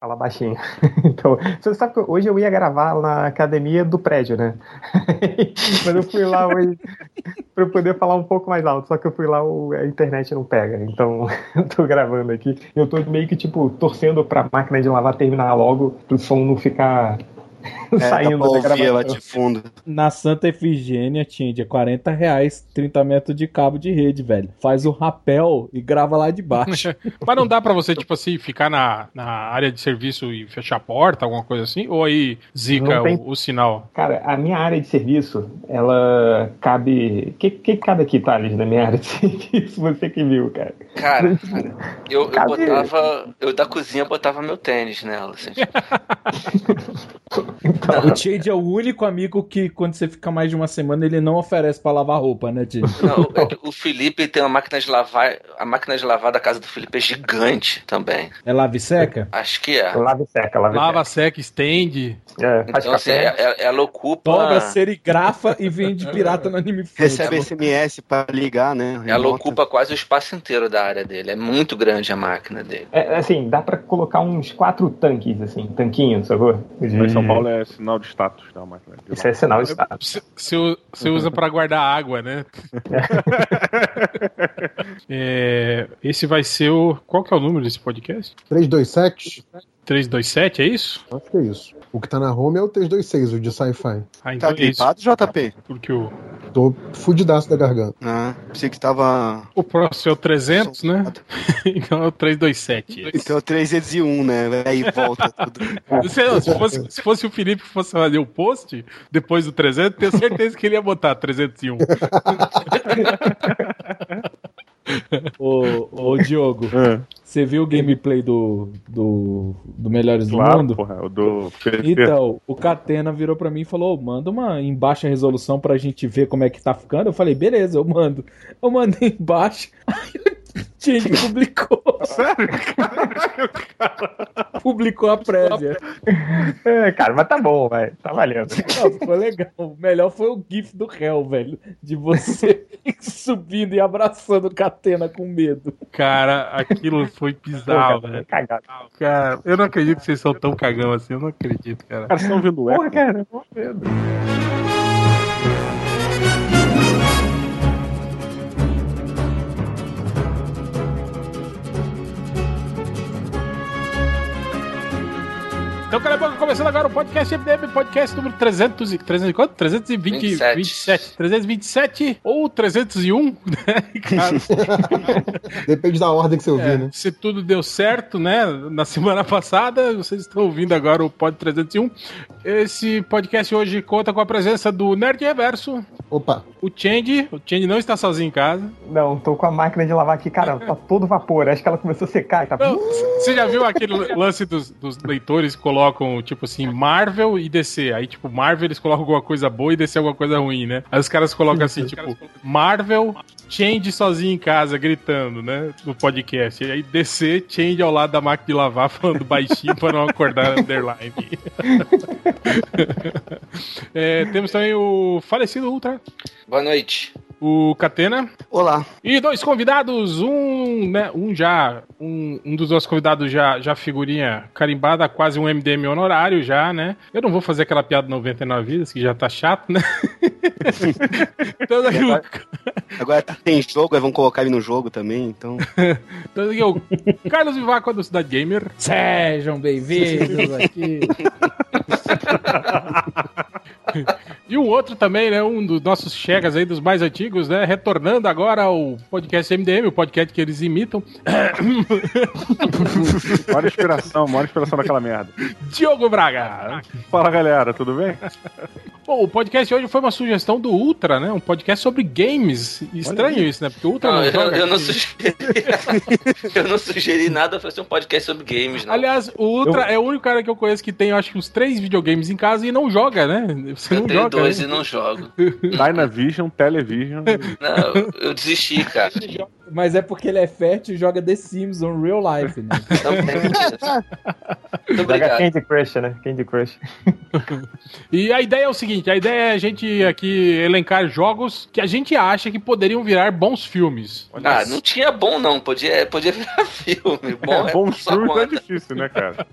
Fala baixinho. Então, você sabe que hoje eu ia gravar na academia do prédio, né? Mas eu fui lá hoje para poder falar um pouco mais alto, só que eu fui lá, a internet não pega. Então, eu tô gravando aqui. Eu tô meio que, tipo, torcendo pra máquina de lavar terminar logo, pro som não ficar é, saindo tá ouvir ela de fundo. Na Santa Efigênia tinha de 40 reais 30 metros de cabo de rede, velho. Faz o rapel e grava lá de baixo. Mas não dá para você, tipo assim, ficar na, na área de serviço e fechar a porta, alguma coisa assim? Ou aí zica tem... o, o, sinal? Cara, a minha área de serviço, ela cabe. O que, que cabe aqui, Thales, na minha área de serviço? Você que viu, cara. Cara, eu, eu botava. Eu da cozinha botava meu tênis nela. Assim. Então... O Chade é o único amigo que, quando você fica mais de uma semana, ele não oferece pra lavar roupa, né, Chade? Não, o, o Felipe tem uma máquina de lavar. A máquina de lavar da casa do Felipe é gigante também. É lava e seca? Acho que é. Lava e seca, lava, lava seca, estende. É, então, assim, é, é, ela ocupa. Dobra, serigrafa e vende pirata no anime Recebe SMS pra ligar, né? Ela ocupa quase o espaço inteiro da área dele. É muito grande a máquina dele. É, assim, dá pra colocar uns quatro tanques, assim, tanquinhos, sacou? De... São Paulo é sinal de status da máquina. Isso é sinal de status. Você usa para guardar água, né? é, esse vai ser o. Qual que é o número desse podcast? 327. 327, é isso? Acho que é isso. O que tá na home é o 326, o de sci-fi. Ah, então tá gripado, é JP? Porque o. Tô fudidaço da garganta. Ah, pensei que tava. O próximo é o 300, né? então é o 327. Então é o 301, né? Aí volta tudo. Se, se, fosse, se fosse o Felipe que fosse fazer o post depois do 300, tenho certeza que ele ia botar 301. ô, ô Diogo, é. você viu o gameplay do, do, do Melhores claro, do Mundo? Porra, o do Então, o Catena virou pra mim e falou: manda uma em baixa resolução pra gente ver como é que tá ficando. Eu falei, beleza, eu mando. Eu mandei embaixo. Aí Gente, publicou. Sério? publicou a prévia. É, cara, mas tá bom, velho. Tá valendo. Não, ficou legal. O melhor foi o GIF do réu, velho. De você subindo e abraçando Catena com medo. Cara, aquilo foi bizarro, velho. Cagado. Cara, eu não acredito que vocês são tão cagão assim. Eu não acredito, cara. Cara, vocês estão ouvindo o eco? Porra, cara, eu tô medo. Então, cara, começando agora o podcast MDM, podcast número 300 e, 300 quanto? 320, 27. 27, 327 ou 301, né, Depende da ordem que você ouvir, é, né? Se tudo deu certo, né, na semana passada, vocês estão ouvindo agora o Pod 301. Esse podcast hoje conta com a presença do Nerd Reverso. Opa. O Change, o Change não está sozinho em casa. Não, tô com a máquina de lavar aqui, cara, tá todo vapor, acho que ela começou a secar. Tá... Não, você já viu aquele lance dos, dos leitores que colocam, tipo assim, Marvel e DC. Aí, tipo, Marvel eles colocam alguma coisa boa e DC alguma coisa ruim, né? Aí os caras colocam assim, tipo, Marvel, Change sozinho em casa, gritando, né? No podcast. E aí DC, Change ao lado da máquina de lavar, falando baixinho pra não acordar underline. é, temos também o falecido Ultra. Boa noite o Catena. Olá. E dois convidados, um, né, um já, um, um dos nossos convidados já, já figurinha carimbada, quase um MDM honorário já, né? Eu não vou fazer aquela piada 99 vidas, que já tá chato, né? então, agora, agora tem jogo, aí vão colocar ele no jogo também, então... então aqui, o Carlos Vivaco do Cidade Gamer. Sejam bem-vindos aqui. e um outro também, né? Um dos nossos chegas aí, dos mais antigos, né? Retornando agora ao podcast MDM, o podcast que eles imitam. maior inspiração, maior inspiração daquela merda. Diogo Braga. Fala, galera, tudo bem? Bom, o podcast hoje foi uma sugestão do Ultra, né? Um podcast sobre games. Estranho isso, né? Porque o Ultra não, não eu, eu, não sugeri, eu não sugeri nada pra ser um podcast sobre games, não. Aliás, o Ultra eu... é o único cara que eu conheço que tem, acho que, uns três videogames em casa e não joga, né? Você eu não tenho joga. Dois e não jogo. Dynavision, Television. Não, eu desisti, cara. Mas é porque ele é fértil e joga The Sims on real life, né? Muito obrigado. Candy Crush, né? Candy Crush. e a ideia é o seguinte: a ideia é a gente aqui elencar jogos que a gente acha que poderiam virar bons filmes. Ah, não tinha bom, não. Podia, podia virar filme. Bom, é, é bom filme é difícil, né, cara?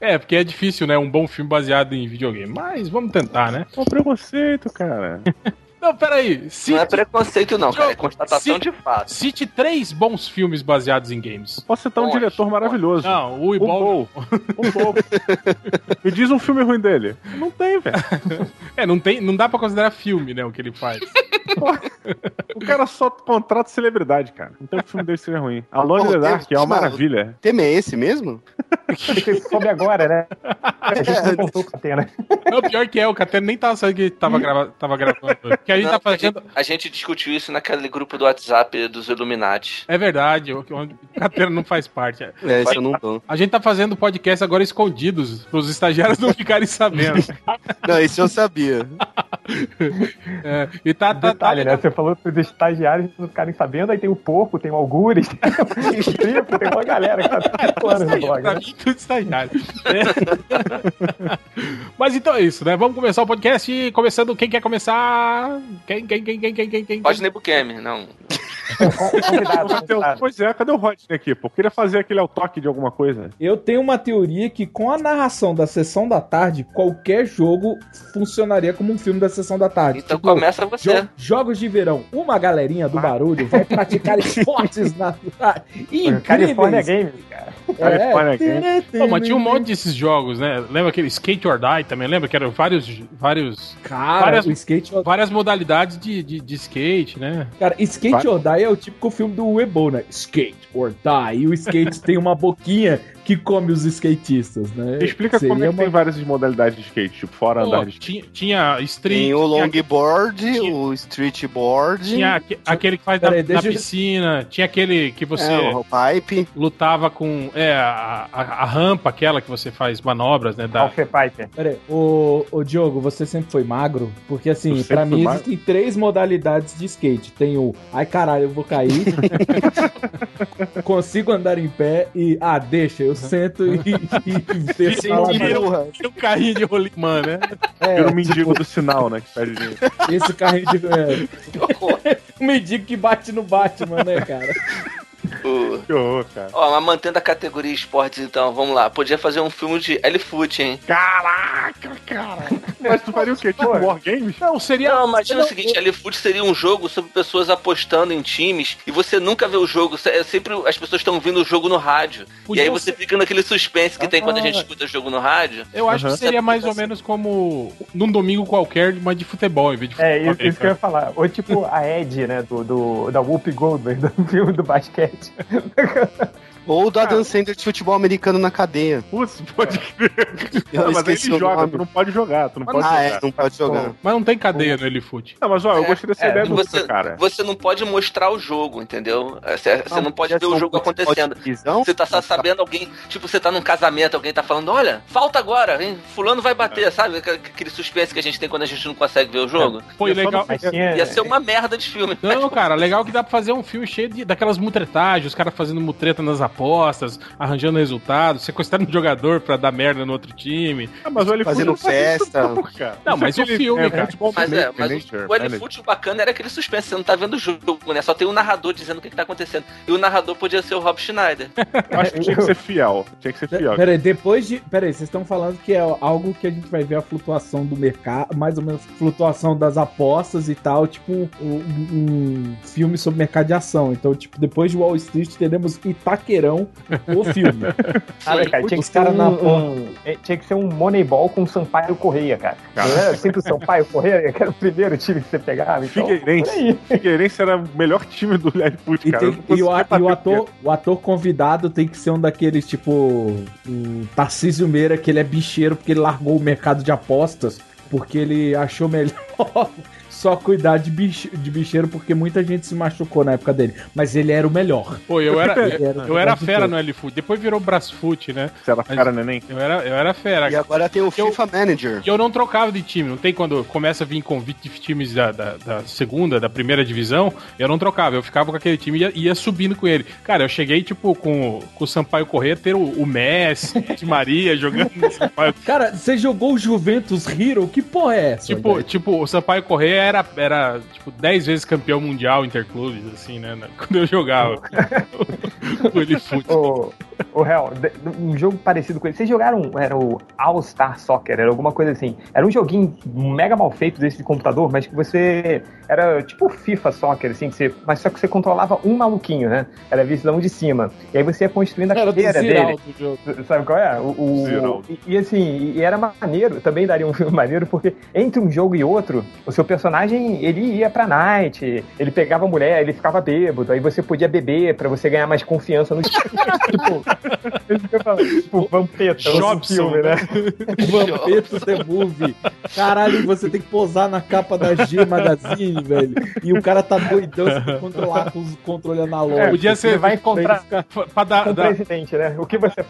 é, porque é difícil, né? Um bom filme baseado em videogame. Mas vamos tentar, né? É um preconceito, cara. Não, peraí. Cite... Não é preconceito, não, cara. É constatação cite, de fato. Cite três bons filmes baseados em games. Posso citar um Bom, diretor maravilhoso. Não, o Ibol. O Bol. Me diz um filme ruim dele. Não tem, velho. É, não, tem, não dá pra considerar filme, né, o que ele faz. o cara só contrata celebridade, cara. Então o filme dele seja ruim. Alone in the Dark é uma maravilha. O tema é esse mesmo? Soube agora, né? A gente não contou com a Catena. Não, pior que é, o Catena nem tava sabendo que tava, grava, tava gravando. Que a gente não, tá fazendo. A gente, a gente, discutiu isso naquele grupo do WhatsApp dos Illuminati. É verdade, onde o Catena não faz parte. É, isso eu não tô. A gente tá fazendo podcast agora escondidos, pros estagiários não ficarem sabendo. Não, isso eu sabia. É, e tá, tá, Detalhe, tá, né? Você falou pros estagiários não ficarem sabendo, aí tem o porco, tem o algures, tem o tripo, tem uma galera que tá no blog. Pra né? mim, tudo estagiário. É. Mas então é isso, né? Vamos começar o podcast. Começando, quem quer começar? Quem, quem, quem, quem, quem, quem? quem? Pode Nebuchadnezzar, não. Pois é, cadê o Rodney aqui? Pô, queria fazer aquele toque de alguma coisa. Eu tenho uma teoria que com a narração da sessão da tarde, qualquer jogo funcionaria como um filme da sessão da tarde. Então tipo, começa você. Jo jogos de verão. Uma galerinha do barulho vai praticar esportes na. Incríveis. California Games, cara. É. Games. Pô, mas tinha um monte desses jogos, né? Lembra aquele Skate or Die também? Lembra que eram vários. vários Cara, várias, o skate or... várias modalidades de, de, de skate, né? Cara, Skate or Die é o típico filme do Webo, né? Skate or Die. E o skate tem uma boquinha que come os skatistas, né? Explica Seria como é que uma... tem várias modalidades de skate, tipo, fora Pô, andar de skate. Tinha, tinha street. Tem o longboard, tinha, o streetboard. Tinha aquele que faz na, aí, na piscina. Eu... Tinha aquele que você. É, o pipe. Lutava com. É, a, a, a, rampa, aquela que você faz manobras, né? Da... Pipe. Peraí, o, o Diogo, você sempre foi magro? Porque assim, pra mim magro? existem três modalidades de skate. Tem o. Ai caralho, eu vou cair. Consigo andar em pé e. Ah, deixa, eu sento e, e, e Tira um carrinho de rolimã, né? É, Vira o mendigo tipo, do sinal, né? Que pede dinheiro. Esse carrinho de. É, o mendigo que bate no Batman, né, cara? Que horror, cara. Ó, mas mantendo a categoria esportes, então, vamos lá. Podia fazer um filme de L-Foot, hein? Caraca, cara. Mas tu faria o quê? Tipo War Games? Não, seria. Não, imagina não, o seguinte: L-Foot seria um jogo sobre pessoas apostando em times e você nunca vê o jogo. É sempre as pessoas estão vendo o jogo no rádio. Podia e aí você ser... fica naquele suspense que ah, tem quando a gente escuta o jogo no rádio. Eu acho uhum. que seria mais ou menos como num domingo qualquer, mas de futebol, em vez de é, futebol. É, isso, isso que eu ia falar. Ou tipo a Ed, né, do, do, da Whoopi Goldberg, do filme do basquete. Because. Ou do Adam Sandler de futebol americano na cadeia. Putz, pode crer. Não, mas ele joga, tu não pode jogar, tu não mas pode ah, jogar. é, não pode jogar. Mas não tem cadeia no Elifoot. Não, mas ó, eu é, gostei dessa é, ideia do você, cara. Você não pode mostrar o jogo, entendeu? Você não, você não pode ver o jogo acontecendo. Você tá só sabendo alguém, tipo, você tá num casamento, alguém tá falando, olha, falta agora, hein? Fulano vai bater, é. sabe? Aquele suspense que a gente tem quando a gente não consegue ver o jogo. É. Foi legal. Ia ser uma merda de filme. Não, cara, legal que dá pra fazer um filme cheio de, daquelas mutretagens, os caras fazendo mutreta nas apostas, arranjando resultados, sequestrando um jogador pra dar merda no outro time. Ah, mas o L Fazendo festa. Não, não mas o filme, é, cara. Mas, é, mas o, o L-Foot, o bacana era aquele suspense, você não tá vendo o jogo, né? Só tem o um narrador dizendo o que, que tá acontecendo. E o narrador podia ser o Rob Schneider. Eu acho que tinha que ser fiel. Tinha que ser fiel. Peraí, depois de. Peraí, vocês estão falando que é algo que a gente vai ver a flutuação do mercado, mais ou menos flutuação das apostas e tal, tipo um, um filme sobre mercado de ação. Então, tipo, depois de Wall Street teremos Itaquerão, o filme. Ah, cara, tinha que ser um, um, é, tinha que ser um Moneyball com Sampaio Correia, cara. cara. Não era sempre o Sampaio Correia, que era o primeiro time que você pegava. Então, Figueirense. Figueirense era o melhor time do Lilliput, cara. Tem, e, o, e o, ator, o ator convidado tem que ser um daqueles, tipo, o Tarcísio Meira, que ele é bicheiro porque ele largou o mercado de apostas, porque ele achou melhor só cuidar de, bicho, de bicheiro porque muita gente se machucou na época dele. Mas ele era o melhor. Pô, eu era, eu, eu era fera no L-Foot. Depois virou Brasfoot, né? Você era fera, neném? Eu era, eu era fera. E agora tem o FIFA Manager. E eu não trocava de time. Não tem quando começa a vir convite de times da, da, da segunda, da primeira divisão. Eu não trocava. Eu ficava com aquele time e ia, ia subindo com ele. Cara, eu cheguei, tipo, com, com o Sampaio Corrêa, ter o, o Messi, de Maria jogando no Sampaio. Cara, você jogou o Juventus Hero? Que porra é essa? Tipo, tipo, o Sampaio Corrêa era, era tipo, 10 vezes campeão mundial interclubes, assim, né? Quando eu jogava. o L-Foot. Hel, de- um jogo parecido com ele. Vocês jogaram, era o All Star Soccer, era alguma coisa assim. Era um joguinho mega mal feito desse de computador, mas que você. Era tipo FIFA Soccer, assim, que você, mas só que você controlava um maluquinho, né? Era a visão de cima. E aí você ia construindo a Era do carreira dele. O. Sabe qual é? O, o- e, e assim, e era maneiro, também daria um filme maneiro, porque entre um jogo e outro, o seu personagem, ele ia pra night, ele pegava a mulher, ele ficava bêbado, aí você podia beber pra você ganhar mais confiança no time. tipo, esse que eu falo, tipo, Vampeta, o Jobson, filme, né? Vampeta The Movie. Caralho, você tem que posar na capa da G Magazine, velho. E o cara tá doidão, você tem que controlar com os controles analógicos. É, Podia você ser- vai encontrar Pra- pra dar- com o dar- presidente, né? O que você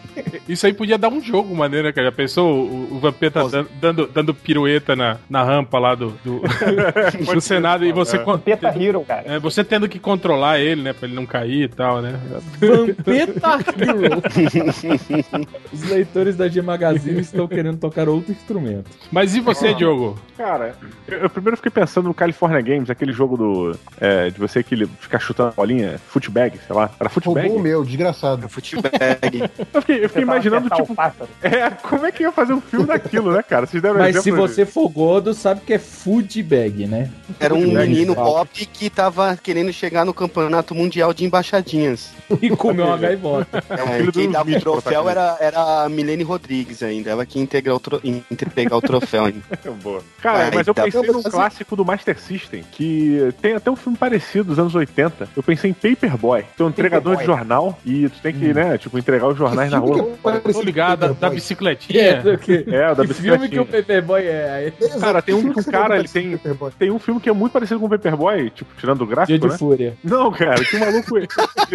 Isso aí podia dar um jogo maneiro, né, cara? Já pensou o, o Vampeta dando, dando, dando pirueta na, na rampa lá do, do, do Senado e você, Vampeta Hero, cara. é, você tendo que controlar ele, né? Pra ele não cair e tal, né? Vampeta Hero. Os leitores da G Magazine estão querendo tocar outro instrumento. Mas e você, Diogo? Cara, eu, eu primeiro fiquei pensando no California Games, aquele jogo do. é, de você que ele ficar chutando a bolinha, footbag, sei lá. Era footbag? Roubou o meu, desgraçado. Futebag. Eu fiquei, eu fiquei imaginando, tipo, é, como é que ia fazer um filme daquilo, né, cara? Vocês deram Mas se exemplo você for gordo, sabe que é food bag, né? Era um menino pop que tava querendo chegar no campeonato mundial de embaixadinhas. E comeu uma gaivota. É, filho quem do dava o troféu era, era a Milene Rodrigues ainda. Ela que ia o, tro... entregar o troféu ainda. Boa. Cara, Ai, mas eu tá pensei num assim- clássico do Master System, que tem até um filme parecido dos anos 80. Eu pensei em Paperboy. Tem um entregador de jornal e tu tem que, né, tipo, entregar os jornais na rua. Tô ligado, da, da bicicletinha. É, do que, É, o da que filme que o bicicletinha. Paperboy é? Cara, tem um, um cara, ele tem, tem um filme que é muito parecido com o Paperboy, tipo, tirando o Dia gráfico, de né? Fúria. Não, cara, que maluco. Ele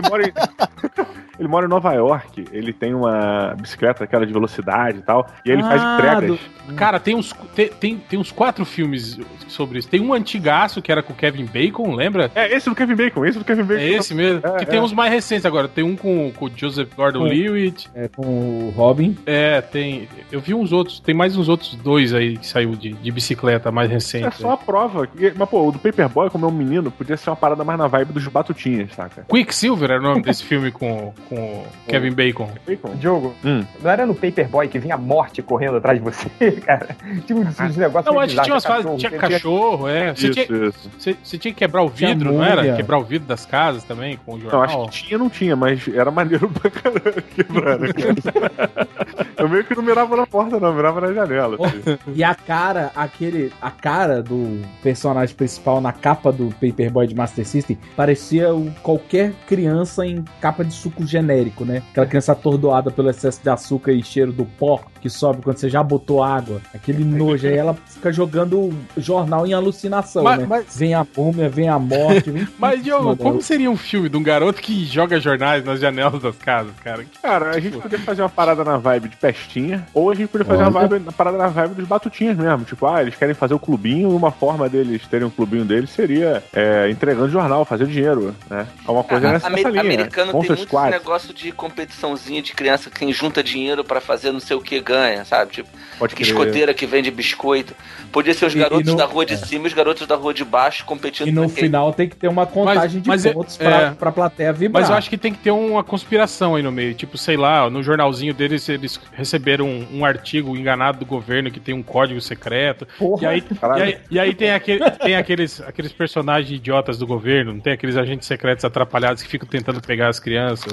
mora em. Ele mora em Nova York, ele tem uma bicicleta, aquela de velocidade e tal, e aí ele faz Ah, entregas. Cara, tem uns, tem, tem, tem uns quatro filmes sobre isso. Tem um antigaço que era com o Kevin Bacon, lembra? É esse do Kevin Bacon, esse do Kevin Bacon. É esse mesmo. É, que tem é. uns mais recentes agora. Tem um com, com o Joseph Gordon-Levitt. É com o Robin. É, tem. Eu vi uns outros. Tem mais uns outros dois aí que saiu de, de bicicleta mais É recente. só a prova. E- Mas, pô, o do Paperboy, como é um menino, podia ser uma parada mais na vibe dos Batutinhas, saca? Quicksilver era o nome desse filme com, com o Kevin Bacon. Bacon? Diogo, Hum. não era no Paperboy que vinha a morte correndo atrás de você, cara? Tinha uns, uns negócios Não, meio antes tinha umas fases. Tinha que cachorro, é. Você Isso, tinha, isso. você, você tinha que quebrar o vidro, não era? Quebrar o vidro das casas também com o Não, jornal. acho que tinha, não tinha, mas era maneiro pra caramba quebrar, né, cara? Eu meio que não mirava na porta, não, mirava na janela. assim. E a cara, aquele. A cara do personagem principal na capa do Paperboy de Master System parecia o- qualquer criança em capa de suco genérico, né? Aquela criança atordoada pelo excesso de açúcar e cheiro do pó que sobe quando você já botou água. Aquele nojo. Aí ela fica jogando jornal em alucinação, Mas- né? mas- Vem a múmia, vem a morte. Vem Mas, Diogo, como dela. seria um filme de um garoto que joga jornais nas janelas das casas, cara? Cara, a gente podia fazer uma parada na vibe de pestinha, ou a gente podia fazer uma, Olha. vibe, uma parada na vibe dos batutinhas mesmo. Tipo, ah, eles querem fazer o clubinho, e uma forma deles terem um clubinho deles seria é, entregando jornal, fazer dinheiro, né? É uma coisa A- nessa, Amer- linha. americano né? tem muito negócio de competiçãozinha de criança que quem junta dinheiro pra fazer não sei o que ganha, sabe? Tipo, Pode que crer. escoteira que vende biscoito. Podia ser os E- e garotos no- da rua de é. cima e os garotos da rua de baixo competindo E no final tem que ter uma contagem mas de é- pontos pra, é. pra plateia vibrar. Mas eu acho que tem que ter uma conspiração aí no meio. Tipo, sei lá, no jornalzinho deles eles receberam um, um artigo enganado do governo que tem um código secreto. Porra. E aí, Caralho. e aí, e aí tem, aquele, tem aqueles, aqueles personagens idiotas do governo, não tem aqueles agentes secretos atrapalhados que ficam tentando pegar as crianças.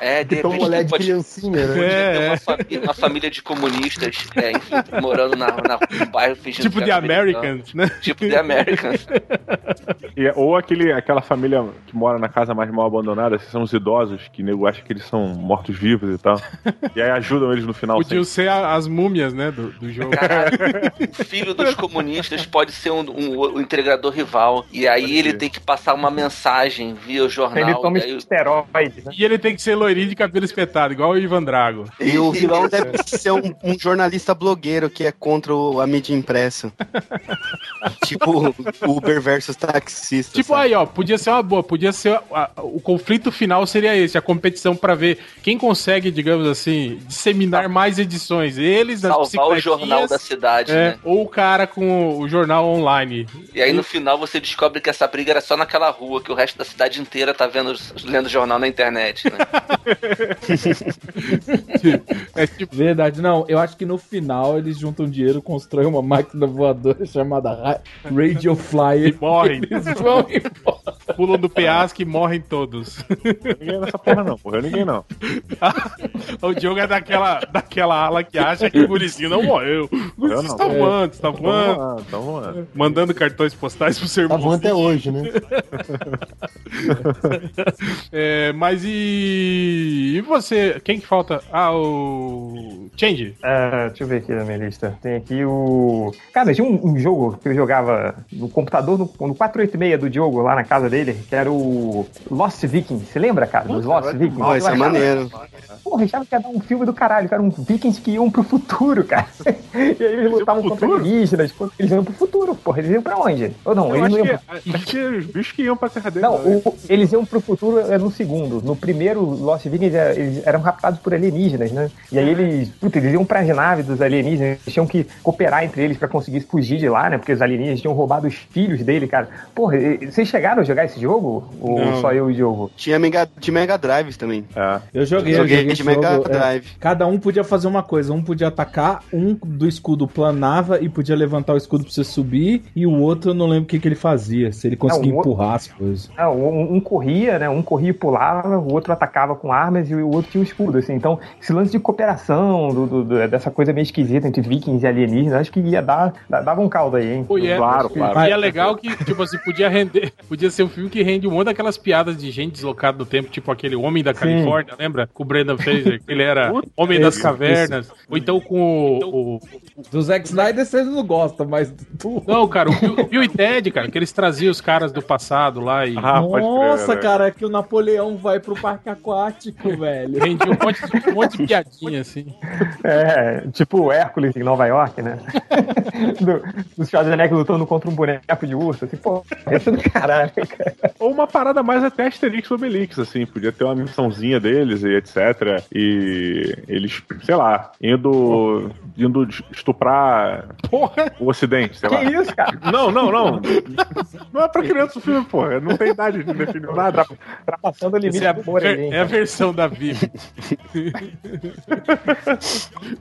É, de Então, repente mulher de pode, criancinha, né? podia ter É, uma, é. família, uma família de comunistas é, enfim, morando na, na, no bairro fingindo Tipo de. Americans, né? Tipo The Americans. E- ou aquele, aquela família que mora na casa mais mal abandonada, que são os idosos, que nego acha que eles são mortos-vivos e tal. e aí ajudam eles no final. Podiam sempre. ser a- as múmias, né, do, do jogo. Caralho, o filho dos comunistas pode ser um, um, o integrador rival. E aí ele tem que passar uma mensagem via o jornal. Ele toma e aí- esteroide, né? E ele tem que ser loirinho de cabelo espetado, igual o Ivan Drago. E o vilão deve ser um, um jornalista blogueiro que é contra a mídia impressa. tipo o Uber versus taxista. Tipo, sabe? aí, ó, podia ser uma boa, podia ser. a- a- o conflito final seria esse, a competição pra ver quem consegue, digamos assim, disseminar mais edições. Eles, as salvar o jornal da cidade, é, né? Ou o cara com o jornal online. E aí no final você descobre que essa briga era só naquela rua, que o resto da cidade inteira tá vendo, lendo jornal na internet, né? É tipo, Verdade, não. Eu acho que no final eles juntam dinheiro, constroem uma máquina voadora chamada Ra- Radio Flyer. E morrem. Eles vão embora. pulam do penhasco e morrem todos. Ninguém nessa porra não, morreu ninguém não. o Diogo é daquela, daquela ala que acha que o gurizinho não morreu. Morreu Você não. tá voando, você tá Então voando. vamos lá. Mandando cartões postais pro seu Tá bom irmão. até hoje, né? É, mas e. E você? Quem que falta? Ah, o. Change. É, deixa eu ver aqui na minha lista. Tem aqui o. Cara, tinha um, um jogo que eu jogava no computador, no, no 486 do Diogo, lá na casa dele, que era o Lost Vikings. Você lembra, cara? Dos Lost Vikings? Ó, isso é maneiro. Porra, eu achava que dar um filme do caralho, cara. Um Vikings que iam pro futuro, cara. E aí eles lutavam contra pô, Eles iam pro futuro, porra. Eles iam pra onde? Ou não, Eu eles acho não que, iam pro... acho que os bichos que iam pra terra dele. Não, né? o- eles iam pro futuro é no segundo. No primeiro, Lost Vikings, é, eles eram raptados por alienígenas, né? E aí eles, puta, eles iam pras naves dos alienígenas, eles tinham que cooperar entre eles pra conseguir fugir de lá, né? Porque os alienígenas tinham roubado os filhos dele, cara. Porra, vocês chegaram a jogar esse jogo? Ou Não. só eu e o Diogo? Tinha mega, de Mega Drive também. É. Eu joguei, eu Joguei joguei de Mega jogo, é. Drive. Cada um podia fazer uma coisa. Um podia atacar, um do escudo planava e podia levantar o escudo pra você subir, e o outro eu não lembro o que, que ele fazia. Se ele conseguia Não, o- empurrar as coisas. Não, um, um corria, né? Um corria e pulava, o outro atacava com armas e o outro tinha um escudo, assim. Então, esse lance de cooperação, do, do- do- dessa coisa meio esquisita entre vikings e alienígenas, acho que ia dar, da- dava um caldo aí, hein? Pô, e é, Claro, claro. E é legal que, tipo assim, podia render. Podia ser um filme que rende um monte daquelas piadas de gente deslocada do tempo, tipo aquele Homem da Califórnia, lembra? Com o Brendan Fraser, que ele era Puta, Homem das Cavernas. Ou então com o. o- Do Zack Snyder vocês não gostam, mas. Não, cara, o Bill, e Ted, cara, que eles traziam os caras do passado lá e Ah, crer, Nossa, né? cara, é que o Napoleão vai pro parque aquático, velho. rendia um monte, de- um monte de piadinha, assim. É, tipo o Hércules em Nova York, né? do, do Schwarzenegger lutando contra um boneco de urso, assim, pô, esse é do caralho, cara. Ou uma parada mais até Asterix ou Obelix, assim, podia ter uma missãozinha deles e etc. E eles, sei lá, indo, indo estuprar Porra! o Ocidente, sei Que lá. isso, cara? Não, não, não. Não é pra criança o filme, porra. Não tem idade de definir nada. Tá passando o limite é do humor hein, é a versão da Vivi.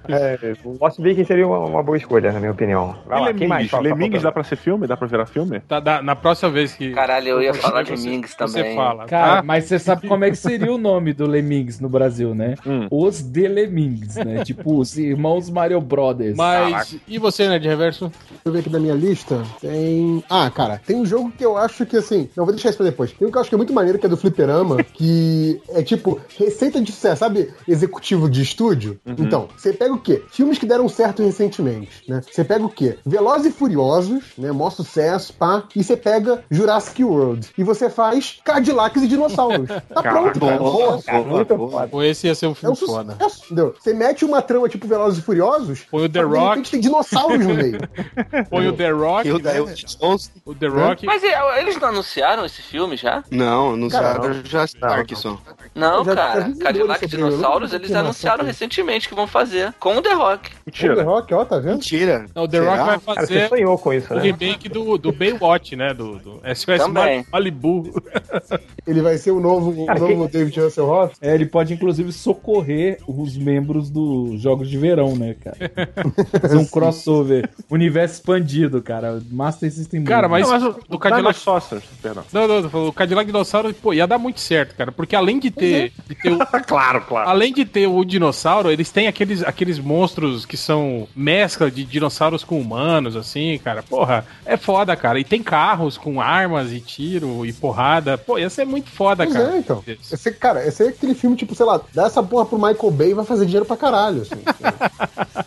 É, o Lost Vikings seria uma, uma boa escolha, na minha opinião. Vai lá, quem mais? Lemingues? Fala, Lemingues dá pra ser filme? Dá pra virar filme? Tá, da- na próxima vez que. Caralho, eu ia falar de você- Minx Você também. fala. Cara, tá? mas você sabe como é que seria o nome do Lemmings no Brasil, né? Hum. Os de Lemmings, né? tipo, os irmãos Mario Brothers. Mas. E você, né, de reverso? Deixa eu ver aqui na minha lista. Tem. Ah, cara, tem um jogo que eu acho que assim. Não, vou deixar isso pra depois. Tem um que eu acho que é muito maneiro, que é do Fliperama, que é tipo receita de sucesso, sabe? Executivo de estúdio. Então, você pega o quê? Filmes que deram certo recentemente, né? Você pega o quê? Velozes e Furiosos, né? Maior sucesso, pá. E você pega Jurassic World. E você faz Cadillacs e dinossauros. Tá pronto, cara. Boa, esse ia ser um É filme um foda. entendeu? Você mete uma trama tipo Velozes e Furiosos, Põe o The Rock. tem dinossauros no meio. Põe o The Rock. O Jones. O The Rock. Mas é, eles não anunciaram esse filme já? Não, Cara, já Stark só. Não, já cara. Cadillac Dinossauros, eles confirmação anunciaram recentemente que vão fazer. Com o The Rock. O The Mentira. Rock, ó, tá vendo? Mentira. Não, o The Será? Rock vai Cara, você fazer sonhou com isso, o né? remake do, do Baywatch, né? Do, do SOS. Malibu. Ele vai ser o novo, Cara, o novo quem- David Hasselhoff? É, ele pode inclusive socorrer os membros dos Jogos de Verão, né, cara? Fazer um crossover, universo expandido, cara. Master System Cara, mas, Não, mas o- o Não, Cadillac. mas Saucers, perdão. Não, não, não, o Cadillac Dinossauro, pô, ia dar muito certo, cara. Porque além de ter. de ter o- claro, claro. Além de ter o dinossauro, eles têm aqueles, aqueles monstros que são mescla de dinossauros com humanos, assim, cara. Porra, é foda, cara. E tem carros com armas e tiro e porrada. Pô, ia ser muito foda, Pois cara. é, então. Esse, cara, esse é aquele filme, tipo, sei lá, dá essa porra pro Michael Bay e vai fazer dinheiro pra caralho, assim.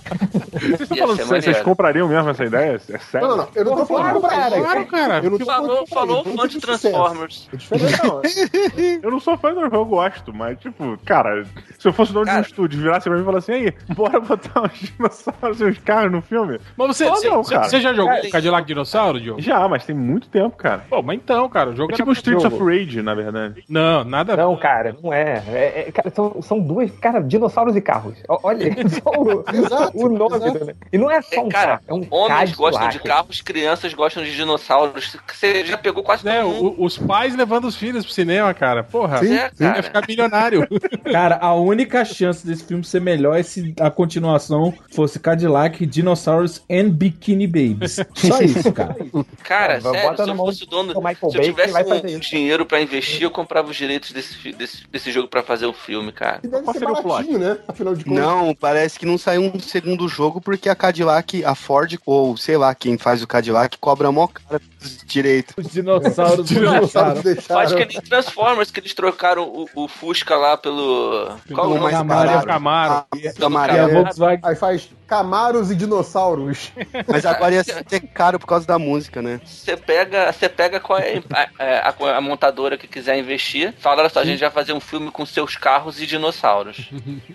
Vocês estão falando sério? Vocês comprariam mesmo essa ideia? É sério? Não, não, não. Eu não tô falando pra Claro, cara. Eu não Falou, falou fã de. Transformers. É. Eu não sou fã do eu gosto, mas, tipo, cara, se eu fosse dono de um estúdio, virasse pra mim e falasse assim, aí, bora botar uns dinossauros e uns carros no filme? Mas você, você, não, cara. você já jogou Cara, Cadillac Dinossauro, Diogo? Já, mas tem muito tempo, cara. Pô, mas então, cara, o jogo É tipo Streets jogo. of Rage, na verdade. Não, nada. Não, cara, não é. É- é- cara, são, são duas, cara, dinossauros e carros. O- Olha, só o, Exato, o nome, exato. né? E não é só um É, cara, carro, é um Homens gostam de carros, crianças gostam de dinossauros. Você já pegou quase É, todo mundo. o- os pais levando os filhos pro cinema, cara. Porra, Sim, É, sim. ia cara. ficar milionário. Cara, a única chance desse filme ser melhor é se a continuação fosse Cadillac, Dinosaurs and Bikini Babies. Só isso, cara. Cara, É, sério, se eu fosse dono. do Michael Se eu tivesse um, um dinheiro pra investir, eu comprava os direitos desse, desse, desse jogo pra fazer o filme, cara. E deve Qual ser seria o plot? baratinho, né? Afinal de contas. Não, parece que não saiu um segundo jogo porque a Cadillac, a Ford, ou sei lá quem faz o Cadillac, cobra mó cara dos direitos. Os dinossauros Os dinossauros deixaram. Faz que nem Transformers, que eles trocaram o, o Fusca lá pelo. Qual o mais nome? Camaro. Camaro. Ah, E a. Volkswagen. Aí faz Camaros e dinossauros. Mas agora ia ser caro por causa da música, né? Você pega, você pega qual é a, a- a montadora que quiser investir, fala, olha só, a gente vai fazer um filme com seus carros e dinossauros.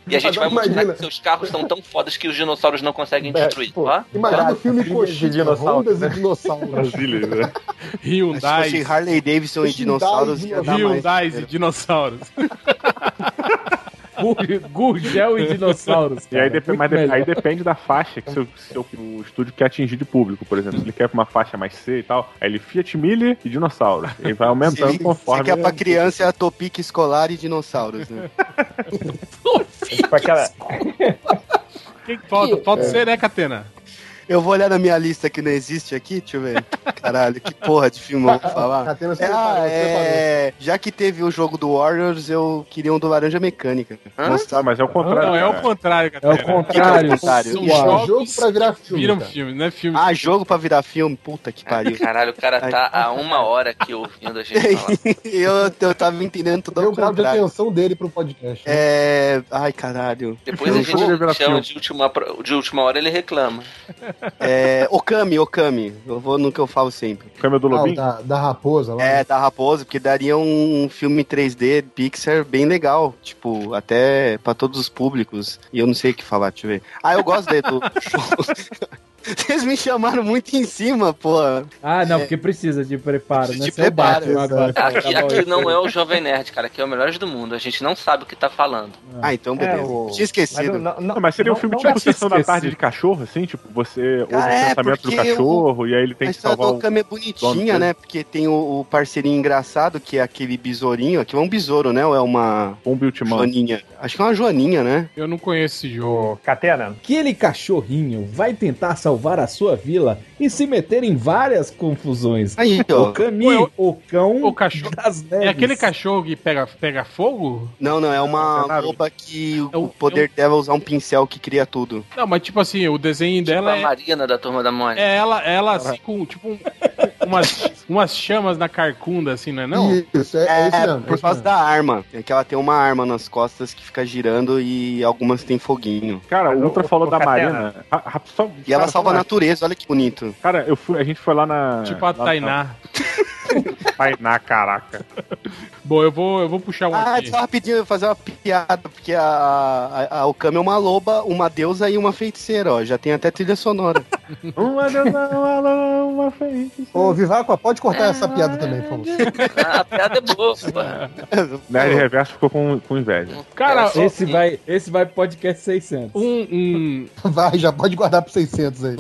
E a gente vai Agora mostrar imagina. que seus carros são tão fodas que os dinossauros não conseguem É, destruir, pô, tá? Imagina o filme filmes de Coxinha, dinossauro, Hondas né? e dinossauros. Brasília, né? Se Hyundai. fosse Harley Davidson e dinossauros, ia dar mais. Hyundai e dinossauros. Gu- Gurgel e dinossauros. E aí, cara. dep- mas de- melhor. aí depende da faixa que seu, seu- o estúdio quer atingir de público. Por exemplo, se ele quer uma faixa mais C e tal, aí ele Fiat Mille e dinossauro. Ele vai Se aumentando ele- conforme. se quer pra criança é a Topic escolar e dinossauros, né? Aquela, Quem que falta? Falta você, né, Catena? Eu vou olhar na minha lista que não existe aqui, deixa eu ver. Caralho, que porra de filme eu vou falar. Catena se É, ah, é, já que teve o jogo do Warriors, eu queria um do Laranja Mecânica. Hã? Mostrar Ah, mas é o contrário. Não, é o cara. contrário, É Catena. o contrário. São São Uau, jogos jogo pra virar filme, viram cara. filme, não é filme. Ah, jogo pra virar filme? Puta que pariu. Caralho, o cara tá há uma hora aqui ouvindo a gente falar. eu, eu tava entendendo tudo ao o grau de contrário. atenção dele pro podcast. né? É. Ai, caralho. Depois a poderia virar gente chama de última, de última hora ele reclama. É. Okami, Okami. Eu vou no que eu falo sempre. Câmera do Ah, o Lobinho? da, da raposa lá. É, da Raposa, porque daria um filme 3D Pixar bem legal. Tipo, até pra todos os públicos. E eu não sei o que falar, deixa eu ver. Ah, eu gosto do show. Vocês me chamaram muito em cima, pô. Ah, não, porque precisa de preparo, né? de é o preparo, Batman agora. Aqui, Tá aqui não é o Jovem Nerd, cara. Aqui é o melhor do mundo. A gente não sabe o que tá falando. Ah, então beleza. É, o- Tinha esquecido. Mas, não, não, Não, mas seria um filme tipo Sessão da. Tarde de Cachorro, assim? Tipo, você ouve Ah, o é, pensamento do cachorro e aí ele tem a que história do salvar o... Okami é dono bonitinha, dele. né? Porque tem o, o parceirinho engraçado, que é aquele besourinho. Aqui é um besouro, né? Ou é uma Ultimão. joaninha? Acho que é uma joaninha, né? Eu não conheço esse jogo. Catena, Aquele cachorrinho vai tentar salvar a sua vila e se meter em várias confusões. Aí, ó. O Cami, Ué, o- o cão o cachorro- das neves. É aquele cachorro que pega, pega fogo? Não, não, é uma É loba que o, É o- o poder dela é usar um pincel que cria tudo. Não, mas tipo assim, o desenho Tipo dela a é, Marina da Turma da Mônica. é ela, ela assim, com tipo um- umas, umas chamas na carcunda, assim, não é não? Isso, é, é isso mesmo. é por isso causa mesmo. da arma. É que ela tem uma arma nas costas que fica girando e algumas tem foguinho. Cara, o o- Ultra o- falou o da. Marina. Só- E ela cara, salva a natureza, olha que bonito. Cara, eu fui, a gente foi lá na. Tipo a lá- Tainá. Tainá, caraca. Bom, eu vou, eu vou puxar um Ah, aqui. só rapidinho, eu vou fazer uma piada, porque a, a, a Okami é uma loba, uma deusa e uma feiticeira, ó. Já tem até trilha sonora. Uma deusa, uma loba, uma feiticeira. Ô, Vivaco, pode cortar essa piada também, por favor. Ah, a piada é boa, pô. Nerd Reverso ficou com, com inveja. Cara, Esse vai, esse vai pro podcast 600. um, um, Vai, já pode guardar pro 600 aí.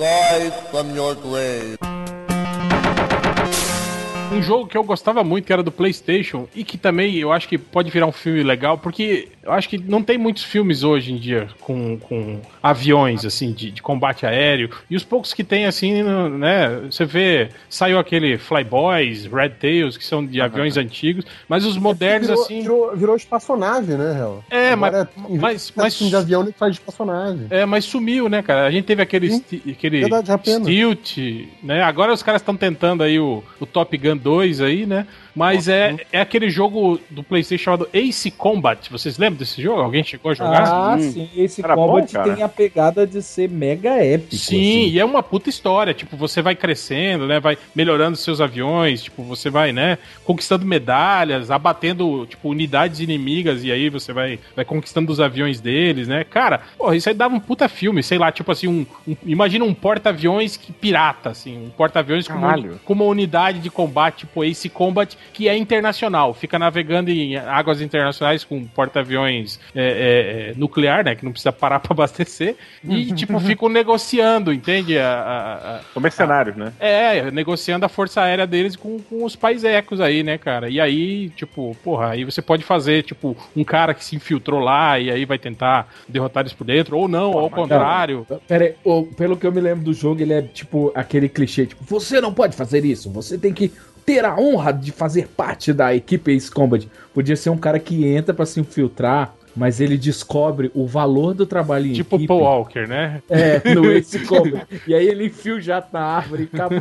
Um jogo que eu gostava muito, que era do PlayStation, e que também eu acho que pode virar um filme legal, porque eu acho que não tem muitos filmes hoje em dia com, com aviões, assim, de, de combate aéreo. E os poucos que tem, assim, né? Você vê, saiu aquele Flyboys, Red Tails, que são de aviões antigos, mas os modernos, virou, assim. Virou, virou espaçonave, né, Real? É, Agora, mas. mas, mas de avião nem faz espaçonave. É, mas sumiu, né, cara? A gente teve aquele, aquele Verdade, Stilt, né? Agora os caras estão tentando aí o, o Top Gun 2 aí, né? Mas é, é aquele jogo do PlayStation chamado Ace Combat. Vocês lembram desse jogo? Alguém chegou a jogar? Ah, sim. Esse Combat bom, tem a pegada de ser mega épico. Sim, assim. e é uma puta história. Tipo, você vai crescendo, né? Vai melhorando seus aviões. Tipo, você vai, né? Conquistando medalhas, abatendo, tipo, unidades inimigas. E aí você vai, vai conquistando os aviões deles, né? Cara, porra, isso aí dava um puta filme. Sei lá, tipo assim, um, um imagina um porta-aviões que pirata, assim. Um porta-aviões com, com uma unidade de combate, tipo Ace Combat que é internacional, fica navegando em águas internacionais com porta-aviões é, é, é nuclear, né? Que não precisa parar para abastecer. E, tipo, ficam negociando, entende? A, a, mercenários, né? É, negociando a força aérea deles com, com os paisecos aí, né, cara? E aí, tipo, porra, aí você pode fazer, tipo, um cara que se infiltrou lá e aí vai tentar derrotar eles por dentro, ou não, ou ao contrário. Pera aí, pelo que eu me lembro do jogo, ele é tipo aquele clichê, tipo, você não pode fazer isso, você tem que ter a honra de fazer parte da equipe Ace Combat. Podia ser um cara que entra para se infiltrar, mas ele descobre o valor do trabalho em tipo equipe. Tipo Paul Walker, né? É, no Ace Combat. e aí ele enfia o jato na árvore e acaba...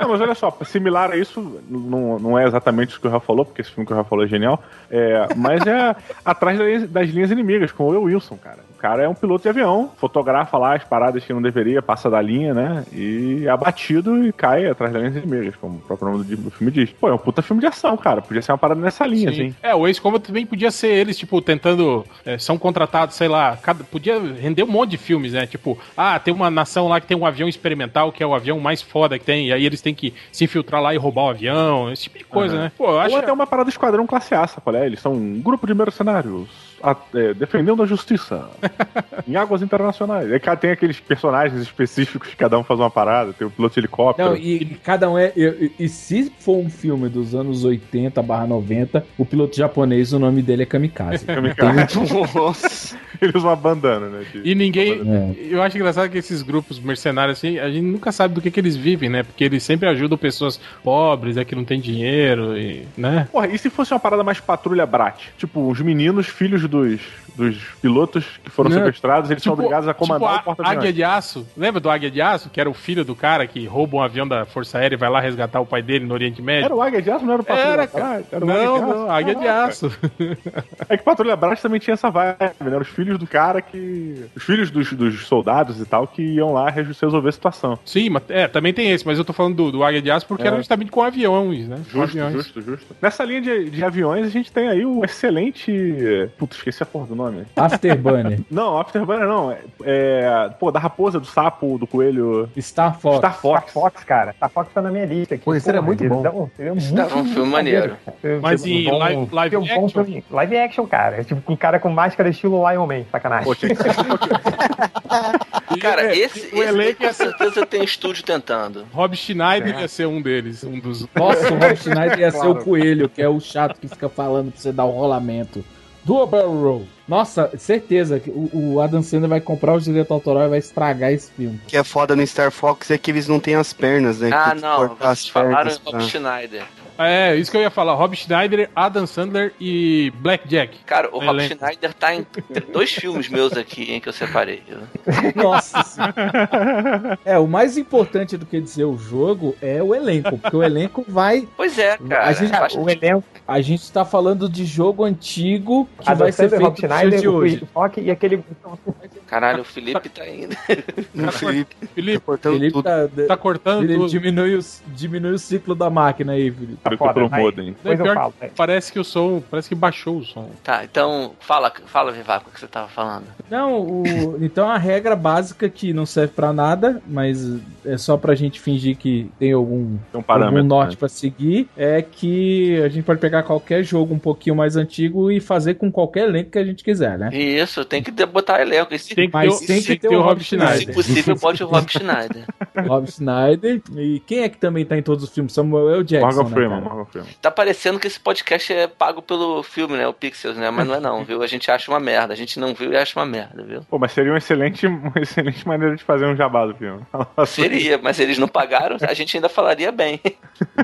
Não, mas olha só, similar a isso, não, não é exatamente isso que o Rafa falou, porque esse filme que o Rafa falou é genial, é, mas é atrás das linhas inimigas, com o Will Wilson, cara cara é um piloto de avião, fotografa lá as paradas que não deveria, passa da linha, né? E é abatido e cai atrás das linhas inimigas, como o próprio nome do, filme diz. Pô, é um puta filme de ação, cara. Podia ser uma parada nessa linha, Sim. assim. É, o Ace Combat também podia ser eles, tipo, tentando. É, são contratados, sei lá, cada, podia render um monte de filmes, né? Tipo, ah, tem uma nação lá que tem um avião experimental, que é o avião mais foda que tem, e aí eles têm que se infiltrar lá e roubar o avião, esse tipo de coisa, uhum. né? Pô, eu acho Ou até uma parada esquadrão classe A, sabe? É? Eles são um grupo de mercenários a, é, defendendo a justiça em águas internacionais. E tem aqueles personagens específicos que cada um faz uma parada, tem o piloto de helicóptero. Não, e, cada um é. E, e, se for um filme dos anos 80 barra 90, o piloto japonês, o nome dele é Kamikaze. Kamikaze. Nossa. Ele usa uma bandana, né? De... E ninguém. É. Eu acho engraçado que esses grupos mercenários, assim, a gente nunca sabe do que, que eles vivem, né? Porque eles sempre ajudam pessoas pobres, é que não tem dinheiro, e, né? Porra, e se fosse uma parada mais patrulha Brat? Tipo, os meninos, filhos dos, dos pilotos que foram não, sequestrados, eles tipo, são obrigados a comandar tipo o porta Águia de Aço. Lembra do Águia de Aço? Que era o filho do cara que rouba um avião da Força Aérea e vai lá resgatar o pai dele no Oriente Médio. Era o Águia de Aço, não era o Patrulha era, cara. Era o não, Águia de Aço. não, Águia de Aço. É que Patrulha Brás também tinha essa vibe, né? Os filhos do cara que... Os filhos dos, dos soldados e tal que iam lá resolver a situação. Sim, mas, é, também tem esse, mas eu tô falando do, do Águia de Aço porque é. era justamente com aviões, né? Justo, aviões. justo, justo. Nessa linha de, de aviões a gente tem aí o excelente... Putz, esqueci a porra do nome. Afterburner. não, Afterburner não. É, é, pô, da raposa, do sapo, do coelho. Star Fox. Star Fox. Star Fox, cara. Star Fox tá na minha lista aqui. Pô, esse era muito bom. Dão, seria muito tá um filme maneiro. Mas em live, live action? Filme, live action, cara. É tipo um cara com máscara estilo Lion Man, sacanagem. Pô, tinha que ser Cara, esse, o esse com certeza tem estúdio tentando. Rob Schneider é. ia ser um deles, um dos. Nossa, o Rob Schneider ia claro. ser o coelho, que é o chato que fica falando pra você dar o rolamento. Do Barrel Roll. Nossa, certeza que o, o, Adam Sandler vai comprar o direito autoral e vai estragar esse filme. O que é foda no Star Fox é que eles não têm as pernas, né? Ah, não. Vocês falaram Rob Schneider. É, isso que eu ia falar. Rob Schneider, Adam Sandler e Blackjack. Cara, o Rob Schneider tá em dois filmes meus aqui, hein, que eu separei. Nossa É, o mais importante do que dizer o jogo é o elenco, porque o elenco vai. Pois é, cara. A gente, o elenco. A gente tá falando de jogo antigo que Adam vai ser feito Rob Schneider, de hoje. E aquele. Caralho, o Felipe tá indo. o Felipe, Felipe, tá cortando Felipe tudo. Tá, tá cortando Felipe, tudo. Diminui o, diminui o ciclo da máquina aí, Felipe tá foda, modem. Depois eu falo, é. Parece que o som, parece que baixou o som. Tá, então fala, fala Vivaco, o que você tava falando. Não, o, então a regra básica que não serve para nada, mas é só pra gente fingir que tem algum, tem um algum norte né? pra seguir, é que a gente pode pegar qualquer jogo um pouquinho mais antigo e fazer com qualquer elenco que a gente quiser, né? Isso, tem que botar elenco. Esse... Tem que mas ter, tem que ter, ter o Rob Schneider. Se possível, pode o Rob Schneider. Rob Schneider. E quem é que também tá em todos os filmes? Samuel L. Jackson. Morgan né, Freeman, Morgan Freeman. Tá parecendo que esse podcast é pago pelo filme, né? O Pixels, né? Mas não é não, viu? A gente acha uma merda. A gente não viu e acha uma merda, viu? Pô, mas seria uma excelente, uma excelente maneira de fazer um jabá do filme. Seria, mas eles não pagaram, a gente ainda falaria bem.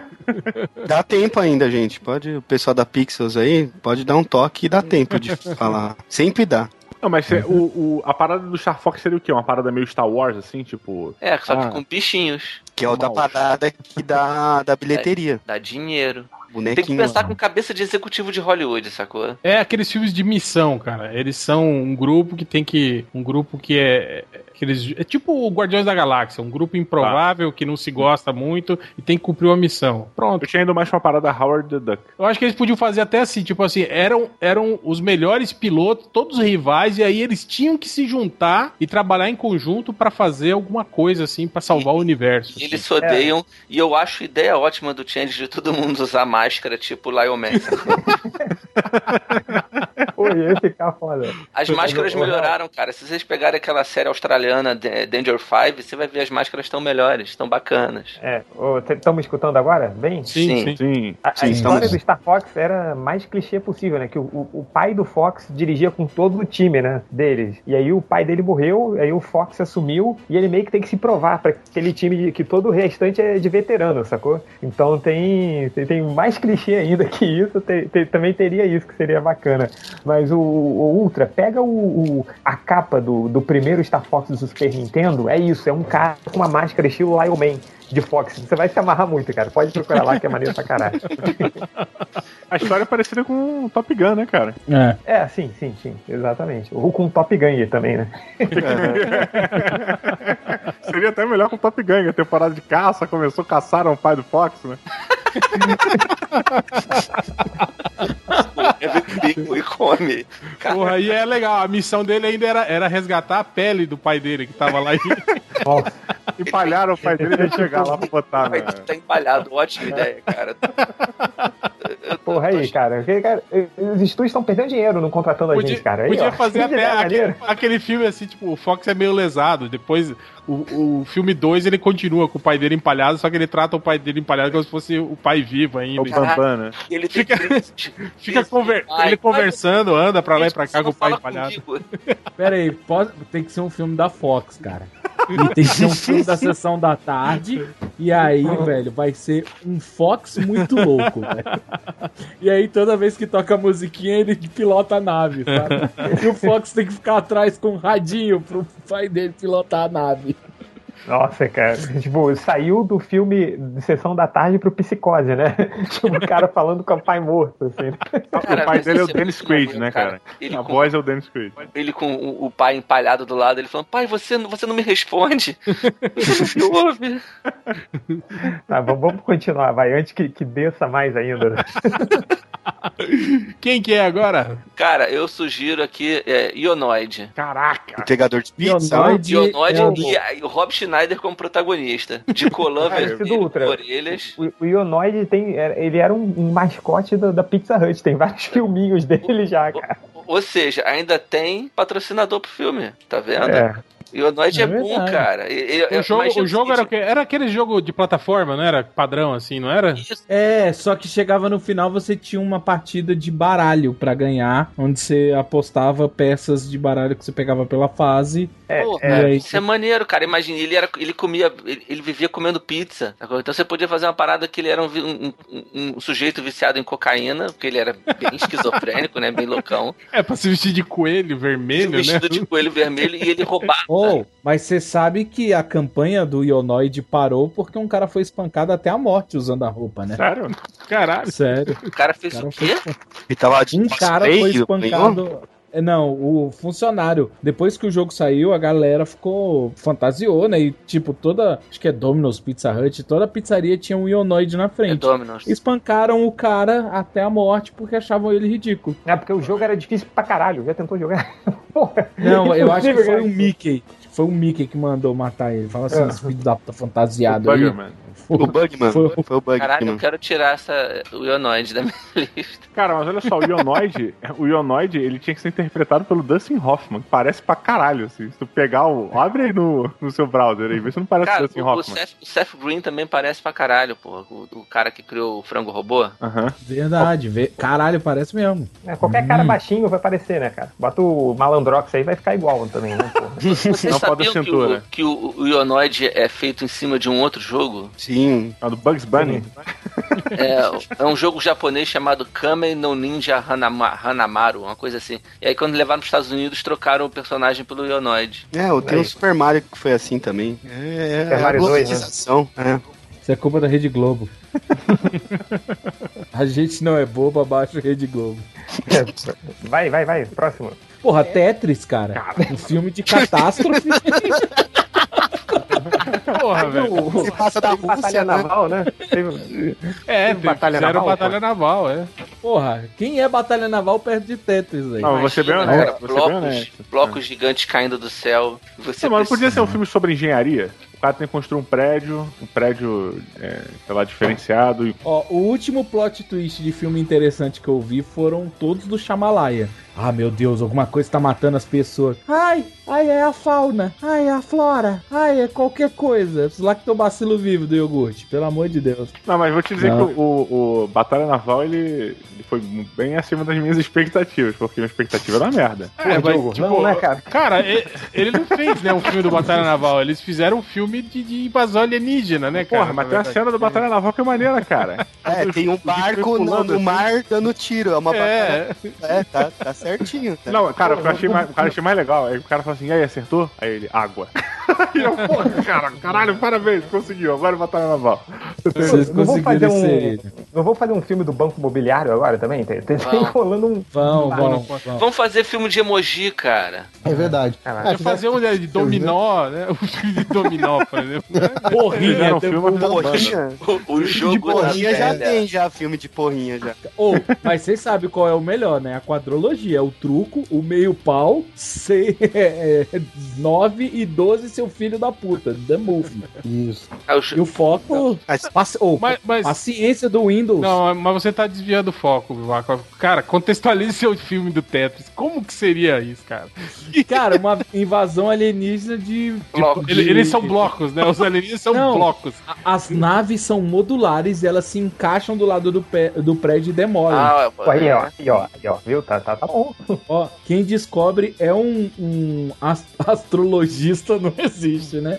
Dá tempo ainda, gente. Pode, o pessoal da Pixels aí, pode dar um toque e dá tempo de falar. Sempre dá. Não, mas é, o, o, a parada do Star Fox seria o quê? Uma parada meio Star Wars, assim, tipo. É, só que ah. com bichinhos. Que é o da parada que dá da bilheteria. Dá, dá dinheiro. Bonequinho. Tem que pensar com cabeça de executivo de Hollywood, sacou? É aqueles filmes de missão, cara. Eles são um grupo que tem que. Um grupo que é. Que eles, é tipo o Guardiões da Galáxia, um grupo improvável tá. que não se gosta muito e tem que cumprir uma missão. Pronto. Eu tinha indo mais pra uma parada Howard the Duck. Eu acho que eles podiam fazer até assim, tipo assim, eram, eram os melhores pilotos, todos rivais, e aí eles tinham que se juntar e trabalhar em conjunto para fazer alguma coisa assim, para salvar e, o universo. Assim. Eles se odeiam, é. e eu acho ideia ótima do Change de todo mundo usar máscara, tipo Lion Man. Pô, ia ficar foda. As máscaras melhoraram, cara. Se vocês pegarem aquela série australiana Danger Five, você vai ver as máscaras estão melhores, estão bacanas. É. Estão me escutando agora? Bem? Sim, sim. sim. A, sim, a história do Star Fox era mais clichê possível, né? Que o, o, pai do Fox dirigia com todo o time, né? Deles. E aí o pai dele morreu, aí o Fox assumiu e ele meio que tem que se provar para aquele time que todo o restante é de veterano, sacou? Então tem, tem, tem mais clichê ainda que isso, tem, tem, também teria isso que seria bacana. Mas o, o Ultra, pega o, o, a capa do, do primeiro Star Fox do Super Nintendo, é isso, é um cara com uma máscara estilo Lion Man de Fox. Você vai se amarrar muito, cara. Pode procurar lá que é maneiro pra caralho. A história é parecida com Top Gun, né, cara? É. É, sim, sim, sim, exatamente. Ou com Top Gun também, né? Seria até melhor com Top Gun, a temporada de caça começou, caçaram o pai do Fox, né? e come. Porra, e é legal. A missão dele ainda era, era resgatar a pele do pai dele que tava lá. E... Empalharam o pai dele e chegar lá pra botar. Né? Tá empalhado, ótima ideia, cara. Porra, aí, cara. cara os estúdios estão perdendo dinheiro não contratando podia, a gente, cara. Aí, podia ó, fazer até aquele, aquele, filme assim, tipo, o Fox é meio lesado. Depois, o, o filme 2 ele continua com o pai dele empalhado, só que ele trata o pai dele empalhado como se fosse o pai vivo ainda. O Bambam, né? Ele fica, fica conver, ele conversando, anda pra lá e pra cá com o pai empalhado. Pera aí, pode, tem que ser um filme da Fox, cara. E tem que ser um filme da sessão da tarde. E aí, velho, vai ser um Fox muito louco, velho. E aí, toda vez que toca a musiquinha, ele pilota a nave, sabe? E o Fox tem que ficar atrás com um radinho pro pai dele pilotar a nave. Nossa, cara. Tipo, saiu do filme de Sessão da Tarde pro Psicose, né? Tipo, o cara falando com o pai morto, assim. Cara, o pai dele é o Dennis Quaid, né, cara? Ele a com, voz é o Dennis Quaid. Ele com o, o, pai empalhado do lado, ele falando, pai, você, você não me responde. Você não me ouve. Tá, vamos continuar, vai, antes que, que desça mais ainda. Quem que é agora? Cara, eu sugiro aqui é, Ionoid. Caraca! Entregador de pizza. Ionoid, Ionoid é e, o Rob Schneider como protagonista. De colã vermelho, orelhas. O, o Ionoid tem, ele era um, um mascote da, da, Pizza Hut. Tem vários filminhos dele já, cara. Ou, ou seja, ainda tem patrocinador pro filme, tá vendo? É. E o Noite é, é bom, cara. o jogo, o jogo era, era aquele jogo de plataforma, não era padrão assim, não era? É, só que chegava no final você tinha uma partida de baralho para ganhar, onde você apostava peças de baralho que você pegava pela fase. É, Pô, é. Isso é maneiro, cara. Imagina, ele, era, ele comia, ele, ele, vivia comendo pizza. Então você podia fazer uma parada que ele era um, um, um, um sujeito viciado em cocaína, porque ele era bem esquizofrênico, né? Bem loucão. É, pra se vestir de coelho vermelho, se né? Vestido de coelho vermelho e ele roubava. Oh, mas você sabe que a campanha do Ionoid parou porque um cara foi espancado até a morte usando a roupa, né? Sério? Caralho. Sério. O cara fez o, cara o quê? Foi... Tava um cara foi espancado. É, não, o funcionário. Depois que o jogo saiu, a galera ficou. fantasiou, né? E tipo, toda. Acho que é Domino's Pizza Hut, toda pizzaria tinha um Ionoid na frente. É Domino's. Espancaram o cara até a morte porque achavam ele ridículo. É, porque o jogo era difícil pra caralho. Já tentou jogar? Porra. Não, eu acho que foi um Mickey foi o Mickey que mandou matar ele. Fala assim, esse filho da puta fantasiado O aí. Foi- O Bugman. foi- Foi o Bugman. Caralho, eu quero tirar essa, o Ionoid da minha lista. Cara, mas olha só, o Ionoid, o Ionoid, ele tinha que ser interpretado pelo Dustin Hoffman, que parece pra caralho, assim. Se tu pegar o... Abre aí no, no seu browser aí, vê se não parece Cara, o Dustin o, o, Hoffman. Seth, o Seth Green também parece pra caralho, pô. O, o cara que criou o frango robô. Aham. Verdade, vê- caralho, parece mesmo. É, qualquer cara baixinho vai aparecer, né, cara? Bota o Malandrox aí vai ficar igual também, né, pô? Vocês Não pode sabiam que, o, que o, o Ionoid é feito em cima de um outro jogo? Sim. É do Bugs Bunny. É, é um jogo japonês chamado Kamen no Ninja Hanama- Hanamaru, uma coisa assim. E aí quando levaram para os Estados Unidos, trocaram o personagem pelo Ionoid. É, eu tenho o Super Mario que foi assim também. É, Super é a Mario 2, né? globalização. É. Isso é culpa da Rede Globo. A gente não é bobo abaixo da Rede Globo. Vai, vai, vai, próximo. Porra, Tetris, cara. Um filme de catástrofe. Porra, velho. Se passa da Teve batalha Rússia, né? naval, né? Teve- É, Teve batalha fizeram naval, batalha naval, é. Porra, quem é Batalha Naval perto de Tetris aí? Não, você bem honesto, cara, você bem blocos, honesto. blocos gigantes caindo do céu. Você Não, mas precisa- podia ser um filme sobre engenharia? O cara tem que construir um prédio, um prédio, é, sei lá, diferenciado. Ó, o último plot twist de filme interessante que eu vi foram todos do Shamalaia. Ah, meu Deus, alguma coisa tá matando as pessoas. Ai, ai, é a fauna. Ai, é a flora. Ai, é qualquer coisa. Os lactobacilo vivo do iogurte, pelo amor de Deus. Não, mas vou te dizer Não. que o, o Batalha Naval, ele, ele foi bem acima das minhas expectativas, porque minha expectativa era uma merda. É, Pô, Diogo, não, né, cara? Cara, e- ele não fez, né, um filme do Batalha Naval. Eles fizeram um filme de, de invasão alienígena, né, cara? Porra, mas na tem a cena do Batalha Naval que é maneira, cara. É, tem um barco no, no mar dando tiro. É uma batalha. É, É, tá, tá certinho. Tá. Não, cara, o que eu achei mais, o cara achei mais legal. Aí o cara fala assim, e aí, acertou? Aí ele, água. e eu, porra, cara, caralho, parabéns, conseguiu. Agora Batalha Naval. Vocês Não vou fazer conseguiram um. ser. Não vou fazer um filme do Banco Imobiliário agora também? Tem, tem rolando um. Vão, Ah, vão, vão. Vamos fazer filme de emoji, cara. É verdade. Caraca. É, Ia fazer um né, de dominó, né? O filme de dominó, por exemplo. Porrinha, Fizeram um filme, Porrinha. O, o jogo De porrinha já velha. tem, já, filme de porrinha já. Ô, mas vocês sabem qual é o melhor, né? A quadrologia. É o truco, o meio pau, seis, é, 9 e 12, seu filho da puta. The Movie. Isso. O E o foco. Paci... Mas, mas Paciência do Windows. Não, mas você tá desviando o foco. Cara, contextualize seu filme do Tetris. Como que seria isso, cara? Cara, uma invasão alienígena de. de- Blocos. Ele- de- eles são blocos, né? Os alienígenas são Não. blocos. As naves são modulares e elas se encaixam do lado do, pé, do prédio e demolem. Ah, Pô, Aí, ó, aí, ó, aí, ó, viu? Tá, tá, tá bom. Ó, quem descobre é um, um as- astrologista, não existe, né?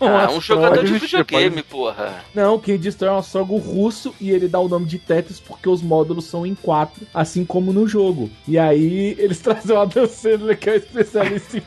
ah, um jogador de videogame, porra. Não, quem destrói é um astrólogo russo e ele dá o nome de Tetris porque os módulos são em quatro, assim como no jogo. E aí eles trazem o Adam Sandler, que é o especialista em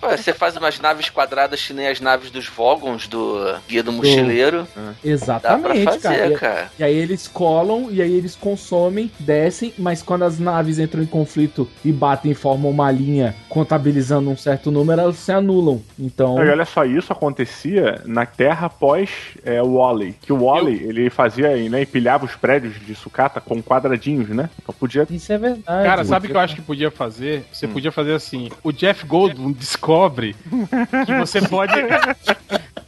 Pô, Você faz umas naves quadradas que nem as naves dos Vogons do Guia do Mochileiro. Dá pra Exatamente, fazer, cara. E- cara. E aí eles colam, e aí eles consomem, descem, mas quando as naves entram em conflito e batem e formam uma linha contabilizando um certo número, elas se anulam. Então. E olha só, isso acontecia na Terra após é, o Wally. Que o Wally, ele fazia, né, empilhava os prédios de sucata com quadradinhos, né? Então podia... Isso é verdade. Cara, sabe o que eu acho que podia fazer? Você podia fazer assim: o Jeff Goldblum descobre que você pode.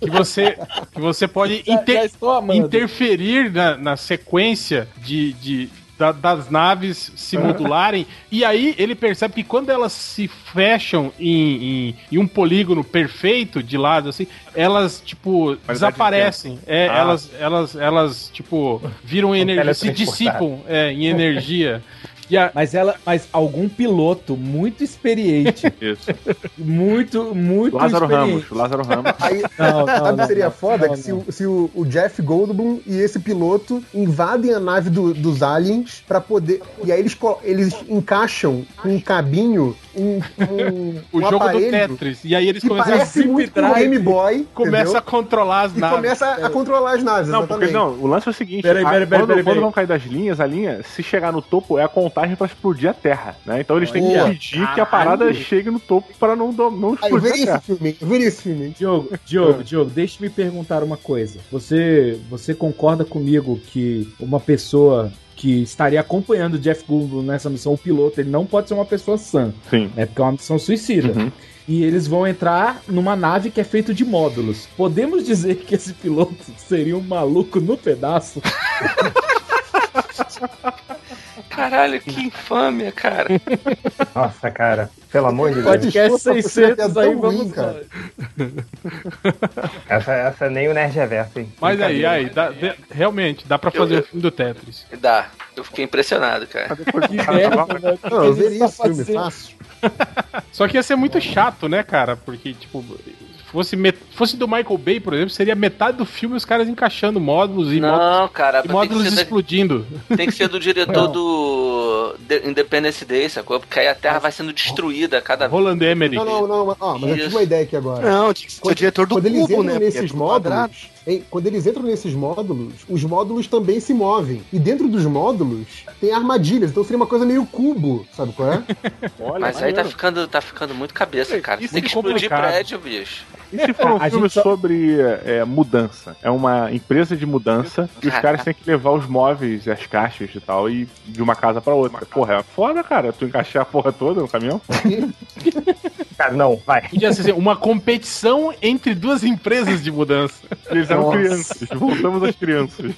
Que você, que você pode inter- já estou amando. interferir na, na sequência de. de da- das naves se modularem, e aí ele percebe que quando elas se fecham em, em, em um polígono perfeito de lado, assim, elas, tipo, desaparecem. É, Ah. elas, elas, elas, tipo, viram energia, se dissipam é, em energia. E a, Mas ela, mas algum piloto muito experiente, Isso. muito, muito Lázaro experiente. Ramos, Lázaro Ramos. Aí, Não, não, sabe o não, que seria não, foda? não, que se, se o, o Jeff Goldblum e esse piloto invadem a nave do- dos aliens pra poder. E aí eles, eles encaixam com um cabinho um, um, o um jogo do aparelho Tetris. E aí eles que começam a, parece muito com o. Game Boy. começa a entendeu? controlar as E naves. começa a controlar as naves, Não, porque exatamente. não, o lance é o seguinte: Peraí, a- peraí, peraí, quando, peraí, quando peraí. vão cair das linhas, a linha, se chegar no topo, é a contagem sabotagem para explodir a Terra, né? Então eles têm que impedir que a parada chegue no topo para não, não explodir Aí, a Terra. Filme, ver esse filme. Diogo, Diogo, Diogo, deixa-me perguntar uma coisa. Você, você concorda comigo que uma pessoa que estaria acompanhando o Jeff Goldblum nessa missão, o piloto, ele não pode ser uma pessoa sã. Sim. É porque é uma missão suicida. Uhum. E eles vão entrar numa nave que é feita de módulos. Podemos dizer que esse piloto seria um maluco no pedaço? Caralho, que infâmia, cara. Nossa, cara. Pelo amor de Deus. Podcast 600 aí, vamos cara. essa, essa nem o Nerd é verso, hein? Mas aí, aí, dá, de, realmente, dá pra fazer eu, o filme do Tetris. Dá. Eu fiquei impressionado, cara. Que merda, né? Não, eu veria esse filme fácil. Só que ia ser muito chato, né, cara? Porque, tipo, fosse, met... fosse do Michael Bay, por exemplo, seria metade do filme os caras encaixando módulos e não, módulos, cara, e módulos explodindo. Da... Tem que ser do diretor não. do Independence Day, sacou? Porque aí a Terra vai sendo destruída a cada vez. Roland Emmerich. Não, não, não, mas, mas eu tive uma ideia aqui agora. Não, tinha que ser o diretor do quando cubo, eles entram né? nesses módulos, hein, quando eles entram nesses módulos, os módulos também se movem. E dentro dos módulos tem armadilhas, então seria uma coisa meio cubo, sabe qual é? Olha, mas aí tá ficando, tá ficando muito cabeça, cara. Isso tem que explodir prédio, bicho. E se for um a filme só... sobre é, mudança? É uma empresa de mudança e os caras têm que levar os móveis e as caixas e tal e de uma casa pra outra. Porra, é foda, cara. Tu encaixar a porra toda no caminhão? cara, não, vai. Podia ser uma competição entre duas empresas de mudança. Eles eram Nossa. crianças. Voltamos às crianças.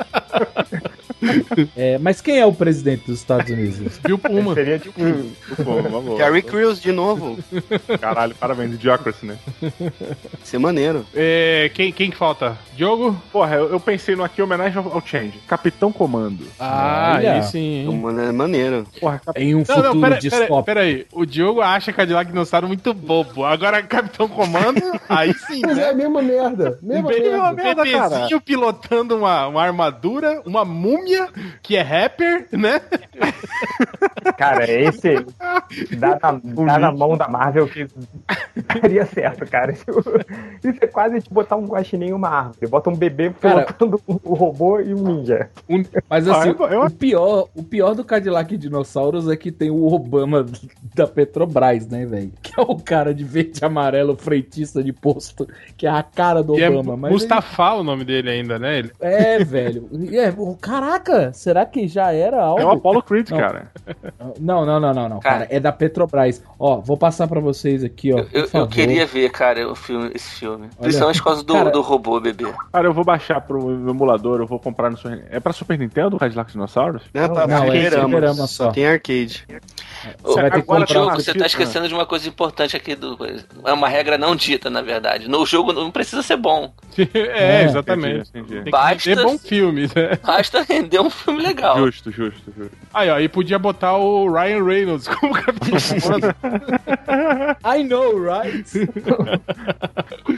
É, mas quem é o presidente dos Estados Unidos? Bill Pullman. Seria de hum, Gary Crews de novo. Caralho, parabéns. Idiocracy, né? Ser maneiro. É, quem, quem que falta? Diogo? Porra, eu, eu pensei no aqui homenagem ao, ao Change. Capitão Comando. Ah, Olha. aí sim. Comando é maneiro. Porra, cap... Em um não, futuro não, pera, distópico. Pera, aí, o Diogo acha Cadillac Dinossauro muito bobo. Agora Capitão Comando, aí sim. Mas né? é a mesma merda. Mesma um merda. merda, cara. pilotando uma, uma armadura, uma múmia que é rapper, né? Cara, esse dá na, dá na mão da Marvel que daria certo, cara. Isso, é quase tipo botar um guaxinim em uma árvore. Bota um bebê pilotando o robô e um ninja. Um, mas assim, ah, eu, eu... o, pior, o pior do Cadillac Dinossauros é que tem o Obama da Petrobras, né, velho? Que é o cara de verde e amarelo, freitista de posto, que é a cara do que é Obama. É Mustafa ele... o nome dele ainda, né? Ele... É, velho. É, caraca, será que já era algo? É o Apollo Creed, não. cara. Não, não, não, não, não, cara. cara. É da Petrobras. Ó, vou passar para vocês aqui, ó. Eu, eu, queria ver, cara, o filme, esse filme. Olha, Principalmente por causa do, cara, do robô bebê. Cara, eu vou baixar pro emulador, eu vou comprar no Super... É pra Super Nintendo, Cadillac Dinossauros? Não, não, não é só. Tem arcade. Você vai ter Agora, que comprar você tá esquecendo de uma coisa importante aqui do. É uma regra não dita, na verdade. No jogo não precisa ser bom. é, exatamente. Entendi, entendi. Basta, bom filme, né? Basta render um filme legal. Justo, justo, justo. Aí, ó, e podia botar o Ryan Reynolds como capitão. I know, right?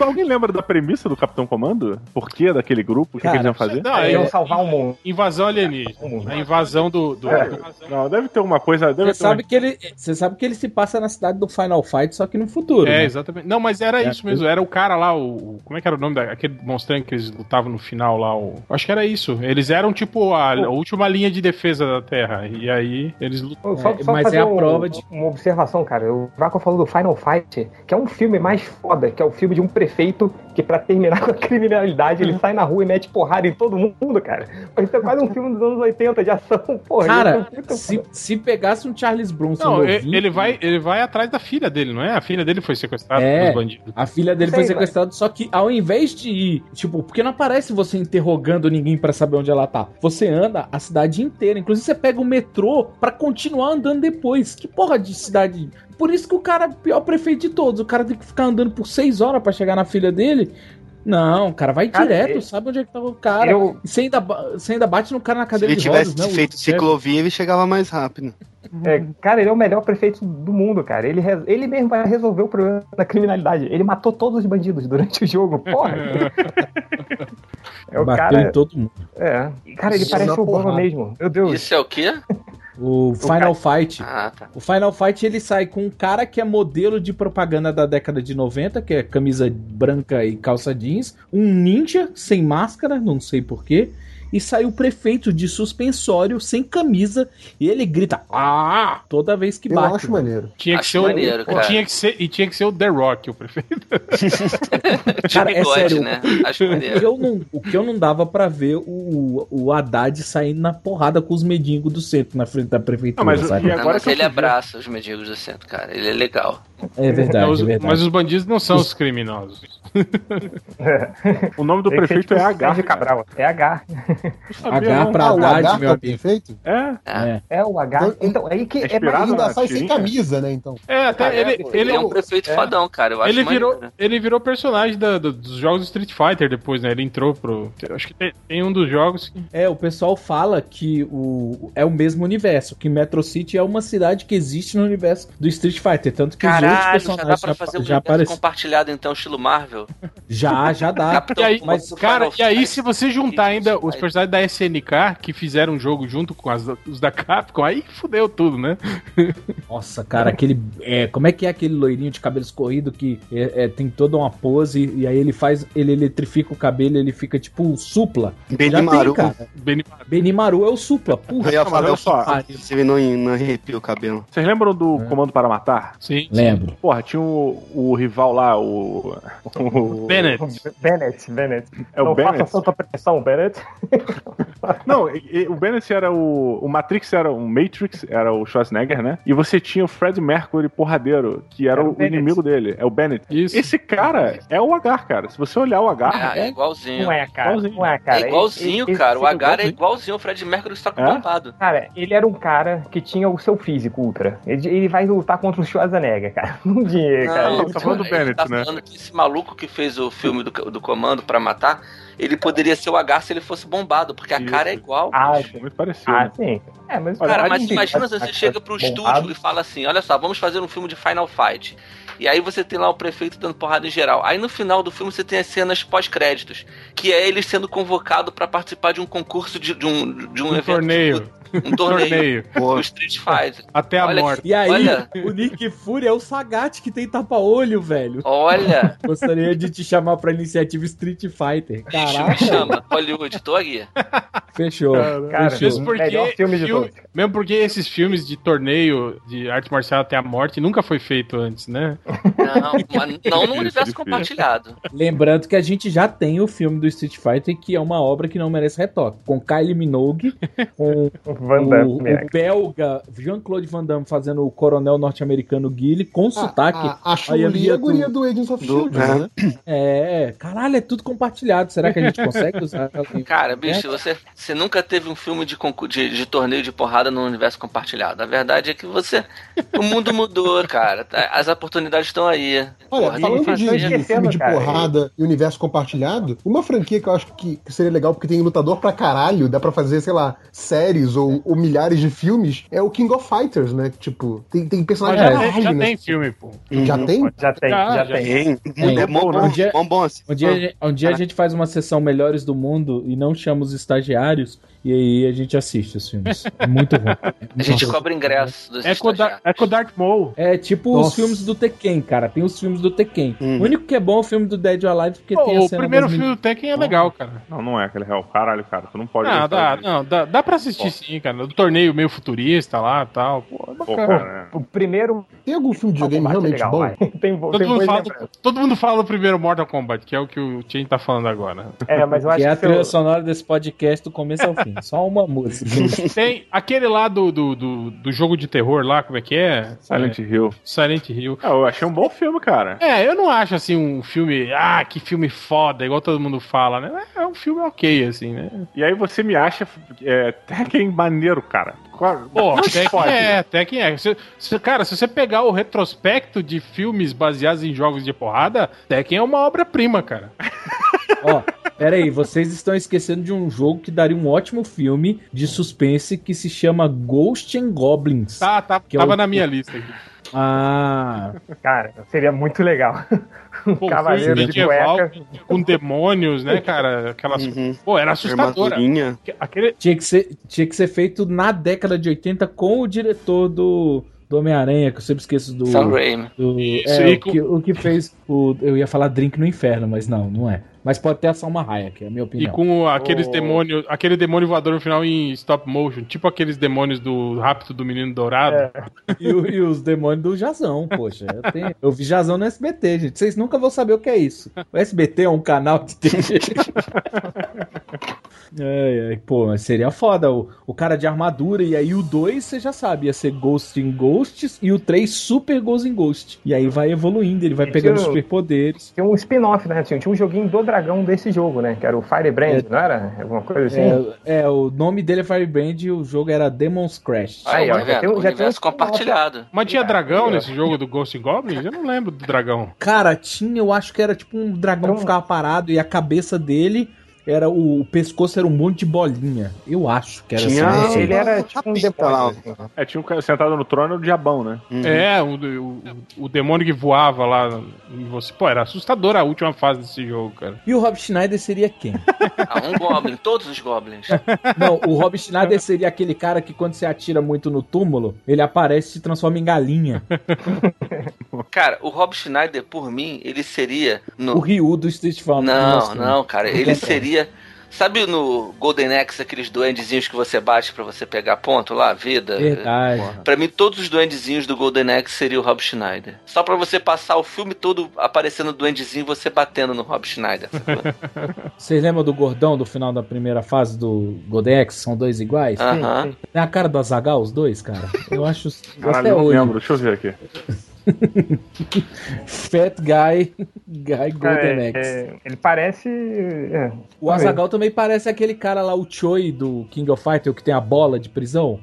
Alguém lembra da premissa do Capitão Comando? Por que daquele grupo? O que, que eles iam fazer? Não, é, iam salvar o mundo. Invasão alienígena. A invasão do. do, é. do... Não, deve ter uma coisa. Você sabe, que ele, você sabe que ele se passa na cidade do Final Fight, só que no futuro. É, né? exatamente. Não, mas era é, isso mesmo. Era o cara lá, o. Como é que era o nome daquele monstro que eles lutavam no final lá? O, acho que era isso. Eles eram tipo a, a última linha de defesa da Terra. E aí eles lutam. Só, só mas é a prova de. Uma observação, cara. O Vaco falou do Final Fight, que é um filme mais foda, que é o filme de um prefeito que, pra terminar com a criminalidade, ele sai na rua e mete porrada em todo mundo, cara. Isso é quase um filme dos anos 80 de ação, porra. Cara, é se, se pegasse um Charles Bronson. Não, novinho, ele, vai, ele vai atrás da filha dele, não é? A filha dele foi sequestrada é, pelos bandidos. A filha dele Sei, foi sequestrada, mas... só que ao invés de ir, tipo, porque não aparece você interrogando ninguém para saber onde ela tá. Você anda a cidade inteira. Inclusive, você pega o metrô para continuar andando depois. Que porra de cidade por isso que o cara é o pior prefeito de todos. O cara tem que ficar andando por seis horas para chegar na filha dele. Não, o cara vai cara, direto, ele... sabe onde é que tava o cara. Eu... Você ainda, você ainda bate no cara na cadeira de rodas, Se ele tivesse feito ciclovia, ele chegava mais rápido. É, cara, ele é o melhor prefeito do mundo, cara. Ele, ele mesmo vai resolver o problema da criminalidade. Ele matou todos os bandidos durante o jogo, porra. é o Bateu cara... em todo mundo. É. Cara, ele Isso parece o Obama mesmo. Meu Deus. Isso é o quê? O Final Fight. Ah, tá. O Final Fight ele sai com um cara que é modelo de propaganda da década de 90, que é camisa branca e calça jeans, um ninja sem máscara, não sei porquê, e sai o prefeito de suspensório sem camisa e ele grita ah toda vez que Eu bate. acho maneiro. Tinha que Acho ser o, maneiro, e cara. tinha que ser E tinha que ser o The Rock, o prefeito. Cara, é sério. né? Acho O que, maneiro. eu não, o que eu não dava pra ver o, o Haddad saindo na porrada com os mendigos do centro na frente da prefeitura, Não, mas sabe? Não, agora mas que eu ele abraça os mendigos do centro, cara. Ele é legal. É verdade, Os- é verdade. mas os bandidos não são os criminosos. O nome do prefeito tipo é H. Sérgio Cabral. É H. H pra Ah, o Haddad, H meu amigo. perfeito? É. É. É o H. Então, Então, aí que é é, mais Ainda sai sem camisa, né, então. É, até Ah, é, ele, pô. Ele, ele, é um prefeito é. fodão, cara. Eu acho ele, virou, maneiro. ele virou personagem da- do- dos jogos do Street Fighter depois, né? Ele entrou pro. Acho que tem, tem um dos jogos que. É, o pessoal fala que o, é o mesmo universo, que Metro City é uma cidade que existe no universo do Street Fighter, tanto que os Caralho, outros já personagens dá pra já, fazer um já universo apareceram. compartilhado, então, estilo Marvel. Já, já dá. Capitão E aí, mas, cara, e aí se você juntar ainda os personagens da SNK que fizeram um jogo junto com as- os da Capcom, aí fudeu tudo, né? Nossa, cara, aquele. É, como é que é aquele loirinho de cabelo escorrido que é, é, tem toda uma pose e aí ele faz. Ele eletrifica o cabelo ele fica tipo supla. Já tem, Benimaru. cara. Beni- Benimaru é o supla. Porra, Eu ia falar, olha só. você não, não arrepia o cabelo. Vocês lembram do É. Comando para Matar? Sim. Lembro. Porra, tinha o, o rival lá, o. o Bennett. Bennett, Bennett. É o Não Bennett? faça tanta pressão, Bennett. Não, e- e o Bennett era o. O Matrix era o Matrix, era o Schwarzenegger, né? E você tinha o Fred Mercury porradeiro, que era, Era o o inimigo dele. É o Bennett. Isso. Esse cara é o H, cara. Se você olhar o H. Ah, é igualzinho. Não é, cara. Igualzinho. Não é, cara. é igualzinho, Ele- cara. O ele- Agar é igualzinho. o Fred Mercury que tá com É? bombado. Cara, ele era um cara que tinha o seu físico ultra. Ele, ele vai lutar contra o Schwarzenegger, cara. Não tinha, cara. Não, tá falando do ele Bennett, tá né? falando que esse maluco que fez o filme do, do Comando pra Matar, ele poderia ser o H se ele fosse bombado, porque a Isso. cara é igual. Ah, bicho. Muito parecido. Ah, sim. É, mas Cara, mas imagina se você chega pro bombado. estúdio e fala assim: olha só, vamos fazer um filme de Final Fight. E aí você tem lá o prefeito dando porrada em geral. Aí no final do filme você tem as cenas pós-créditos, que é ele sendo convocado pra participar de um concurso de, de um, de um, Um evento. torneio. de- um torneio. Torneio. do Street Fighter. Até a Olha morte. E aí, Olha. o Nick Fury é o Sagat que tem tapa-olho, velho. Olha, Gostaria de te chamar pra iniciativa Street Fighter. me Caraca, chama, Hollywood, tô aqui. fechou. Cara, fechou. Mesmo porque, melhor filme de filme- todos. mesmo porque esses filmes de torneio de arte marcial até a morte nunca foi feito antes, né? Não, mas não no universo compartilhado. Lembrando que a gente já tem o filme do Street Fighter, que é uma obra que não merece retoque. Com Kylie Minogue, com Van Damme, o, né? o belga Jean-Claude Van Damme fazendo o coronel norte-americano Guile, com sotaque. A, a, a Aí Chun-Li é é a guria do- do Agents of do- Shield, é. né? É, caralho, é tudo compartilhado. Será que a gente consegue usar? Cara, bicho, você, você nunca teve um filme de, de, de torneio de porrada no universo compartilhado. A verdade é que você. O mundo mudou, cara. As oportunidades estão aí. Olha, Porra, falando de, de filme de cara. porrada e universo compartilhado, uma franquia que eu acho que que seria legal porque tem lutador pra caralho, dá pra fazer, sei lá, séries ou, ou milhares de filmes, é o King of Fighters, né? Tipo, tem, tem personagem já, pra tem, já caralho, né? tem filme, pô. Já tem? Já tem, Já, já, já tem. Tem. Tem. É bom, Um bom, dia- bom, bom assim. Um dia, a gente- um dia a gente faz uma sessão Melhores do Mundo e não chama os estagiários, e aí a gente assiste os filmes. É muito ruim. A gente cobra ingresso dos É com, estagiários. é com Darth Maul. É tipo Nossa. os filmes do Tekken, cara. Tem os filmes do Tekken. Hum. O único que é bom é o filme do Dead or Alive, porque Pô, tem a o primeiro filme do Tekken é legal, cara. Não, não é aquele real. Caralho, cara. Tu não pode. Não, gostar dá, não, dá, dá pra assistir sim, cara. Do torneio meio futurista lá e tal. Pô, é Pô, bacana. cara. O primeiro Tem algum filme de videogame é realmente legal, bom? Tem, Todo tem mundo, fala do, todo mundo fala do primeiro Mortal Kombat, que é o que o Chen tá falando agora. É, mas eu acho Que é a que se eu- trilha sonora desse podcast do começo ao fim. Só uma música. Tem aquele lá do, do, do, do jogo de terror lá, como é que é? Silent É, Hill. Silent Hill. Ah, eu achei um bom filme, cara. É, eu não acho assim um filme, ah, que filme foda, igual todo mundo fala, né? É um filme ok, assim, né? E aí você me acha é, Tekken maneiro, cara. Claro. Pô, Tekken é, Tekken é. Se- se- cara, se você pegar o retrospecto de filmes baseados em jogos de porrada, Tekken é uma obra-prima, cara. Ó, pera aí, vocês estão esquecendo de um jogo que daria um ótimo filme de suspense que se chama Ghost and Goblins. Tá, tá, Que é tava o- na minha lista aqui. Ah, Cara, seria muito legal. Um Pô, cavaleiro de medieval cueca. com demônios, né, cara? Aquelas. Uhum. Pô, era assustadora. Aquele, tinha que, ser, tinha que ser feito na década de 80 com o diretor do, do Homem-Aranha, que eu sempre esqueço do. Sam Raimi. do Isso, é, o, que, o que fez o. Eu ia falar Drink no Inferno, mas não, não é. Mas pode ter a Salma Hayek, é a minha opinião. E com aqueles oh. demônios, aquele demônio voador no final em stop motion, tipo aqueles demônios do Rápido do Menino Dourado. É. E, e, os demônios do Jazão, poxa. Eu, tenho, eu vi Jazão no SBT, gente. Vocês nunca vão saber o que é isso. O SBT é um canal de TV. Ai, ai, pô, mas seria foda o, o cara de armadura. E aí o 2, você já sabe, ia ser Ghost in Ghosts. E o 3, Super Ghost in Ghost. E aí vai evoluindo, ele vai pegando superpoderes. Tinha um spin-off, né? Tinha, tinha um joguinho do dragão desse jogo, né? Que era o Firebrand, é, não era? Alguma coisa assim? É, é, o nome dele é Firebrand e o jogo era Demon's Crash. Aí, ó, já tem, já tem um compartilhado. Mas tinha dragão nesse jogo do Ghost in Goblins? Eu não lembro do dragão. Cara, tinha, eu acho que era tipo um dragão então, que ficava parado e a cabeça dele era o, o, pescoço era um monte de bolinha. Eu acho que era tinha, assim. Ele era tipo um demônio. É, tinha um sentado no trono do diabão, né? Uhum. É, o, o, o, demônio que voava lá em você. Pô, era assustador a última fase desse jogo, cara. E o Rob Schneider seria quem? ah, um Goblin, todos os Goblins. Não, o Rob Schneider seria aquele cara que quando você atira muito no túmulo, ele aparece e se transforma em galinha. Cara, o Rob Schneider, por mim, ele seria. No... O Ryu do Street Fighter. Não, não, cara. Ele seria Sabe no Golden Axe aqueles duendezinhos que você bate para você pegar ponto lá, vida? Verdade. Para mim, todos os duendezinhos do Golden Axe seria o Rob Schneider. Só para você passar o filme todo aparecendo duendezinho e você batendo no Rob Schneider. Vocês lembram do gordão do final da primeira fase do Golden Axe? São dois iguais? Aham. Uh -huh. Tem a cara do Azagal, os dois, cara? Eu acho. Caralho, eu não hoje. lembro. Deixa eu ver aqui. Fat Guy, Guy Golden é, Axe. É, ele parece. É, o Azagal também parece aquele cara lá, o Choi do King of Fighters, que tem a bola de prisão.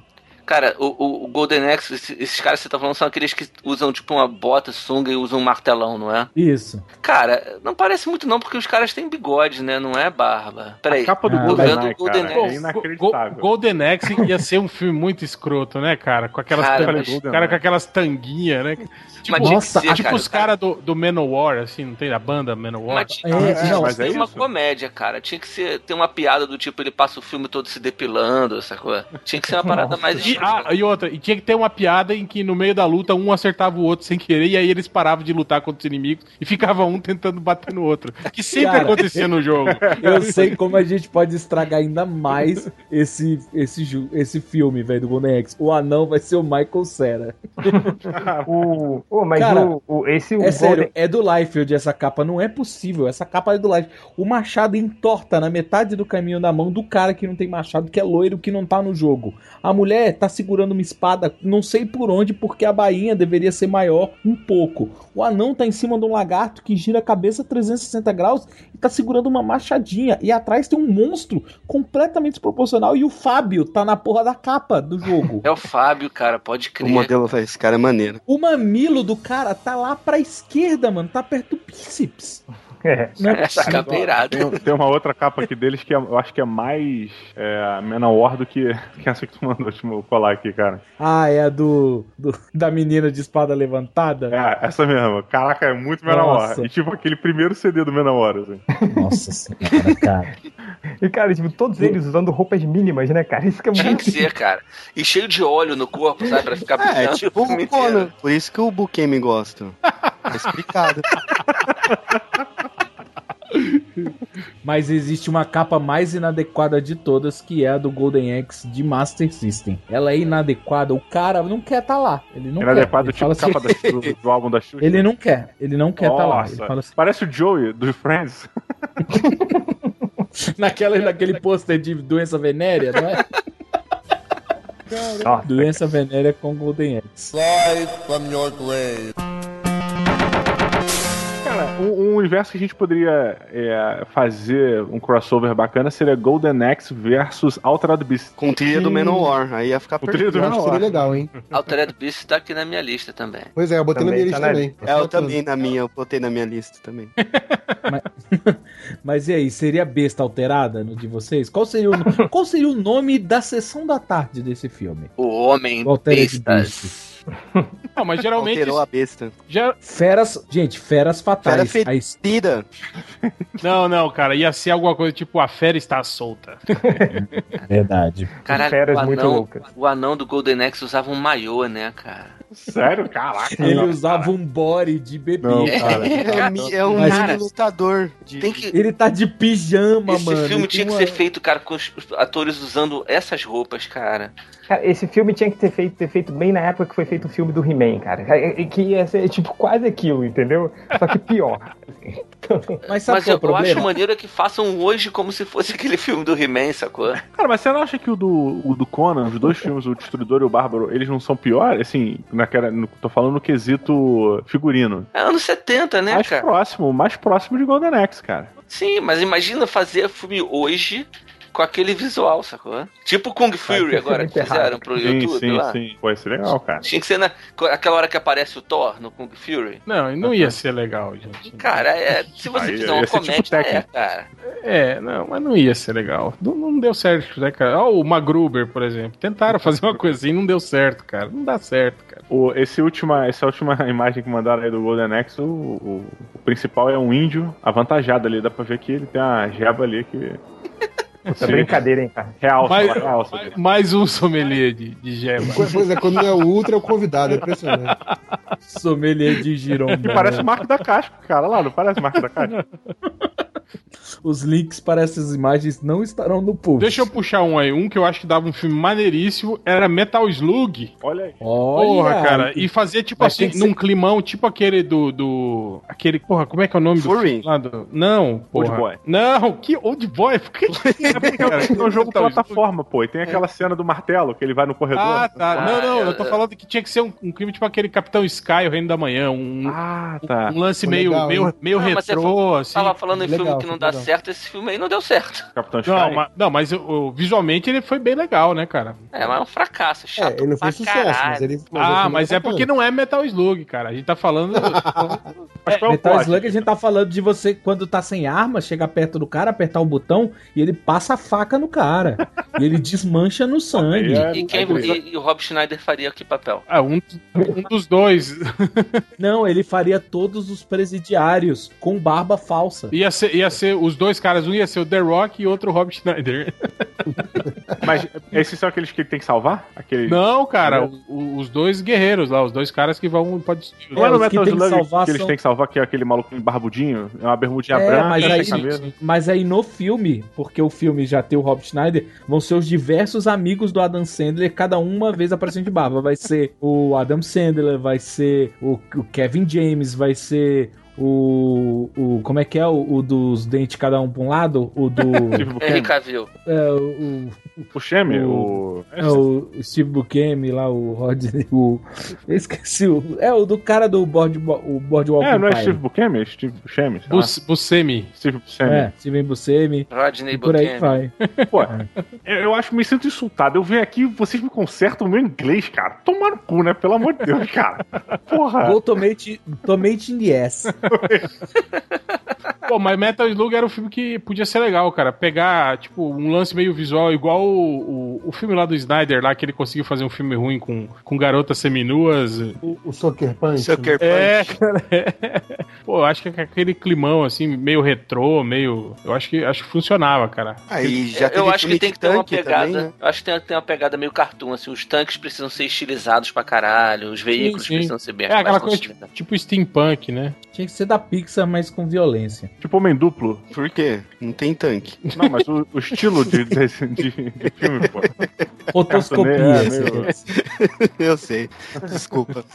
Cara, o, o Golden Axe, esses, caras que você tá falando são aqueles que usam tipo uma bota, sunga e usam um martelão, não é? Isso. Cara, não parece muito não, porque os caras têm bigode, né? Não é barba. Peraí. A capa do ah, Golden, Axe, Golden cara, Axe. É inacreditável. Golden Axe ia ser um filme muito escroto, né, cara? Com aquelas, cara, mas... cara com aquelas tanguinhas, né? Tipo, Nossa, ser, tipo cara, os caras do, do Manowar, assim, não tem a banda Manowar? Mas tinha, é, não, mas é uma comédia, cara. Tinha que ser, ter uma piada do tipo, ele passa o filme todo se depilando, sacou? Tinha que ser uma parada mais... E, ah, e outra, e tinha que ter uma piada em que no meio da luta um acertava o outro sem querer e aí eles paravam de lutar contra os inimigos e ficava um tentando bater no outro. Que sempre cara, acontecia no jogo. Eu sei como a gente pode estragar ainda mais esse, esse, esse filme, velho, do Axe. O anão vai ser o Michael Cera. o, oh, mas cara, o, o, esse... O é sério, é do Liefeld essa capa. Não é possível. Essa capa é do Liefeld. O machado entorta na metade do caminho da mão do cara que não tem machado, que é loiro, que não tá no jogo. A mulher tá segurando uma espada, não sei por onde, porque a bainha deveria ser maior um pouco. O anão tá em cima de um lagarto que gira a cabeça 360 graus e tá segurando uma machadinha. E atrás tem um monstro completamente desproporcional e o Fábio tá na porra da capa do jogo. É o Fábio, cara, pode crer. O modelo, esse cara é maneiro. O mamilo do cara tá lá pra esquerda, mano, tá perto do bíceps. É, é essa capa é Tem, tem, uma outra capa aqui deles que é, eu acho que é mais é, Menor do que, que essa que tu mandou deixa eu colar aqui, cara. Ah, é a do, do, da menina de espada levantada? É, essa mesmo. Caraca, é muito Menor. E tipo aquele primeiro CD do Menor, assim. Nossa senhora, cara. E, cara, tipo, todos eles usando roupas mínimas, né, cara? Isso que é Tinha muito... que ser, cara. E cheio de óleo no corpo, sabe? Pra ficar é, é tipo o. Por isso que o Bukemi gosta. Tá explicado. Mas existe uma capa mais inadequada de todas, que é a do Golden Axe de Master System. Ela é inadequada, o cara não quer estar tá lá. Ele não inadequado, quer. Ele tipo capa assim, do, do, álbum da Xuxa. Ele não quer, ele não quer estar tá lá. Assim, Parece o Joey do Friends. Naquela, naquele pôster de doença venérea, não é? Doença venérea com Golden Axe. Fly from your grave. Cara, um, um, universo que a gente poderia é, fazer um crossover bacana seria Golden Axe versus Altered Beast. Com trilha do Manowar, aí ia ficar perfeito. Trilha do Seria legal, hein? Altered Beast tá aqui na minha lista também. Pois é, eu botei também, na minha lista tá também. É, eu também na minha, eu botei na minha lista também. mas, mas e aí, seria besta alterada no de vocês? Qual seria o, qual seria o nome da sessão da tarde desse filme? O Homem Bestas. Beast. Não, mas geralmente. Alterou a besta. Já... Feras. Gente, feras fatais. Fera fedida. Não, não, cara. Ia ser alguma coisa tipo a fera está solta. Verdade. Caralho, feras o anão, muito loucas. O anão do Golden Axe usava um maiô, né, cara? Sério? Caraca. Ele usava cara. um body de bebê. Não, cara. É, é, um cara, lutador. De... Que... Ele tá de pijama, Esse mano. Esse filme tinha que ser feito, cara, com os atores usando essas roupas, cara. Cara, esse filme tinha que ter feito, ter feito bem na época que foi feito o filme do He-Man, cara. Que ia ser tipo quase aquilo, entendeu? Só que pior. mas sabe mas é eu, eu acho maneiro é que façam hoje como se fosse aquele filme do He-Man, sacou? Cara, mas você não acha que o do, o do Conan, os dois filmes, o Destruidor e o Bárbaro, eles não são piores? Assim, naquela, no, tô falando no quesito figurino. É anos 70, né, mais cara? Mais próximo, mais próximo de Golden Axe, cara. Sim, mas imagina fazer filme hoje com aquele visual, sacou? Tipo Kung Fury agora que fizeram pro sim, YouTube sim, lá. Sim, Pode ser legal, cara. Tinha que ser na, aquela hora que aparece o Thor no Kung Fury. Não, não ia ser legal, gente. Cara, é, se você fizer uma tipo comédia, tipo é, cara. É, não, mas não ia ser legal. Não, não deu certo, né, cara? Ó, o Magruber, por exemplo. Tentaram fazer uma coisa assim, não deu certo, cara. Não dá certo, cara. O, esse última, essa última imagem que mandaram aí do Golden Axe, o, o, o principal é um índio avantajado ali. Dá pra ver que ele tem uma jeba ali que é brincadeira, hein, cara. Real, mais, real, mais, mais um sommelier de, de gema. Pois é, quando é o Ultra, é o convidado, é impressionante. sommelier de giromba. Que parece o Marco da Casca, cara. Lá, não parece o Marco da Casca? Os links para essas imagens não estarão no post. Deixa eu puxar um aí. Um que eu acho que dava um filme maneiríssimo era Metal Slug. Olha aí. Porra, Olha, cara. Que... E fazia tipo Mas assim, num ser... climão, tipo aquele do, do. Aquele. Porra, como é que é o nome Furry. do. do... Não, porra. Old Boy. Não, que Old Boy? Por que... é um jogo plataforma, pô. E tem aquela cena do martelo que ele vai no corredor. Ah, tá. Ah, não, não. Eu tô falando que tinha que ser um, um crime tipo aquele Capitão Sky, o Reino da Manhã. Um, ah, tá. um lance meio, legal, meio, meio ah, retrô, assim. Tava falando em legal, filme que não dá legal. certo, esse filme aí não deu certo. Capitão Não, mas, não, mas visualmente ele foi bem legal, né, cara? É, mas é um fracasso, é, chato. É, ele não fez sucesso, caralho. mas ele. Mas ah, mas é porque não é Metal Slug, cara. A gente tá falando. é, Metal Slug a gente tá falando de você, quando tá sem arma, chegar perto do cara, apertar o botão e ele passa a faca no cara. e ele desmancha no sangue. É, e, quem, e, e, o Rob Schneider faria que papel? Ah, um, um dos dois. não, ele faria todos os presidiários com barba falsa. Ia ser, ia ser os dois caras, um ia ser o The Rock e outro Rob Schneider. Mas esses são aqueles que tem que salvar? Aquele... Não, cara, o, os dois guerreiros lá, os dois caras que vão. Pode... Não é no Metal Slug que, que, eles têm que salvar, que é aquele maluco barbudinho, é uma bermudinha é, branca, mas aí, mas aí no filme, porque o filme já tem o Rob Schneider, vão ser os diversos amigos do Adam Sandler, cada um uma vez aparecendo de barba. Vai ser o Adam Sandler, vai ser o, o Kevin James, vai ser o, o. Como é que é o, o dos dentes, cada um pra um lado? O do. Henry Cavill. É, o. O Shemi, o. O, é, o Steve Buscemi lá, o Rodney. O, eu esqueci. O, é o do cara do board, o Boardwalk É, não é Steve Buscemi? É Steve Buscemi. Bus, Buscemi. Steve Buscemi. É, Steve Buscemi. Rodney Por aí vai. Pô, é. eu acho que me sinto insultado. Eu venho aqui vocês me consertam o meu inglês, cara. Tomar no cu, né? Pelo amor de Deus, cara. Porra. Go tomate, tomate in the ass. Pô, mas Metal Slug era um filme que podia ser legal, cara. Pegar, tipo, um lance meio visual, igual o, o, o filme lá do Snyder, lá que ele conseguiu fazer um filme ruim com, com garotas seminuas. O, o Sucker Punch. Sucker é, Punch. É, cara. É. Pô, acho que aquele climão, assim, meio retrô, meio. Eu acho que, acho que funcionava, cara. Aí já Eu acho que tem que ter uma pegada. Também. Eu acho que tem, tem uma pegada meio cartoon, assim. Os tanques precisam ser estilizados pra caralho, os veículos sim, sim. precisam ser bem É aquela coisa tipo, tipo steampunk, né? Tinha que ser da Pixar, mas com violência. Tipo Homem Duplo. Por quê? Não tem tanque. Não, mas o, o estilo de, de, de, de filme, pô. Rotoscopia. É, meio... Eu sei. Desculpa.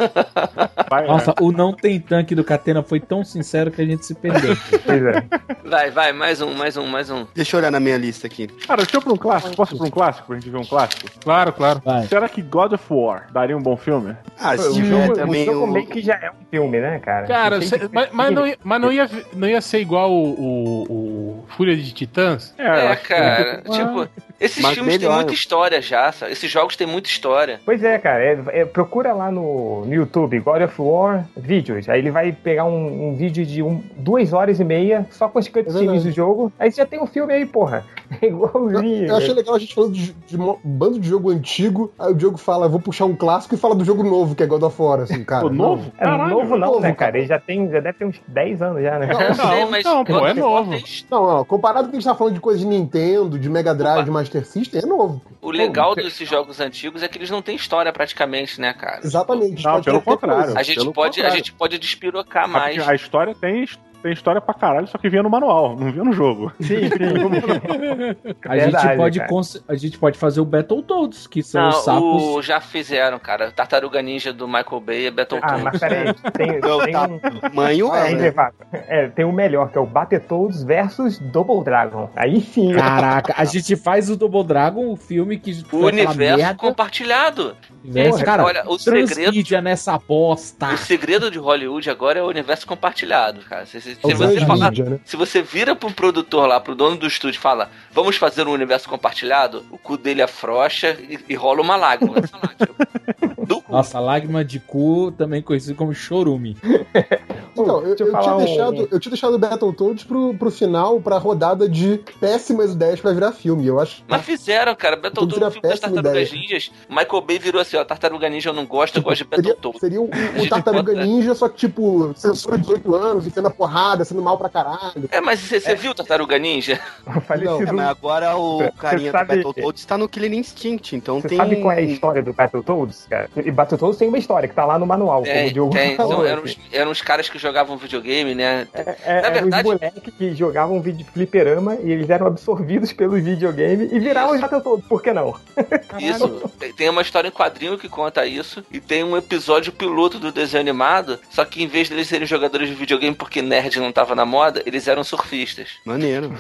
Vai, Nossa, é. o não tem tanque do Catena foi tão sincero que a gente se perdeu. Pois é. Vai, vai, mais um, mais um, mais um. Deixa eu olhar na minha lista aqui. Cara, deixa eu pra um clássico. Posso ir pra um clássico pra gente ver um clássico? Claro, claro. Vai. Será que God of War daria um bom filme? Ah, se tiver também. O jogo meio que já é um filme, né, cara? Cara, mas, mas, não, ia, mas não, ia, não ia ser igual o, o, o Fúria de Titãs? É, é cara. Tipo, esses Mas filmes melhor. têm muita história já, sabe? Esses jogos têm muita história. Pois é, cara. É, é, procura lá no, no YouTube, God of War Vídeos. Aí ele vai pegar um, um vídeo de um, duas horas e meia, só com as cutscenes é do jogo. Aí você já tem um filme aí, porra. É igualzinho. Eu, eu achei legal a gente falando de, de, um bando de jogo antigo. Aí o Diogo fala, vou puxar um clássico e fala do jogo novo, que é God of War, assim, cara. Pô, novo? É, Caralho, novo não, novo, né, cara? Ele já tem, já deve ter uns 10 anos já, né? Não, não, mas não pô, é novo. Não, não, comparado com a gente tá falando de coisa de Nintendo, de Mega Drive, mais Master System é novo. O legal desses jogos antigos é que eles não têm história praticamente, né, cara? Exatamente. Não, pelo contrário. A gente, pelo pode, a contrário. gente pode despirocar mais. A história tem, tem história pra caralho, só que vinha no manual, não vinha no jogo. Sim, sim. A, Verdade, gente pode cons- a gente pode fazer o Battletoads, que são Não, os sapos. o, já fizeram, cara. Tartaruga Ninja do Michael Bay é Ah, Battletoads. mas peraí. Tem, Não, tem um. Manho Ah, é, né? é, tem o melhor, que é o Battletoads versus Double Dragon. Aí sim. Caraca, a gente faz o Double Dragon, o filme que O universo compartilhado. Universo, Porra, cara, olha, o segredo- nessa bosta. O segredo de Hollywood agora é o universo compartilhado, cara. Se, se- se É você falar, Transmídia, né? se você vira pro produtor lá, pro dono do estúdio e fala, vamos fazer um universo compartilhado, o cu dele afrouxa e, e rola uma lágrima. do cu. Nossa, lágrima de cu, também conhecido como chorume. Então, eu, eu tinha um- deixado, eu tinha deixado o Battletoads pro, pro final, pra rodada de péssimas ideias pra virar filme. Eu acho Mas fizeram, cara. Battletoads, seria o filme das Tartarugas ideia. Ninjas. Michael Bay virou assim, ó, Tartaruga Ninja eu não gosto, eu gosto de seria, Battletoads. seria um, um Tartaruga Ninja, só que, tipo, censura de 18 anos, enfiando a porrada, sendo mal pra caralho. É, mas você você viu Tartaruga Ninja? O falecido. É, mas agora o Você carinha sabe- do Battletoads tá no Killing Instinct, então Você tem... sabe qual é a história do Battletoads, cara? E Battletoads tem uma história que tá lá no manual, como Tem, o Diogo tem. falou. São- eram, assim. os, eram os caras que jogavam videogame, né? É, Na eram verdade- os moleques que jogavam vídeo fliperama e eles eram absorvidos pelo videogame e viravam os Battletoads, por que não? Isso. Tem- uma história em quadrinho que conta isso. E tem um episódio piloto do desenho animado. Só que em vez deles serem jogadores de videogame porque nerd não tava na moda, eles eram surfistas. Maneiro.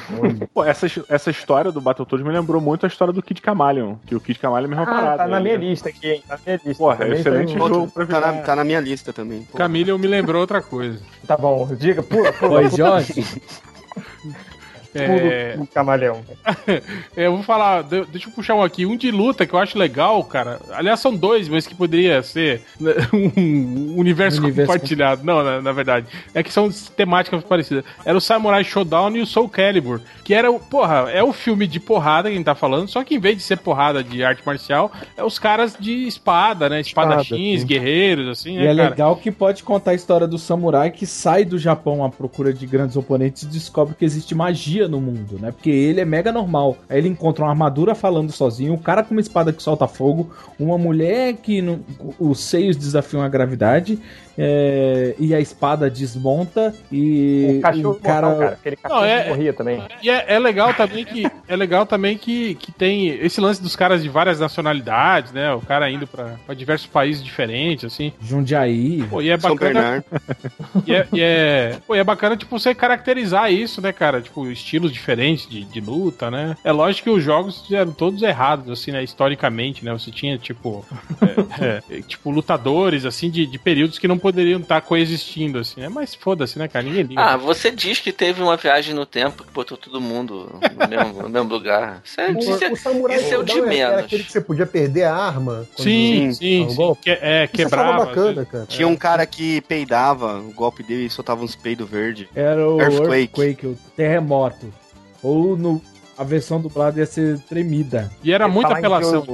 Pô, essa, essa história do Battletoads me lembrou muito a história do Kid Camaleon, que o Kid Camaleon é a mesma Ah, parada. tá na minha lista aqui, hein? Tá na minha lista. Porra, Também excelente tem- jogo pra Tá na, tá na minha lista também. Pô. Camille me lembrou outra coisa. Tá bom, diga, pula, pula. Oi, Jorge. É, o camaleão. eu vou falar, de- deixa eu puxar um aqui. Um de luta que eu acho legal, cara. Aliás, são dois, mas que poderia ser né, um universo, Universo compartilhado. Não, na, na verdade. É que são temáticas parecidas. Era o Samurai Showdown e o Soul Calibur. Que era, o- porra, é o filme de porrada que a gente tá falando, só que em vez de ser porrada de arte marcial, é os caras de espada, né? Espadachins, sim. guerreiros, assim, E né, é cara? legal que pode contar a história do samurai que sai do Japão à procura de grandes oponentes e descobre que existe magia no mundo, né? Porque ele é mega normal. Aí ele encontra uma armadura falando sozinho, um cara com uma espada que solta fogo, uma mulher que não- os seios desafiam a gravidade é, e a espada desmonta e O cachorro cara, mortal, cara. Aquele cachorro Não, é- morria também. E é, é legal também que é legal também que, que tem esse lance dos caras de várias nacionalidades, né? O cara indo pra pra diversos países diferentes, assim. Jundiaí. Pô, e é São bacana. Bernardo. E é, e é, pô, e é bacana, tipo, você caracterizar isso, né, cara? Tipo, estilos diferentes de, de luta, né? É lógico que os jogos eram todos errados, assim, né? Historicamente, né? Você tinha, tipo, é, é, tipo, lutadores, assim, de, de períodos que não poderiam estar coexistindo, assim, né? Mas foda-se, né, cara? Ninguém liga. Ah, você diz que teve uma viagem no tempo que botou todo mundo no mesmo, no mesmo lugar. Isso é, isso é- O, o samurai isso é o de era, menos. aquele que você podia perder a arma. sim, sim, um golpe. Que, é, Isso quebrava. bacana, cara. Tinha um cara que peidava, o golpe dele soltava uns peidos verdes. Era o Earthquake. Earthquake, o terremoto. Ou no, a versão dublada ia ser tremida. E era muita apelação.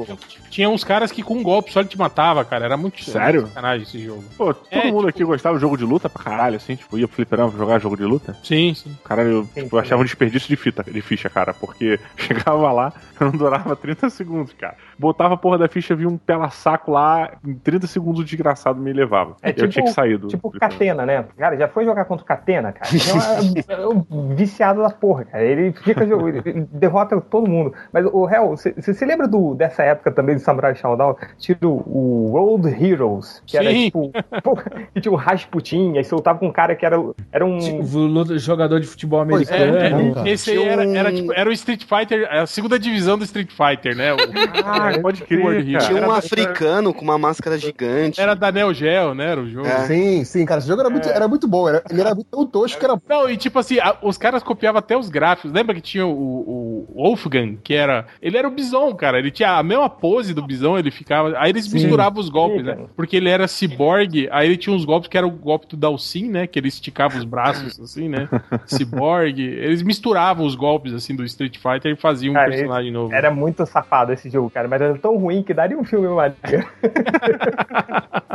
Tinha uns caras que com um golpe só ele te matava, cara. Era muito Sério? sacanagem esse jogo. Pô, todo É, mundo aqui gostava de jogo de luta pra caralho, assim, tipo, ia pro fliperama jogar jogo de luta. Sim, sim. Caralho, eu, Sim, tipo, eu achava um desperdício de, fita, de ficha, cara, porque chegava lá, não durava 30 segundos, cara. Botava a porra da ficha, via um pela-saco lá, em 30 segundos o desgraçado me levava. É eu tipo- tinha que sair do. Tipo. Catena, né? Cara, já foi jogar contra o Catena, cara? Ele é, um- é um viciado da porra, cara. Ele fica jogando, derrota todo mundo. Mas, o réu, você se lembra do, dessa época também do Samurai Shodown? Tinha o, World Heroes, que era Sim. tipo. pô, que tinha o Rasputin, aí você lutava com um cara que era, era um. Tipo, jogador de futebol é americano. bom, cara. Esse aí era, era, tipo, era o Street Fighter, a segunda divisão do Street Fighter, né? O- Ah, Pode World crer. Tinha um Era- africano com uma máscara gigante. Era da Neo Geo, né? Era o jogo. É. Sim, sim, cara. Esse jogo era muito, era muito bom. Era, ele era tão tosco que era. Não, e tipo assim, a- os caras copiavam até os gráficos. Lembra que tinha o, o Wolfgang, que era. Ele era o Bison, cara. Ele tinha a mesma pose do Bison, ele ficava. Aí eles misturavam os golpes, né? Porque ele era ciborgue, aí ele tinha uns golpes que era o golpe do Dalsin, né? Que ele esticava os braços, assim, né? Ciborgue. Eles misturavam os golpes, assim, do Street Fighter e faziam um Cara, personagem novo. Era muito safado esse jogo, cara, mas era tão ruim que daria um filme maneiro.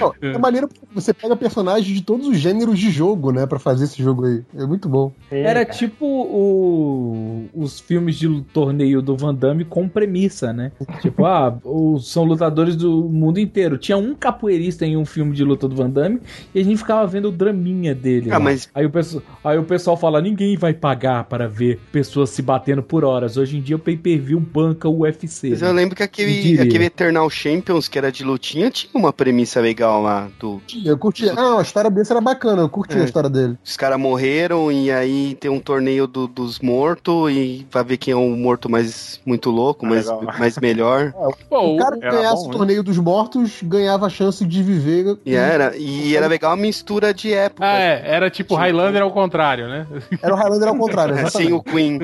Não, é maneiro porque você pega personagens de todos os gêneros de jogo, né? Pra fazer esse jogo aí. É muito bom. Era Sim, tipo o, o os filmes de torneio do Van Damme com premissa, né? tipo, ah, os, são lutadores do mundo inteiro. Tinha um capoeirista em um filme de luta do Van Damme e a gente ficava vendo o draminha dele. Ah, mas... aí, o pessoal, aí o pessoal fala: ninguém vai pagar para ver pessoas se batendo por horas. Hoje em dia o pay per view banca o UFC. Mas né? eu lembro que aquele, aquele Eternal Champions, que era de lutinha, tinha uma premissa legal lá. Do... Eu curti. Ah, a história desse era bacana, eu curti é. a história dele. Os caras morreram e aí tem um torneio do, dos mortos e vai ver quem é o morto mais muito louco, é mais, mais melhor. É, Pô, o cara que ganhasse bom, o torneio dos mortos ganhava a chance de viver. E era, e era legal a mistura de época. Ah, é, era tipo, tipo Highlander ao contrário, né? Era o Highlander ao contrário, exatamente. Sim, o Queen.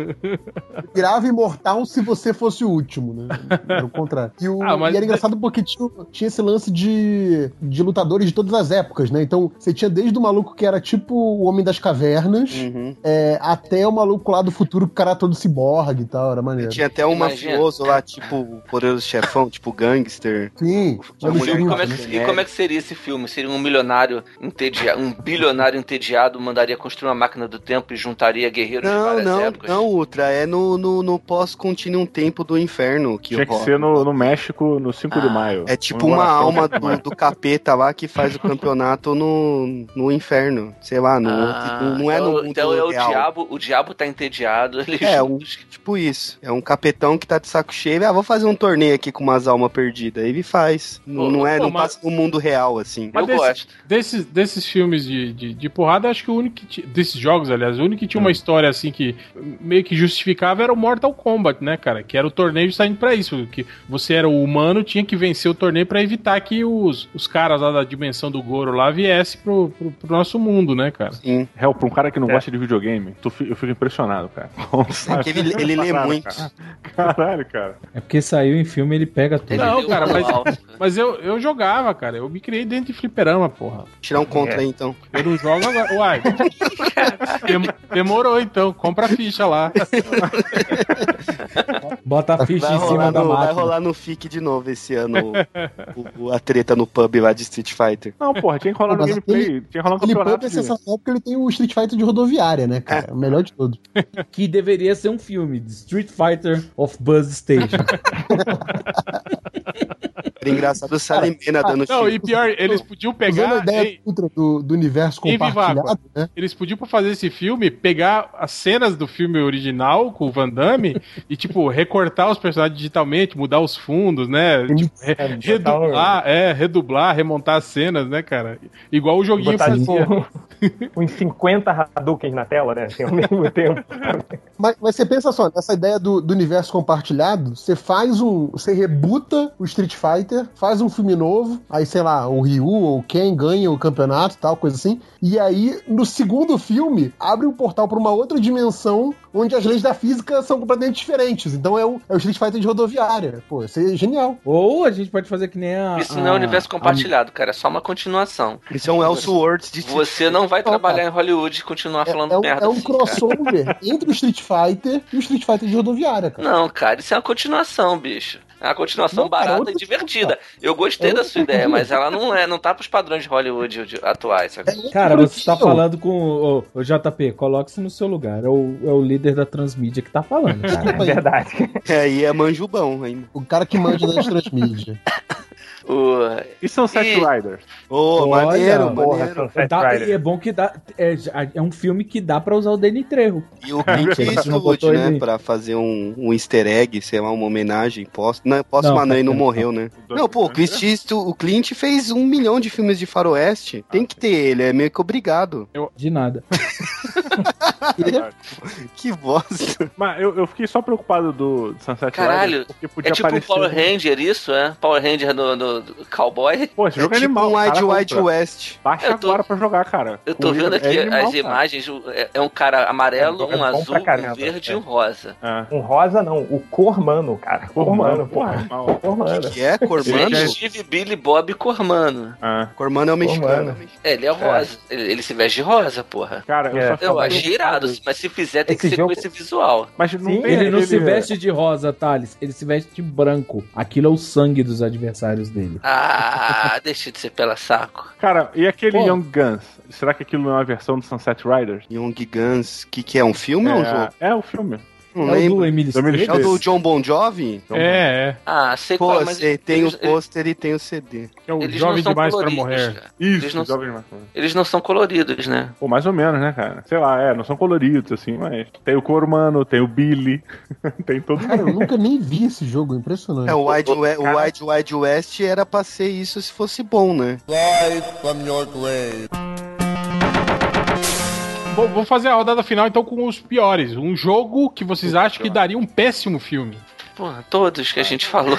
Virava imortal se você fosse o último, né? Era o contrário. E, o, ah, mas... e era engraçado porque tinha, tinha esse lance de, de lutadores de todas as épocas, né? Então, você tinha desde o maluco que era tipo o Homem das Cavernas, uhum. é, até o maluco lá do futuro que o cara era todo ciborgue e tal, era maneiro. Tinha até um Imagina. mafioso lá, tipo o poderoso chefão, tipo gangster. Sim. E como, é que, e como é que seria esse filme? Seria um milionário entediado, um bilionário entediado mandaria construir uma máquina do tempo e juntaria guerreiros não, de várias não, épocas? Não, Ultra, é no, no, no pós-continuum tempo do inferno que Tinha que ser no, no México no 5 ah, de maio. É tipo uma alma do, do, capeta lá que faz o campeonato no, no inferno. Sei lá, no, ah, não é então, no mundo Então é o diabo, o diabo tá entediado. Ele é, um, tipo isso. É um capetão que tá de saco cheio. Ah, vou fazer um torneio aqui com umas almas perdidas. Ele faz. Pô, não, é, pô, não mas... passa no mundo real, assim. Mas eu desse, gosto. Desses, desses filmes de, de, de, porrada, acho que o único que desses jogos, aliás, o único que tinha uma hum. história assim que meio que justificava era o Mortal Kombat, né, cara? Que era o torneio saindo pra isso. Que você era o humano, tinha que vencer o torneio para evitar que os, os caras lá da dimensão do Goro lá viessem pro, pro, pro nosso mundo, né, cara? Sim. Hell, pra um cara que não é. gosta de videogame, eu fico impressionado, cara. É que ele, ele lê muito. Caralho, cara. É porque saiu em filme, ele pega tudo. Não, cara, mas, mas eu, eu jogava, cara. Eu me criei dentro de fliperama, porra. Tirar um contra é. aí, então. Eu não jogo agora. Uai. Demorou, então. Compra a ficha lá. Bota a ficha vai em cima no, da máquina. Vai rolar no FIC de novo esse ano o, o, a treta no pub lá de Street Fighter. Não, porra, tinha que rolar no gameplay. Tinha que rolar no campeonato. Pub é sensacional porque ele tem o Street Fighter de rodoviária, né, cara? É. O melhor de todos. que deveria ser um filme, Street Fighter of Buzz Station. Era engraçado o Salimena dando Não, e pior, eles podiam pegar. Usando a ideia do, do universo compartilhado, né? Eles podiam, pra fazer esse filme, pegar as cenas do filme original com o Van Damme e, tipo, recortar os personagens digitalmente, mudar os fundos, né? Tipo, re é, redublar, é, redublar, remontar as cenas, né, cara? Igual o joguinho Botar, fazia. Tipo, uns 50 Hadouken na tela, né? Assim, ao mesmo tempo. Mas, mas, você pensa só, nessa ideia do, do universo compartilhado, você faz um. Você rebuta o Street Fighter, faz um filme novo, aí, sei lá, o Ryu ou quem ganha o campeonato tal, coisa assim. E aí, no segundo filme, abre um portal para uma outra dimensão onde as leis da física são completamente diferentes. Então é o, é o Street Fighter de rodoviária. Pô, isso é genial. Ou a gente pode fazer que nem a. Isso não é universo compartilhado, a... cara. É só uma continuação. Isso é um Elseworlds de Você não vai trabalhar em Hollywood e continuar é, falando é, merda. É um assim, crossover entre o Street Fighter e o Street Fighter de rodoviária, cara. Não, cara, isso é uma continuação, bicho. É uma continuação barata cara, e divertida. Eu gostei é da sua ideia, mas ela não é, não tá pros padrões de Hollywood atuais. Sabe? É cara, você tá falando com o, o JP, coloque-se no seu lugar. É o, é o líder da transmídia que tá falando, cara. é verdade. É, e é manjubão ainda. O cara que manja das transmídias. O... E Sunset e... Riders? Ô, oh, maneiro, porra, maneiro. Dá, e é bom que dá. É, é, um filme que dá pra usar o Danny Trejo. E o Clint Eastwood, né? Ele... Pra fazer um, um easter egg, sei lá, uma homenagem. Posso, não, posso não, mas não morreu, né? Não, pô, o Clint, Eastwood, o Clint fez um milhão de filmes de faroeste. Tem que ter ele, é meio que obrigado. Eu... De nada. que bosta. Mas eu, eu fiquei só preocupado do Sunset Caralho, Riders. Podia é tipo aparecer... Power Ranger isso, é? Power Ranger no, no do, cowboy. Pô, esse jogo é, é tipo animal. um Wide Wide West. Baixa tô, agora pra jogar, cara. Eu tô vendo aqui é animal, as imagens. É, é, um cara amarelo, é, um azul, um verde e um rosa. Um rosa não, o Cormano, cara. Cormano, porra. Cormano. que é Cormano? Steve Billy Bob Cormano. Ah. Cormano é o mexicano. É, ele é rosa. Ele, ele, se veste de rosa, porra. Cara, eu, eu achei irado, mas se fizer tem esse que ser jogo... com esse visual. Mas não Sim, ele não se veste de rosa, Thales. Ele se veste de branco. Aquilo é o sangue dos adversários dele dele. Ah, deixa de ser pela saco. Cara, e aquele Pô. Young Guns? Será que aquilo não é uma versão do Sunset Riders? Young Guns, que, que é um filme é, ou um jogo? É o filme. Não É o lembro. do Emílio Do Emílio É o do John Bon Jovi? É, é. Ah, sei Pô, qual, mas sei, tem eles, o pôster e tem o CD. É o eles Jovem não são Demais para coloridos, Morrer. cara. Isso, Eles não- Jovem Demais pra Morrer. Eles não são coloridos, né? Pô, mais ou menos, né, cara? Sei lá, é, não são coloridos, assim, mas tem o cor humano, tem o Billy, tem todo Cara, eu nunca nem vi esse jogo, impressionante. É, o Wide, We- o Wide Wide West era pra ser isso se fosse bom, né? Vou, vou fazer a rodada final então com os piores. Um jogo que vocês acham que daria um péssimo filme. Porra, todos que a gente falou.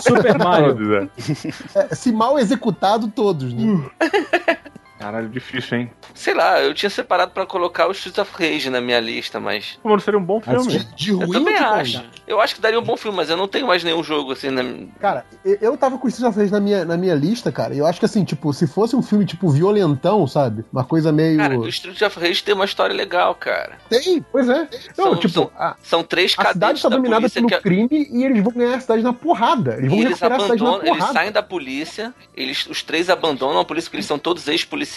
Super Mario. Todos, é. É, se mal executado, todos, né? Caralho, difícil, hein? Sei lá, eu tinha separado pra colocar o Streets of Rage na minha lista, mas. Pô, Mano, seria um bom filme. De, de ruim Eu também acho. Eu acho que daria um bom filme, mas eu não tenho mais nenhum jogo assim na. Cara, eu- tava com o Street of Rage na minha, na minha lista, cara. E eu acho que assim, tipo, se fosse um filme, tipo, violentão, sabe? Uma coisa meio. Cara, o Streets of Rage tem uma história legal, cara. Tem, pois é. Não, São- tipo, são- a, São três a cidade tá da dominada pelo que. crime e eles vão ganhar a cidade na porrada. Eles vão E eles recuperar a cidade na abandonam, eles porrada. saem da polícia, eles, os três abandonam a polícia porque eles são todos ex-policiais.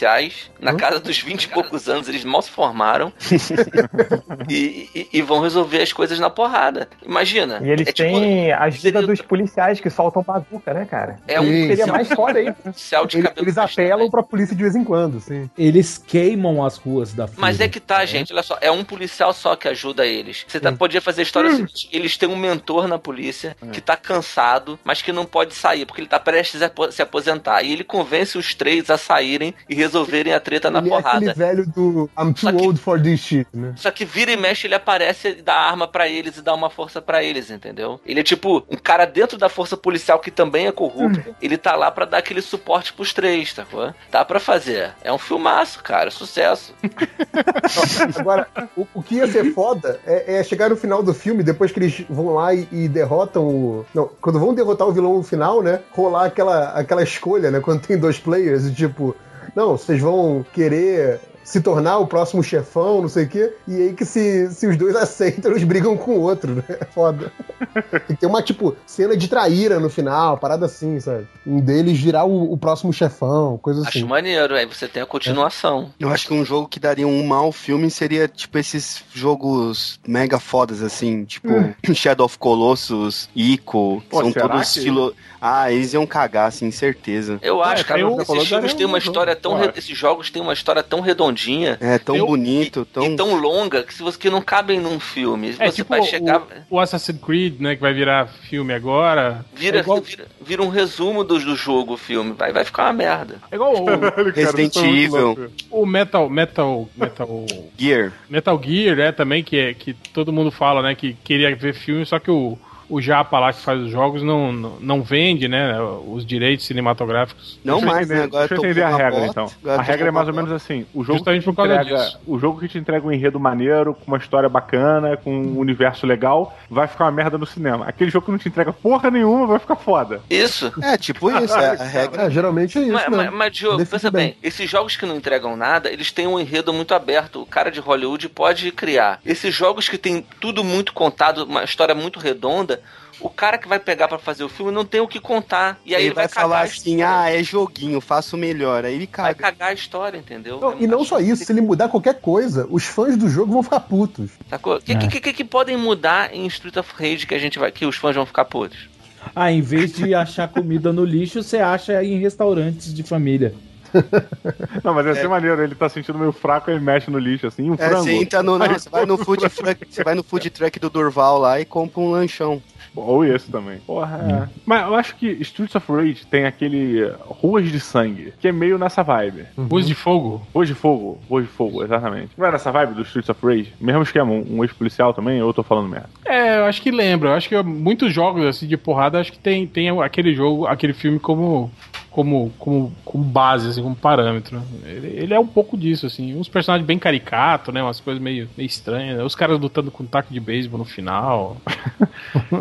Na Hã? casa dos 20 e poucos anos, eles mal se formaram. e, e- e vão resolver as coisas na porrada. Imagina. E eles é tipo têm a ajuda seria- dos policiais que soltam bazuca, né, cara? É um Sim, Seria mais foda aí. policial de Eles, cabelo eles apelam pra polícia de vez em quando, sim. Eles queimam as ruas da Mas Fúria. é que tá, gente, olha só, é um policial só que ajuda eles. Você tá, podia fazer a história seguinte: eles têm um mentor na polícia que tá cansado, mas que não pode sair, porque ele tá prestes a se aposentar. E ele convence os três a saírem e resolverem a treta na Ele é porrada. aquele velho do I'm too que- old for this shit, né? Só que vira e mexe, ele aparece e dá arma pra eles e dá uma força pra eles, entendeu? Ele é tipo um cara dentro da força policial que também é corrupto. Ele tá lá pra dar aquele suporte pros três, sacou? Dá pra fazer. É um filmaço, cara. Sucesso. Agora, o, o que ia ser foda é, é chegar no final do filme, depois que eles vão lá e, e derrotam o. Não, quando vão derrotar o vilão no final, né? Rolar aquela, aquela escolha, né? Quando tem dois players, e tipo, não, vocês vão querer se tornar o próximo chefão, não sei o quê. E aí que se, se os dois aceitam, eles brigam com o outro, né? É foda. Tem que ter uma, tipo, cena de traíra no final, parada assim, sabe? Um deles virar o, o próximo chefão, coisa assim. Acho maneiro. Aí você tem a continuação. Eu acho que um jogo que daria um mau filme seria, tipo, esses jogos mega fodas, assim, tipo Shadow of Colossus, Ico, Pô, são todos que- filo... Ah, eles iam cagar, assim, certeza. Eu acho, cara, tem um- esses filmes têm uma história tão. re- Esses jogos têm uma história tão redondinha É, tão Eu- bonito, tão... e tão longa que, se você, que não cabem num filme. É você tipo vai chegar. o, o Assassin's Creed, né, que vai virar filme agora. Vira, é igual, vira, vira um resumo do, do jogo o filme. Vai, vai ficar uma merda. é igual o, Resident Evil. o Metal, Metal, Metal, Gear. Metal Gear, né, também, que, é- que todo mundo fala, né, que queria ver filme, só que o, o Japa lá que faz os jogos não, não, não vende, né, os direitos cinematográficos. Não Deixa eu mais, entender- né? Agora Deixa eu entender a regra, bota, então. A regra é mais ou menos assim: o jogo, Justamente que te por causa entrega, disso. o jogo que te entrega um enredo maneiro, com uma história bacana, com um universo legal, vai ficar uma merda no cinema. Aquele jogo que não te entrega porra nenhuma vai ficar foda. Isso. É, tipo isso, é, a regra... É, geralmente é isso, Mas, né? mas, mas, Diogo, pensa bem. esses jogos que não entregam nada, eles têm um enredo muito aberto. O cara de Hollywood pode criar. Esses jogos que tem tudo muito contado, uma história muito redonda, o cara que vai pegar pra fazer o filme não tem o que contar. E aí ele ele vai, cagar falar assim, ah, é joguinho, faço melhor. Aí ele Vai caga. cagar a história, entendeu? Não, e não só isso, se ele mudar qualquer coisa, os fãs do jogo vão ficar putos. Sacou? O que, que, que, que podem mudar em Street of Rage que a gente vai. que os fãs vão ficar podres? Ah, em vez de achar comida no lixo, você acha em restaurantes de família. Não, mas ia ser maneiro, ele tá sentindo meio fraco, ele mexe no lixo assim, um É, frango. você entra no. Não, você vai no food truck, você vai no food truck do Durval lá e compra um lanchão. Ou esse também. Porra, é. Mas eu acho que Streets of Rage tem aquele uh, Ruas de Sangue, que é meio nessa vibe. Ruas de Fogo. Ruas de Fogo, Ruas de Fogo, exatamente. Não é nessa vibe do Streets of Rage? Mesmo esquema, um, um ex-policial também, ou eu tô falando merda? É, eu acho que lembra. Eu acho que muitos jogos assim de porrada, acho que tem, tem aquele jogo, aquele filme como como, como, como base, assim, como parâmetro. Ele, ele é um pouco disso, assim. Uns personagens bem caricatos, né? Umas coisas meio, meio estranhas. Os caras lutando com taco de beisebol no final.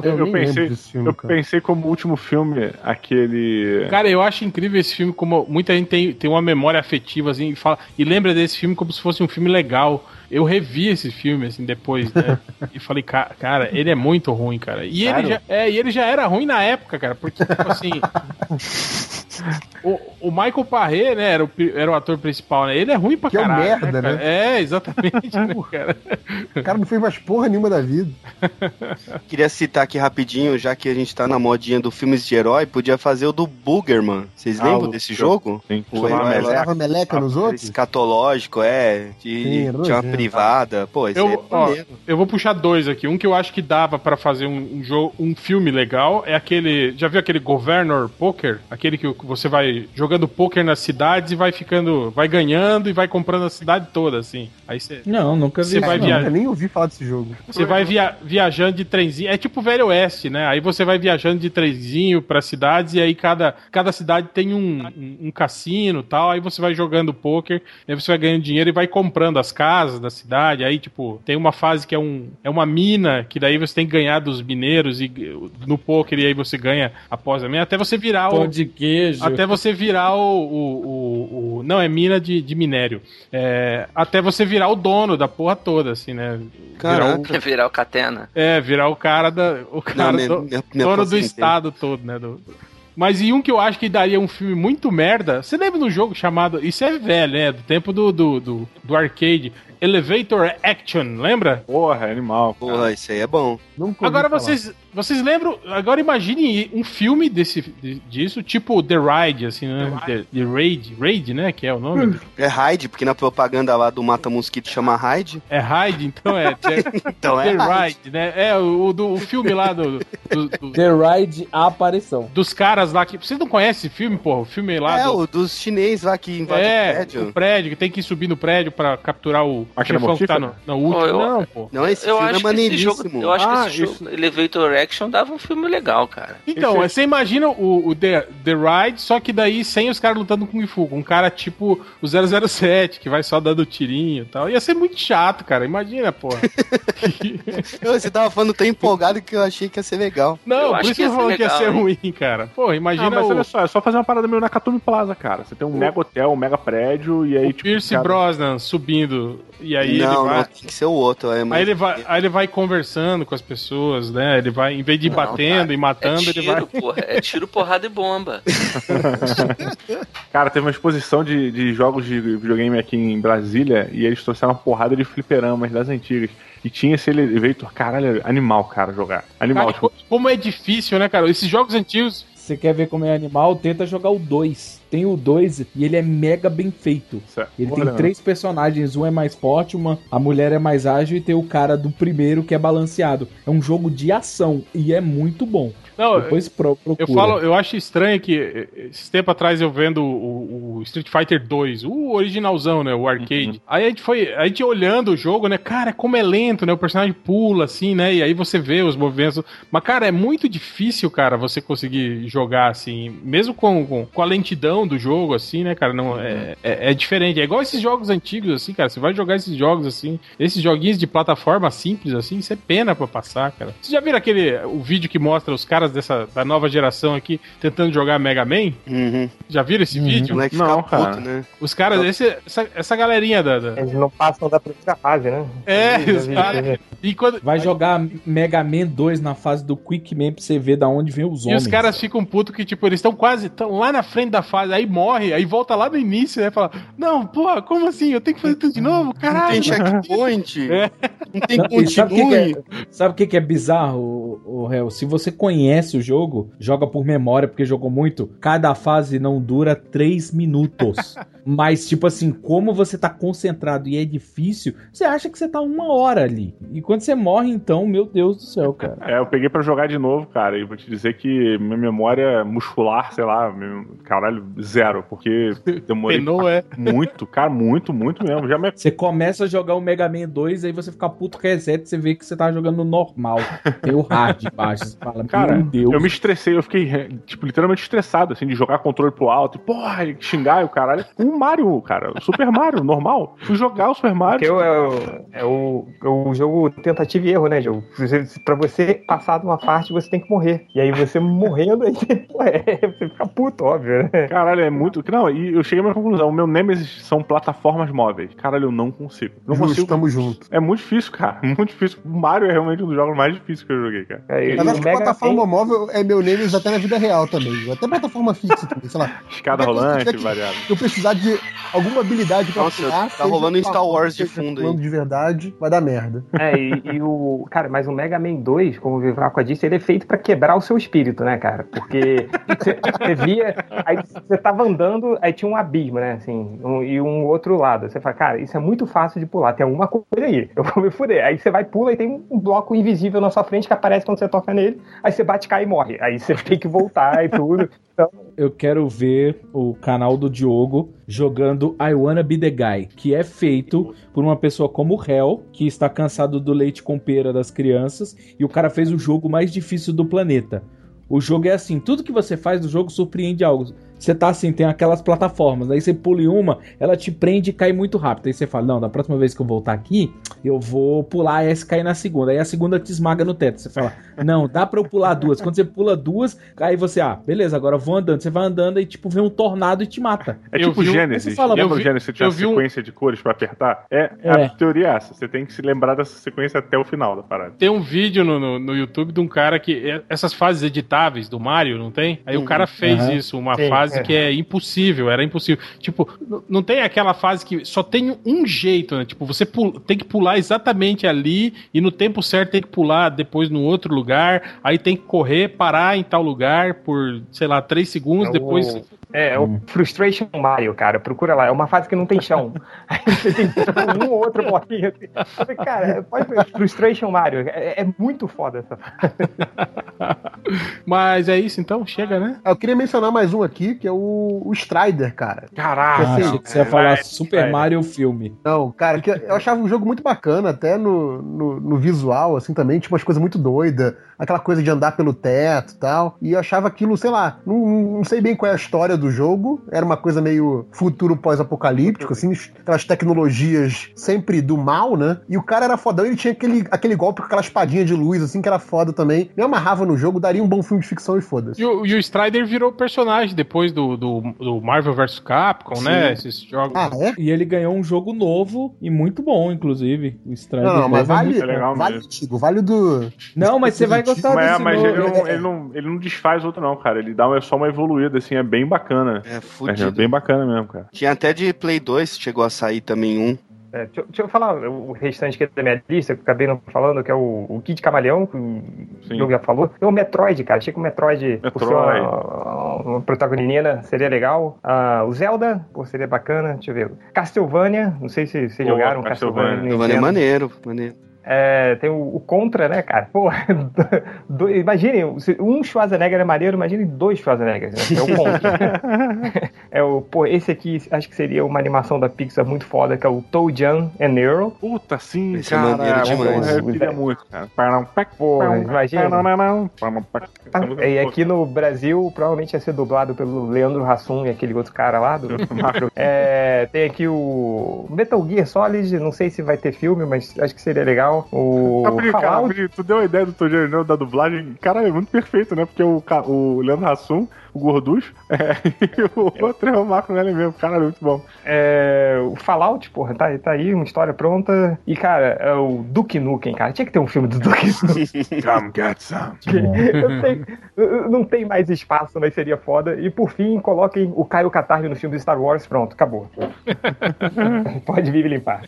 Eu, eu pensei, filme, eu pensei como último filme aquele. Cara, eu acho incrível esse filme, como muita gente tem, tem uma memória afetiva, assim, e, fala, e lembra desse filme como se fosse um filme legal. Eu revi esse filme, assim, depois, né? e falei, "Ca- cara, ele é muito ruim, cara. E ele, já, é, e ele já era ruim na época, cara, porque, tipo assim. o, o Michael Parré, né, era o, era o ator principal, né? Ele é ruim pra Que é um caralho. merda, né? É, exatamente, né, cara? O cara não fez mais porra nenhuma da vida. Queria citar aqui rapidinho, já que a gente tá na modinha do filmes de herói, podia fazer o do Boogerman. Vocês Ah, lembram o- desse jogo? Sim, O meleca nos outros? Escatológico, é. De, Sim, tinha uma privada. Pô, esse Eu- é ó. Eu vou puxar dois aqui. Um que eu acho que dava pra fazer um, um jogo, um filme legal é aquele. Já viu aquele Governor Poker? Aquele que você vai jogando poker nas cidades e vai ficando, vai ganhando e vai comprando a cidade toda, assim. Aí você Não, nunca vi. Você isso, vai não. viajar. Eu nem ouvi falar desse jogo. Você vai via- viajando de trenzinho. É tipo Velho Oeste, né? Aí você vai viajando de trenzinho pra cidades e aí cada, cada cidade tem um, um, um cassino e tal. Aí você vai jogando poker, aí você vai ganhando dinheiro e vai comprando as casas da cidade. Aí, tipo, tem uma fase que é, um, é uma mina, que daí você tem que ganhar dos mineiros e no poker e aí você ganha após a mina, até você virar Pão o. de queijo. Até você virar o. o, o- o- não, é mina de, de minério. É, até você virar o dono da porra toda, assim, né? Virar o-. Virar o Catena. é, virar o cara da. O cara me- do- me- me dono do estado todo, né? do- mas e um que eu acho que daria um filme muito merda. Você lembra de um jogo chamado. Isso é velho, né? Do tempo do, do, do, do arcade. Elevator Action, lembra? Porra, é animal. cara. Porra, isso aí é bom. Nunca Agora vocês, vocês lembram? Agora imagine um filme desse, de- disso, tipo The Ride, assim, né? The, The Raid, Raid, né? Que é o nome. É Hyde, porque na propaganda lá do Mata Mosquito chama Hyde. É Ride, então é The, Então é The. Ride, né? É o, do, o filme lá do- do- do, The Ride, a aparição. dos caras lá que. Vocês não conhecem esse filme, porra? O filme lá É, do. o dos chinês lá que invade é, o prédio. o prédio, que tem que subir no prédio pra capturar o Máquina chefão que tá no, no último. Pô, eu- não, pô. Não, esse Eu filme acho é que esse jogo, maneiríssimo. eu acho Ah, que esse jogo Elevator Action dava um filme legal, cara. Então, Esse- você imagina o, o The, The Ride, só que daí sem os caras lutando com Kung Fu. com Um cara tipo o 007, que vai só dando tirinho e tal. Ia ser muito chato, cara. Imagina, porra. Você tava falando tão empolgado que eu achei que ia ser legal. Não, Eu por isso que eu que ia ser ruim, cara. Pô, imagina Ah, mas o, olha só, é só fazer uma parada meio Nakatomi Plaza, cara. Você tem um mega hotel, um mega prédio, e aí, o tipo. Pierce cada- Brosnan subindo. E aí não, ele vai. não, tem que ser o outro. É, mas- Aí ele, vai, aí ele vai conversando com as pessoas, né? Ele vai, em vez de ir Não, batendo cara, e matando, é ele vai. tiro, porra. É tiro, porrada e bomba. Cara, teve uma exposição de, de jogos de videogame aqui em Brasília e eles trouxeram uma porrada de fliperamas das antigas. E tinha esse elevator, caralho, animal, cara, jogar. Animal, Cara, tipo, co- como é difícil, né, cara? Esses jogos antigos. Você quer ver como é animal? Tenta jogar o 2. Tem o 2 e ele é mega bem feito. é- Ele Olha, tem três personagens, um é mais forte, uma a mulher é mais ágil e tem o cara do primeiro que é balanceado. É um jogo de ação e é muito bom. Não, Depois pro, procura. eu falo, eu acho estranho que eh, esse tempo atrás eu vendo o, o Street Fighter 2, o originalzão, né? O arcade. Aí a gente foi, a gente olhando o jogo, né? Cara, como é lento, né? O personagem pula assim, né? E aí você vê os movimentos. Mas, cara, é muito difícil, cara, você conseguir jogar assim, mesmo com, com, com a lentidão do jogo, assim, né, cara? Não, é, é, é diferente. É igual esses jogos antigos, assim, cara. Você vai jogar esses jogos assim, esses joguinhos de plataforma simples, assim, isso é pena pra passar, cara. Vocês já viram aquele o vídeo que mostra os caras dessa da nova geração aqui tentando jogar Mega Man? Uhum. Já viram esse O vídeo? moleque Não, fica cara. puto, né? Os caras, esse- essa, essa galerinha da. da- Eles não passam da primeira fase, né? É, os caras. E, quando, Vai jogar Mega Man 2 na fase do Quick Man pra você ver da onde vem os e homens. os caras ficam putos que, tipo, eles estão quase tão lá na frente da fase, aí morre, aí volta lá no início, né? Fala, não, pô, como assim? Eu tenho que fazer tudo de novo? Não Caralho. tem checkpoint. É. Não tem Não, e sabe o que, continue. que é, sabe o que, que é bizarro, o, réu? Se você conhece o jogo, joga por memória, porque jogou muito, cada fase não dura 3 minutos. Mas, tipo assim, como você tá concentrado e é difícil, você acha que você tá uma hora ali. E quando você morre, então, meu Deus do céu, cara. É, eu peguei pra jogar de novo, cara, e vou te dizer que minha memória muscular, sei lá, meu- caralho, zero, porque demorei Penou, é. muito, cara, muito, muito mesmo. Já me Você começa a jogar o Mega Man 2, aí você fica puto reset, você vê que você tá jogando no normal. Tem o embaixo. Você fala, Cara, meu Deus. eu me estressei, eu fiquei, tipo, literalmente estressado, assim, de jogar controle pro alto, e porra, e xingar e o caralho. O Mario, cara, o Super Mario, normal. Fui jogar o Super Mario. Porque é o, é o, é o jogo tentativa e erro, né, jogo? Pra você passar de uma parte, você tem que morrer. E aí você morrendo, aí você, pô, é, você fica puto, óbvio, né? Caralho, é muito. Não, e eu cheguei a uma conclusão. O meu Nemesis são plataformas móveis. Caralho, eu não consigo. Não Justo, consigo. tamo junto. É muito difícil, cara. Muito difícil. O Mario é realmente um dos jogos mais difíceis que eu joguei, cara. É, Mas acho que plataforma tem... móvel é meu Nemesis até na vida real também. Até plataforma fixa também, sei lá. Escada rolante, variado. Se eu precisar de alguma habilidade pra Nossa, tá rolando em Star Wars de fundo aí. de verdade, vai dar merda. É, e, e, o. Cara, mas o Mega Man 2, como o Vivraco disse, ele é feito pra quebrar o seu espírito, né, cara? Porque você via. Aí você tava andando, aí tinha um abismo, né? Assim, um, e um outro lado. Você fala, cara, isso é muito fácil de pular, tem alguma coisa aí. Eu vou me fuder. Aí você vai, pula e tem um bloco invisível na sua frente que aparece quando você toca nele, aí você bate, cai e morre. Aí você tem que voltar e tudo. Então... Eu quero ver o canal do Diogo jogando I Wanna Be The Guy, que é feito por uma pessoa como o Hell, que está cansado do leite com pera das crianças, e o cara fez o jogo mais difícil do planeta. O jogo é assim, tudo que você faz no jogo surpreende algo. Você tá assim, tem aquelas plataformas, aí você pula em uma, ela te prende e cai muito rápido. Aí você fala, não, da próxima vez que eu voltar aqui, eu vou pular essa e cair na segunda. Aí a segunda te esmaga no teto. Você fala, não, dá pra eu pular duas. Quando você pula duas, aí você, ah, beleza, agora eu vou andando. Você vai andando e tipo, vem um tornado e te mata. É eu tipo Gênesis. Fala, Lembra o Gênesis? Você tinha uma sequência um... de cores pra apertar? É, é, a teoria é essa. Você tem que se lembrar dessa sequência até o final da parada. Tem um vídeo no, no, no YouTube de um cara que. É, essas fases editáveis do Mario, não tem? Aí uhum. o cara fez uhum. isso, uma Sim, fase é. que é impossível era impossível. Tipo, não tem aquela fase que só tem um jeito, né? Tipo, você tem que pular exatamente ali e no tempo certo tem que pular depois no outro lugar, aí tem que correr, parar em tal lugar por, sei lá, três segundos, é depois o... É, é o Frustration Mario, cara. Procura lá. É uma fase que não tem chão. Aí você tem que um ou outro bloquinho assim. Cara, pode ver. Frustration Mario. É, é muito foda essa fase. Mas é isso então? Chega, né? Eu queria mencionar mais um aqui, que é o, o Strider, cara. Caraca! Ah, achei que você ia falar é, Super é. Mario filme. Não, cara, que eu achava um jogo muito bacana, até no, no, no visual, assim, também. Tinha umas coisas muito doidas. Aquela coisa de andar pelo teto e tal. E eu achava aquilo, sei lá, não, não sei bem qual é a história do jogo. Era uma coisa meio futuro pós-apocalíptico, assim, aquelas tecnologias sempre do mal, né? E o cara era fodão, ele tinha aquele, aquele golpe com aquela espadinha de luz, assim, que era foda também. Me amarrava no jogo, daria um bom filme de ficção e foda-se. E, o, e o Strider virou personagem depois do, do, do Marvel vs Capcom, né? Sim. né? Esses jogos. Ah, é? E ele ganhou um jogo novo e muito bom, inclusive. O Strider. Não, não mas vale, é legal vale, antigo, vale do. Não, mas você vai gostar mas, desse mas ele, não, ele, não, ele não desfaz outro, não, cara. Ele dá uma, só uma evoluída, assim, é bem bacana. É, fudido. É, é bem bacana mesmo, cara. Tinha até de Play 2, chegou a sair também um. É, deixa, deixa, eu falar o restante aqui da minha lista, que eu acabei não falando, que é o, o Kid Camaleão, que o Jogo já falou. Tem o Metroid, cara. Achei que o Metroid, Metroid. por ser uma, uma protagonina, seria legal. Uh, o Zelda, pô, seria bacana. Deixa eu ver. Castlevania, não sei se vocês jogaram Castlevania. Castlevania é maneiro, maneiro. É, tem o, o, Contra, né, cara? Pô, do, imagine, um Schwarzenegger é maneiro, imagine dois Schwarzeneggers. Né? É o Contra. é o, pô, esse aqui acho que seria uma animação da Pixar muito foda, que é o Toe Jam and Earl. Puta, sim, esse é cara. É demais. Eu queria muito, cara. Pô, imagina. E aqui no Brasil, provavelmente ia ser dublado pelo Leandro Hassum e aquele outro cara lá do é, Tem aqui o Metal Gear Solid, não sei se vai ter filme, mas acho que seria legal legal. O Rapidinho, cara, tu deu a ideia do Tojo da dublagem. Cara, é muito perfeito, né? Porque o, o Leandro Hassum o Gorducho, é, e o outro é o Marco Nelly mesmo. Cara, muito bom. É, o Fallout, porra, tá, tá aí, uma história pronta. E, cara, é o Duke Nukem, cara. Tinha que ter um filme do Duke Nukem. Come get some. não tem mais espaço, mas seria foda. E, por fim, coloquem o Caio Catarro no filme do Star Wars. Pronto, acabou. Pode vir limpar.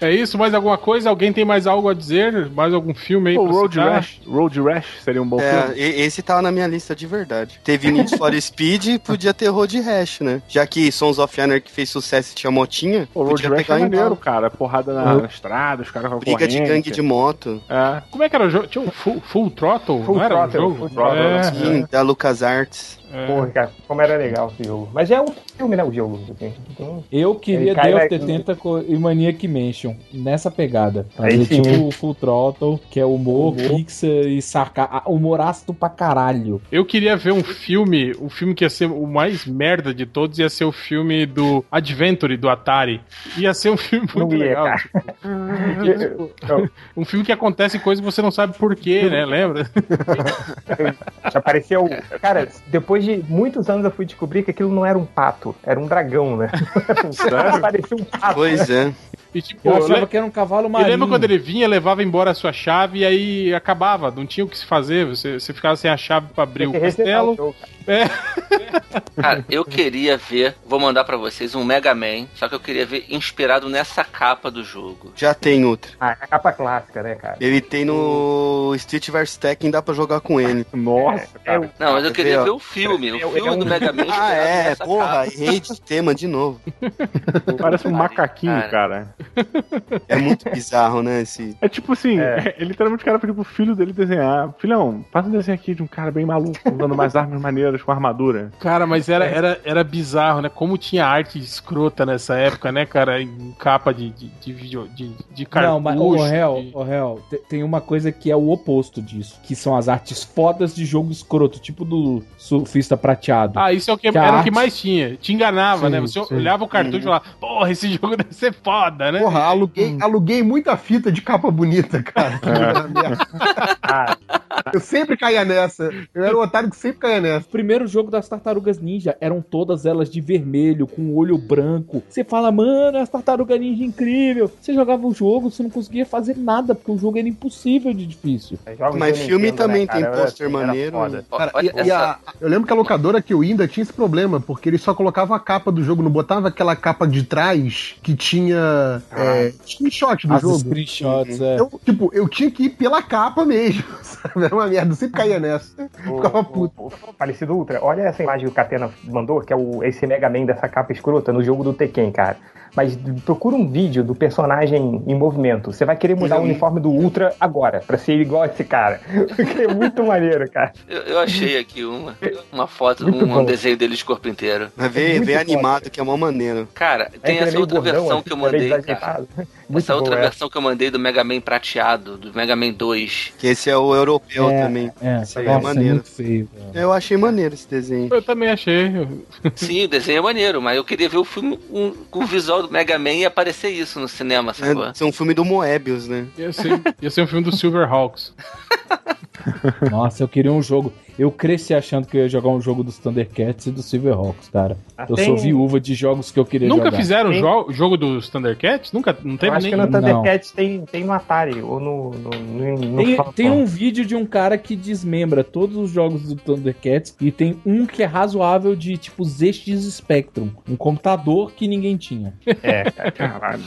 É isso, mais alguma coisa? Alguém tem mais algo a dizer? Mais algum filme aí? O Road Rash, Road Rash seria um bom é, filme. Esse tava na minha lista de verdade. Teve Need for Speed podia ter Road Rash, né? Já que Sons of Anarchy fez sucesso e tinha motinha. O Road Rash é maneiro, cara. Porrada na, uhum. na estrada, os caras com Briga corrente. de gangue de moto. É. Como é que era o jogo? Tinha um Full, full Throttle? Full não era Throttle, um jogo? Full Throttle. É. Sim, da LucasArts. É. Porra, cara, como era legal esse jogo. Mas é um filme, né, o jogo. Então, eu queria Day of the Tentacle e Maniac Mansion nessa pegada. Fazer tipo o Full Throttle, que é humor, humor. Pixar e sacar. Humor ácido pra caralho. Eu queria ver um filme, o filme que ia ser o mais merda de todos ia ser o filme do Adventure, do Atari. Ia ser um filme muito ia, legal. Tipo, um filme que acontece coisas que você não sabe porquê, né? Lembra? Já apareceu. Cara, depois depois de muitos anos eu fui descobrir que aquilo não era um pato, era um dragão, né? Parecia um pato. Pois né? é. E tipo, Eu achava que era um cavalo E marinho. lembra quando ele vinha, levava embora a sua chave e aí acabava, não tinha o que se fazer, você, você ficava sem a chave pra abrir o castelo. Jogo. Cara, eu queria ver, vou mandar pra vocês um Mega Man, só que eu queria ver inspirado nessa capa do jogo. Já tem outra. Ah, é a capa clássica, né, cara? Ele tem no Street vs Tekken, dá pra jogar com ele. Nossa, É, cara. Não, mas eu Quer queria ver, ver o filme, o Ele é filme um- do Mega Man. Ah, é, nessa porra, errei de tema de novo. Parece um macaquinho, Cara. cara. É muito bizarro, né? Esse... É tipo assim, É. é. literalmente o cara pediu pro filho dele desenhar. Filhão, faz um desenho aqui de um cara bem maluco, usando mais armas maneiras com armadura. Cara, mas era, era, era bizarro, né? Como tinha arte escrota nessa época, né, cara? Em capa de, de, de vídeo, de, de cartucho. Não, mas, réu, de- ô, réu, te- tem uma coisa que é o oposto disso, que são as artes fodas de jogo escroto, tipo do surfista prateado. Ah, isso é o que, Que era o arte- que mais tinha. Te enganava, Sim, né? Você sim. olhava o cartucho e falava, porra, esse jogo deve ser foda, né? Porra, aluguei, aluguei muita fita de capa bonita, cara. Ah, Eu sempre caía nessa. Eu era o otário que sempre caía nessa. O primeiro jogo das Tartarugas Ninja eram todas elas de vermelho, com o olho branco. Você fala, mano, as Tartarugas Ninja incrível. Você jogava o jogo, você não conseguia fazer nada, porque o jogo era impossível de difícil. jogos Mas filme Nintendo, também né, tem pôster era maneiro. Cara, olha e- e essa- a- eu lembro que a locadora que eu ainda tinha esse problema, porque ele só colocava a capa do jogo, não botava aquela capa de trás que tinha é, screenshot do As jogo. screenshots, é. Eu, tipo, eu tinha que ir pela capa mesmo, sabe? Era uma merda, eu sempre caía nessa. Ficava puto. O, o, o Ultra, olha essa imagem que o Catena mandou, que é o, esse Mega Man dessa capa escrota no jogo do Tekken, cara. Mas procura um vídeo do personagem em movimento. Você vai querer mudar o uniforme do Ultra agora, pra ser igual a esse cara. Porque é muito maneiro, cara. Eu, eu achei aqui uma, uma foto, Muito um, bom. desenho dele de corpo inteiro. Mas vê foda. animado, que é mó maneiro. Cara, tem É ele é essa outra gordão, versão assim, que eu meio mandei, Essa outra bom, é. versão que eu mandei do Mega Man prateado, do Mega Man 2. Que esse é o europeu É. também. É, Isso aí é maneiro. muito feio. Eu achei maneiro esse desenho. Eu também achei. Sim, o desenho é maneiro, mas eu queria ver o filme um- com o do Mega Man e aparecer isso no cinema, sacou? É, é um filme do Moebius, né? Ia ser, ia ser um filme do Silverhawks. Nossa, eu queria um jogo. Eu cresci achando que eu ia jogar um jogo dos Thundercats e dos Silverhawks, cara. Ah, Eu tem- sou viúva de jogos que eu queria Nunca jogar. fizeram o Tem- jo jogo dos Thundercats? Nunca? Não Eu teve acho nem. que no. Thundercats tem, tem no Atari, ou no. no, no, no Tem, tem um vídeo de um cara que desmembra todos os jogos do Thundercats e tem um que é razoável de tipo ZX Spectrum, um computador que ninguém tinha. É, cara. Caralho.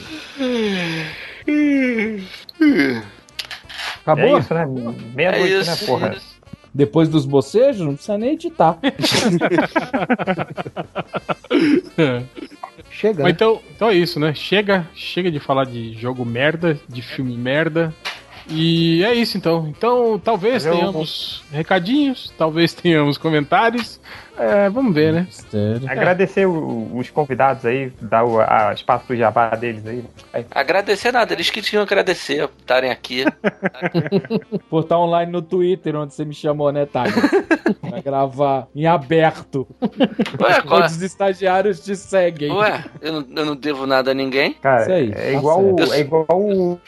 Acabou? É isso, né? Meia-noite, É né, isso, porra? isso. Depois dos bocejos, não precisa nem editar. Chega. Mas né? então, então é isso, né? Chega, chega de falar de jogo merda, de filme merda. E é isso então. Então, talvez Eu- tenhamos recadinhos, talvez tenhamos comentários. É, vamos ver, né? Mistério. Agradecer o- os convidados aí, dar o a, espaço pro jabá deles aí. Aí, Agradecer nada, eles que tinham que agradecer por estarem aqui. Portal online no Twitter, onde você me chamou, né, Tiger? pra gravar em aberto. Ué, qual é? Os estagiários te seguem. Ué, eu não, eu não devo nada a ninguém. Cara, Isso aí, é tá igual, certo. é igual o, o-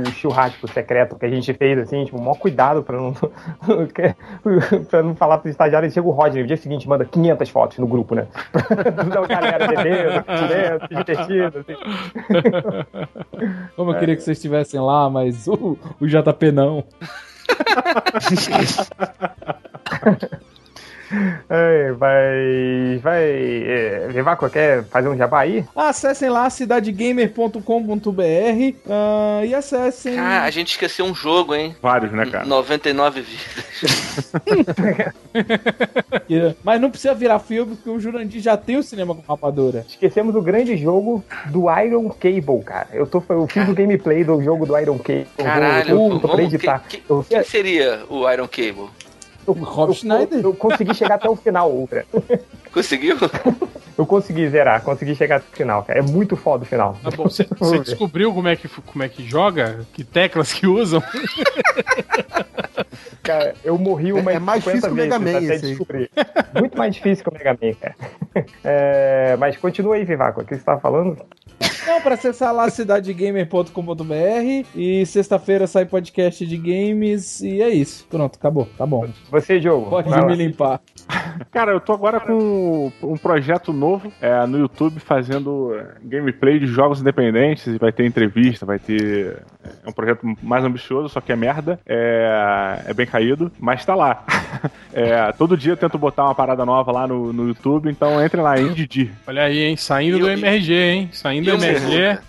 o churrasco secreto que a gente fez, assim, tipo, maior cuidado pra não, pra não falar pros estagiários. Chega o Rodney, no dia seguinte manda 500 fotos no grupo, né? da galera bebendo, comendo, se divertindo, assim. Como eu queria que vocês estivessem lá, mas o, o JP não. É, vai. Vai. É, Vivaco, quer fazer um jabá aí? Acessem lá cidadegamer.com.br ah, e acessem. Ah, a gente esqueceu um jogo, hein? Vários, né, cara? 99 vidas. Mas não precisa virar filme, porque o Jurandir já tem o cinema com rapadura. Esquecemos o grande jogo do Iron Cable, cara. Eu, tô, eu fiz o gameplay do jogo do Iron Cable. Caralho, eu, eu, vamos, editar. que, que, Eu, quem seria o Iron Cable? Eu, Rob eu- Schneider? eu consegui chegar até o final, Ultra. Conseguiu? Eu consegui zerar, consegui chegar até o final, cara. É muito foda o final. Tá bom, você descobriu como é, que, como é que joga? Que teclas que usam? Cara, eu morri uma É mais difícil que o Mega Man até descobrir. Muito mais difícil que o Mega Man, cara. É, mas continua aí, Vivaco. O que você tava falando? Não, pra acessar lá cidadegamer.com.br e sexta-feira sai podcast de games e é isso. Pronto, acabou. Tá bom. Você, Diogo. Pode vai me lá. limpar. Cara, eu tô agora com um projeto novo é, no YouTube fazendo é, gameplay de jogos independentes. e Vai ter entrevista, vai ter. É um projeto mais ambicioso, só que é merda. É, é bem caído, mas tá lá. É, todo dia eu tento botar uma parada nova lá no, no YouTube, então entre lá, Indidi. Olha aí, hein? Saindo do E o- MRG, hein? Saindo do MRG,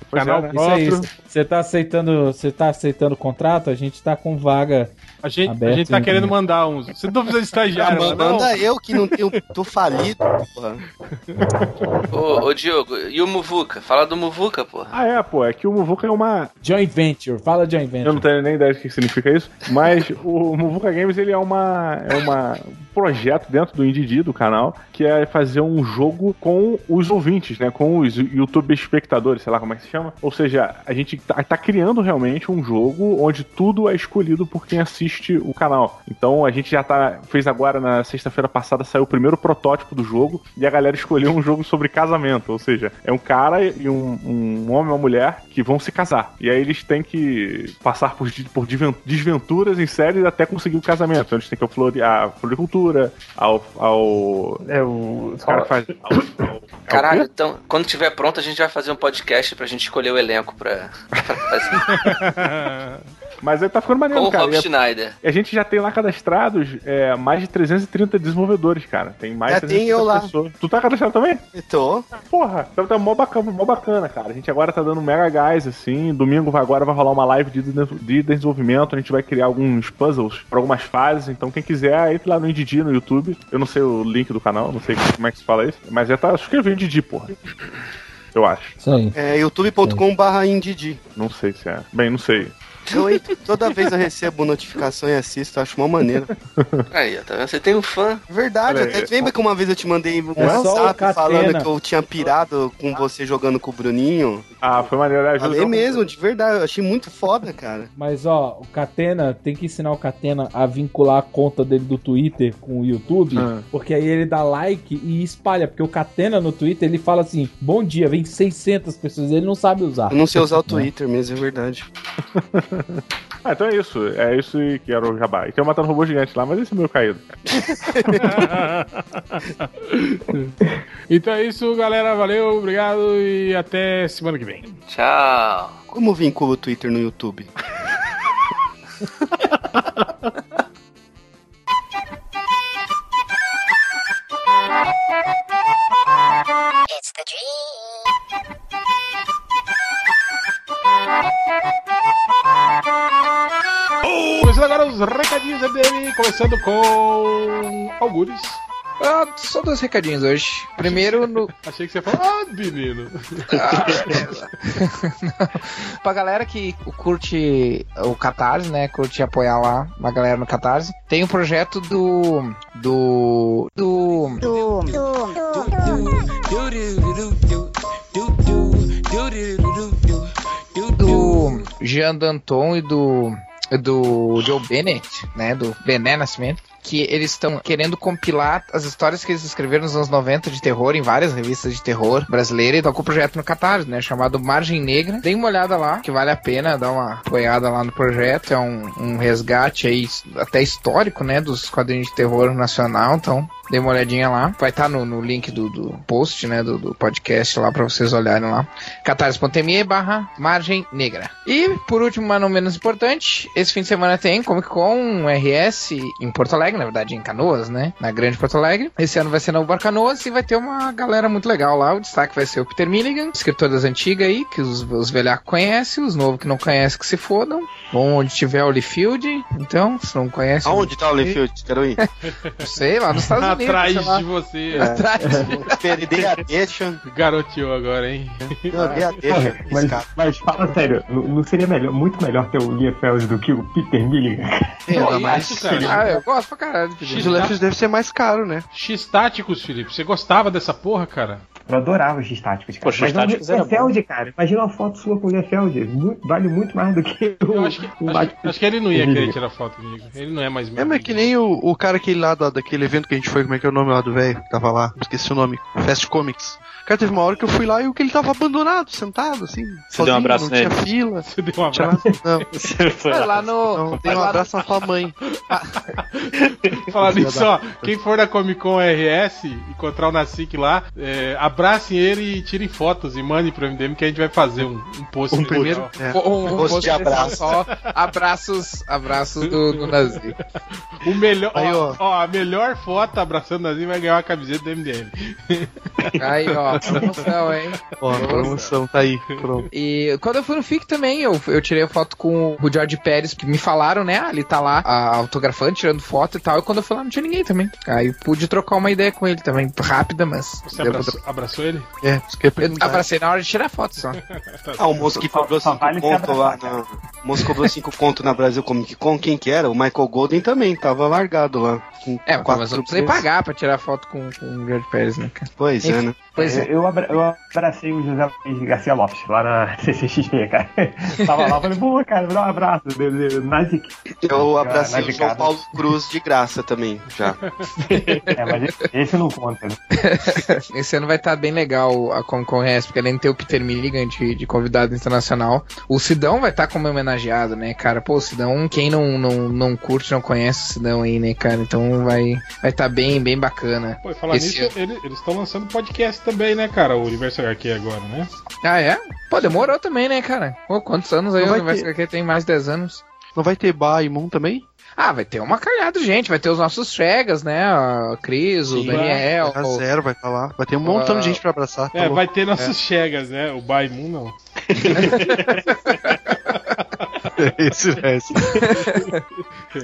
Pois canal é, né? É próprio. Você tá aceitando, você tá aceitando o contrato? A gente tá com vaga. A gente, a Aberto, gente tá hein, querendo também. mandar uns. Você não precisa de estagiário, Ah, mano, não. manda eu que não tenho. tô falido, porra. Ô, ô, Diogo, e o Muvuca? Fala do Muvuca, porra. Ah, é, pô, é que o Muvuka é uma. Joint Venture. Fala Joint Eu não Venture. tenho nem ideia do que significa isso, mas o Muvuka Games ele é uma é uma um projeto dentro do Indidi do canal que é fazer um jogo com os ouvintes, né, com os YouTube espectadores, sei lá como é que se chama. Ou seja, a gente tá, tá criando realmente um jogo onde tudo é escolhido por quem assiste o canal. Então a gente já tá fez agora na sexta-feira passada saiu o primeiro protótipo do jogo e a galera escolheu um jogo sobre casamento, ou seja, é um cara e um, um homem e uma mulher que vão se casar. E aí eles têm que passar por, por desventuras em séries até conseguir o casamento. Então eles têm que ir ao ao. ao. É o. Os caras fazem. Caralho, então, quando tiver pronto, a gente vai fazer um podcast pra gente escolher o elenco pra. pra fazer. Mas aí tá ficando Com maneiro, o cara. Rob E a- Schneider. E a gente já tem lá cadastrados é, mais de 330 desenvolvedores, cara. Tem mais Já de tem eu lá. pessoas. Tu tá cadastrado também? Eu tô. Porra, então tá mó bacana, mó bacana, cara. A gente agora tá dando mega gás, assim. Domingo vai- agora vai rolar uma live de, de- de desenvolvimento. A gente vai criar alguns puzzles pra algumas fases. Então, quem quiser, entre lá no Indidi no YouTube. Eu não sei o link do canal, não sei como é que se fala isso. Mas já tá. Acho que eu vi Indidi, porra. Eu acho. Isso aí. É youtube.com/barra indidi. Não sei se é. Bem, não sei. Eu entro, toda vez eu recebo notificação e assisto, acho uma maneira. Aí, ó, tá vendo? Você tem um fã. Verdade, Olha, até lembra que uma vez eu te mandei um É WhatsApp falando que eu tinha pirado com você jogando com o Bruninho? Ah, foi maneiro. Ajuda Falei mesmo, de verdade, eu achei muito foda, cara. Mas ó, o Catena tem que ensinar o Catena a vincular a conta dele do Twitter com o YouTube, Ah. porque aí ele dá like e espalha, porque o Catena no Twitter ele fala assim: "Bom dia, vem 600 pessoas", ele não sabe usar. Eu não sei usar o Twitter mesmo, é verdade. Ah, então é isso. É isso e que era o Jabá. E tem o Matando Robô Gigante lá, mas esse é meu caído. então é isso, galera. Valeu, obrigado e até semana que vem. Tchau. Como vincula o Twitter no YouTube? It's the dream. Os recadinhos dele, começando com Algures. Ah, só dois recadinhos hoje. Primeiro, no, Achei que você ia falar, ah, menino. pra galera que curte o Catarse, né? Curte apoiar lá a galera no Catarse. Tem um projeto do. Do. Do. Do, do, Do Jean Danton e do. Do Joe Bennett, né? Do Bené Nascimento. Que eles estão querendo compilar as histórias que eles escreveram nos anos 90 de terror em várias revistas de terror brasileiras e estão com o projeto no Catarse, né? Chamado Margem Negra. Dê uma olhada lá, que vale a pena dar uma apoiada lá no projeto. É um, um resgate aí até histórico, né? Dos quadrinhos de terror nacional. Então, dê uma olhadinha lá. Vai estar no, no link do, do post, né? Do, do podcast lá pra vocês olharem lá. catarse.me barra Margem Negra. E, por último, mas não menos importante, esse fim de semana tem Comic Con RS em Porto Alegre, na verdade em Canoas, né? Na Grande Porto Alegre. Esse ano vai ser no Bar Canoas e vai ter uma galera muito legal lá. O destaque vai ser o Peter Milligan, escritor das antigas aí, que os, os velhacos conhecem, os novos que não conhecem que se fodam. Onde tiver o Liefeld, então, se não conhece... Aonde tá o Lefield? Quero ir. Não sei, lá nos Estados Unidos. Atrás de você. Atrás. Perder a deixa. Garoteou agora, hein? A deixa. Mas, mas fala sério, não seria melhor, muito melhor ter o Liefeld do que o Peter Milligan? Eu, mas- cara. Ah, eu gosto pra caralho O Lefties deve ser mais caro, né? X-Táticos, Felipe. Você gostava dessa porra, cara? Eu adorava os estáticos, cara. Pô, os Mas não, estáticos era Liefeld, cara. Imagina uma foto sua com o Liefeld. Muito- vale muito mais do que o. Eu acho que, o acho, acho que ele não ia querer tirar foto comigo. Ele não é mais meu. É, mas que nem o, o cara aquele lá da- daquele evento que a gente foi, como é que é o nome lá do velho que tava lá? Esqueci o nome. Fast Comics. Cara, teve uma hora que eu fui lá e o que ele tava abandonado, sentado, assim. Você deu um abraço não tinha nele? fila. Você deu um Tinha abraço. Não, Você foi lá. lá no. não, dei um abraço na sua mãe. Falar nisso, ó. Quem for da Comic Con RS, encontrar o Nacic lá, é, abracem ele e tirem fotos e mandem pro MDM que a gente vai fazer um, um post. Um primeiro. É. Um, um Gosto de post abraço. Só abraços, abraços do, do Nazi. O melhor, Aí, ó, ó. ó, a melhor foto abraçando o Nazi vai ganhar uma camiseta do MDM. Aí, ó, promoção, hein? Ó, a promoção tá aí. Pronto. E quando eu fui no FIC também, eu, eu tirei a foto com o George Pérez, que me falaram, né? Ah, ele tá lá, a, autografando, tirando foto e tal. E quando eu fui lá, não tinha ninguém também. Aí pude trocar uma ideia com ele também, rápida, mas. Você deu pra abraçou, abraçou ele? É, isso que eu abracei na hora de tirar foto só. Ah, o moço que cobrou só 5 vale se conto lá na. O moço cobrou 5 conto na Brasil Comic Con, quem que era? O Michael Golden também, tava largado lá. Com É, mas quatro eu não precisei pagar pra tirar foto com, com o George Pérez, né, cara? Pois é, né? Pois é. Eu, eu abra- eu abracei o José Luiz Garcia Lopes lá na CCXP, cara. Tava lá, falei, pô, cara, me dá um abraço. Eu abracei o João. Paulo Cruz de graça também, já. É, mas esse- não conta, né? Esse ano vai estar bem legal a Comic Con porque além de ter o Peter Milligan de, de convidado internacional, o Sidão vai estar como homenageado, né, cara? Pô, o Sidão, quem não, não, não curte, não conhece o Sidão aí, né, cara? Então vai vai estar bem, bem bacana. Pô, e falar Esse nisso, ele- eles estão lançando podcast também, né, cara? O Universo HQ agora, né? Ah, é? Pô, demorou também, né, cara? Pô, quantos anos aí o vai Universo ter. HQ tem mais de 10 anos? Não vai ter Ba e Moon também? Ah, vai ter uma calhada de gente, vai ter os nossos Chegas, né? A Cris, o Sim, Daniel. A o- zero vai lá. Vai ter um montão de gente pra abraçar. tá É, louco. vai ter nossos Chegas, né? O Baimun não. Esse, esse.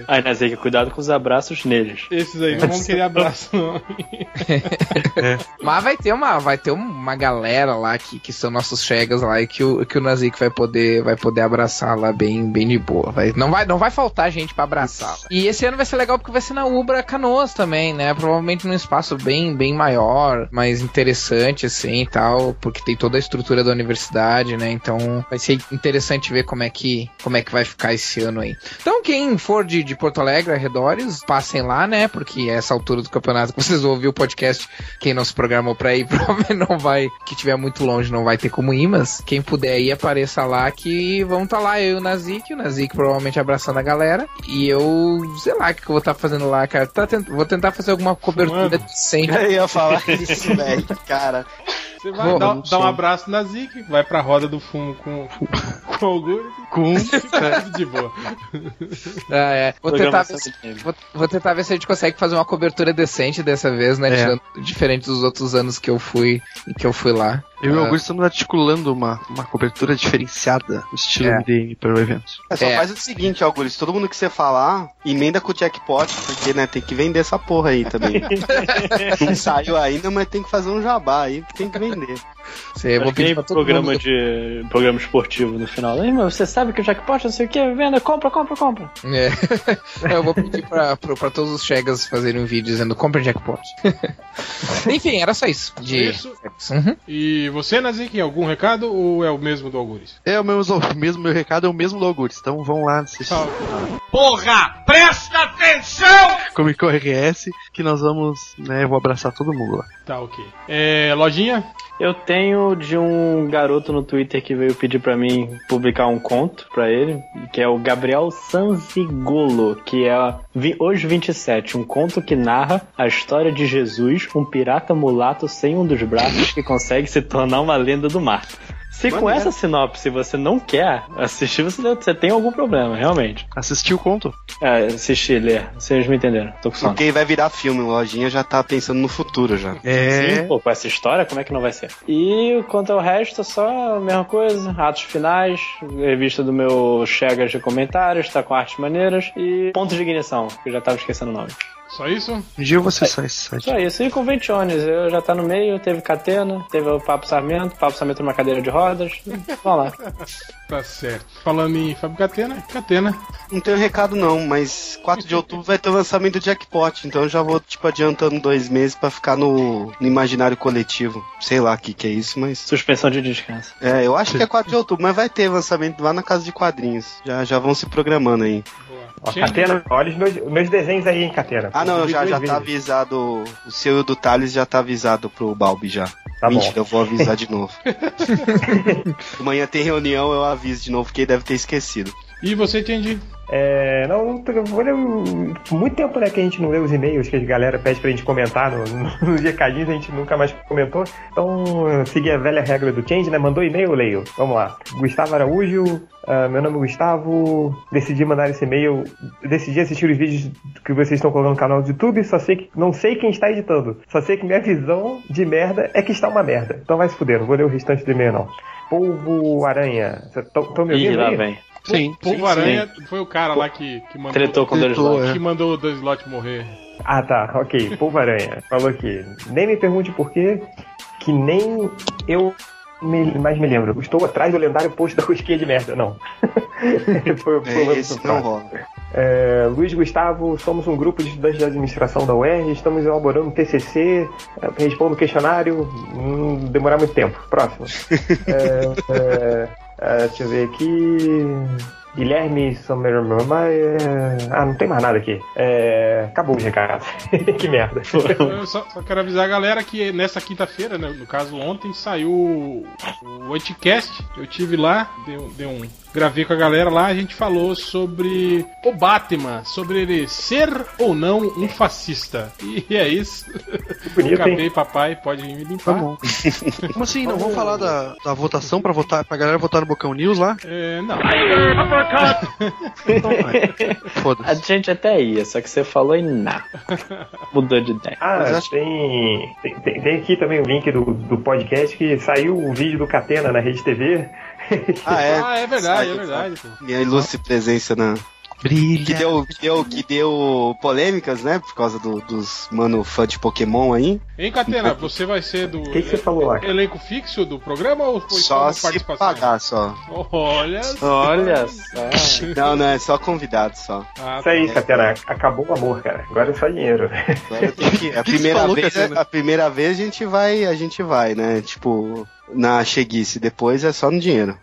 Aí, Nazik, cuidado com os abraços neles. Esses aí não vão querer abraço, não. Mas vai ter uma, vai ter uma galera lá que, que são nossos chegas lá e que o, que o Nazik vai poder, vai poder abraçar lá bem, bem de boa. Vai, não, vai, não vai faltar gente pra abraçar. E esse ano vai ser legal porque vai ser na Ubra Canoas também, né? Provavelmente num espaço bem, bem maior, mais interessante assim e tal, porque tem toda a estrutura da universidade, né? Então vai ser interessante ver como é que, como é que vai ficar esse ano aí. Então quem for de, de Porto Alegre, arredores, passem lá, né? Porque essa altura do campeonato que vocês vão ouvir o podcast, quem não se programou pra ir, provavelmente não vai, que tiver muito longe, não vai ter como ir, mas quem puder ir, apareça lá que vão estar lá, eu e o Nazik, o Nazik provavelmente abraçando a galera, e eu, sei lá o que eu vou estar fazendo lá, cara. Tá tent- vou tentar fazer alguma cobertura decente. Eu ia falar isso, velho, cara. Você vai dar, dar um abraço na Zik, vai pra roda do fumo com, com o Augusto Com e de boa. Ah, é. Vou tentar, ver, time. vou, vou tentar ver se a gente consegue fazer uma cobertura decente dessa vez, né? É. Tirando, diferente dos outros anos que eu fui que eu fui lá. Eu e o Ah. Augusto estamos articulando uma, uma cobertura diferenciada no estilo É. MDM para o evento. É, só É. faz o seguinte, Augusto, todo mundo que você falar, emenda com o jackpot, porque, né, tem que vender essa porra aí também. Não saiu ainda, mas tem que fazer um jabá aí, que tem que vender. Você, vou pedir pra todo programa mundo. de programa esportivo no final. Ei, mas você sabe que o jackpot, não sei o que, venda, compra, compra, compra. É. eu vou pedir pra, pra, pra todos os chegas fazerem um vídeo dizendo compra jackpot. Enfim, era só isso. De... Isso. Uhum. E você, Nazik, algum recado ou é o mesmo do Augusto? É o mesmo, o mesmo meu recado é o mesmo do Augusto. Então vão lá assistir Tá. Porra, presta atenção! Comic Con RS que nós vamos, né, eu vou abraçar todo mundo lá. Tá, ok. É, lojinha? Eu tenho de um garoto no Twitter que veio pedir pra mim publicar um conto pra ele, que é o Gabriel Sanzigolo, que é hoje 27, um conto que narra a história de Jesus, um pirata mulato sem um dos braços que consegue se tornar uma lenda do mar. Se com essa sinopse você não quer assistir, você, você tem algum problema, realmente. Assistir o conto? É, assistir, ler. Vocês me entenderam. Tô com sono. Porque vai virar filme, o Lojinha já tá pensando no futuro já. É. Sim, pô, com essa história, como é que não vai ser? E quanto ao resto, só a mesma coisa. Atos finais, revista do meu Chegas de comentários, tá com artes maneiras. E pontos de ignição, que eu já tava esquecendo o nome. Só isso? Um dia eu vou acessar esse site. Só isso. E conventiones, eu já tá no meio, teve Catena, teve o Papo Sarmento, Papo Sarmento numa cadeira de rodas. Vamos lá. Tá certo. Falando em Fábio Catena, Catena. Não tenho recado não, mas 4 de outubro vai ter o lançamento do Jackpot, então eu já vou, tipo, adiantando dois meses pra ficar no, no imaginário coletivo. Sei lá o que, que é isso, mas. Suspensão de descanso. É, eu acho que é 4 de outubro, mas vai ter lançamento lá na casa de quadrinhos. Já, já vão se programando aí. Ó, Catena, olha os meus, meus desenhos aí, hein, Catena. Ah, não, já, já tá avisado. O seu e o do Thales já tá avisado pro Balbi já. Tá bom. Mentira, eu vou avisar de novo. Amanhã tem reunião, eu aviso de novo, porque ele deve ter esquecido. E você, Tindy? É, não, muito tempo né, que a gente não lê os e-mails que a galera pede pra gente comentar no, no, nos recadinhos, a gente nunca mais comentou. Então, seguir a velha regra do Change, né? Mandou e-mail, eu leio. Vamos lá. Gustavo Araújo, ah, meu nome é Gustavo, decidi mandar esse e-mail, decidi assistir os vídeos que vocês estão colocando no canal do YouTube, só sei que não sei quem está editando. Só sei que minha visão de merda é que está uma merda. Então vai se fuder, não vou ler o restante do e-mail não. Polvo Aranha, estão me Ih, ouvindo lá aí? vem. Sim. Polvo Aranha foi o cara lá que, que mandou. Tretou com dois Tretou, slots. é. Que mandou o Dan Slot morrer. Ah, tá, ok. Polvo Aranha falou aqui. Nem me pergunte por quê, que nem eu me- mais me lembro. Estou atrás do lendário post da rosquinha de merda. Não. foi, foi É, o esse não rola. É, Luiz Gustavo, somos um grupo de estudantes de administração da UERJ, estamos elaborando um TCC, é, respondo o questionário, não demorar muito tempo. Próximo. É, é, é, deixa eu ver aqui. Guilherme Sommermaier. Ah, não tem mais nada aqui. É, acabou os recados. que merda. Eu só, só quero avisar a galera que nessa quinta-feira, né, no caso ontem, saiu o, o Anticast. Eu tive lá, dei, um- dei um. Gravei com a galera lá, a gente falou sobre o Batman, sobre ele ser ou não um fascista. E é isso. bonito, hein? Acabei, papai, pode me Tá limpar. bom. Como assim? Não vamos falar da, da votação pra votar, pra galera votar no Bocão News lá? É, não. Então. A gente até ia, só que você falou e nada. Mudou de ideia. Ah, Mas acho- tem, tem, tem- tem aqui também o link do, do podcast que saiu o vídeo do Catena na Rede TV. Ah, é? Ah, é verdade, é verdade. Minha ilustre presença na. Que Brilha. deu, que deu, que deu polêmicas, né? Por causa do- dos mano fã de Pokémon aí. Hein, Catena, você vai ser do O que, que você falou elenco fixo do programa ou foi Só se participação? pagar só. Olha Olha só. Não, não, é só convidado só. Ah, Isso aí, Catena, acabou o amor, cara. Agora é só dinheiro. Agora tem que. A que primeira, falou, vez, Catena? a primeira vez a gente vai, a gente vai, né? Tipo, na cheguice. Depois é só no dinheiro.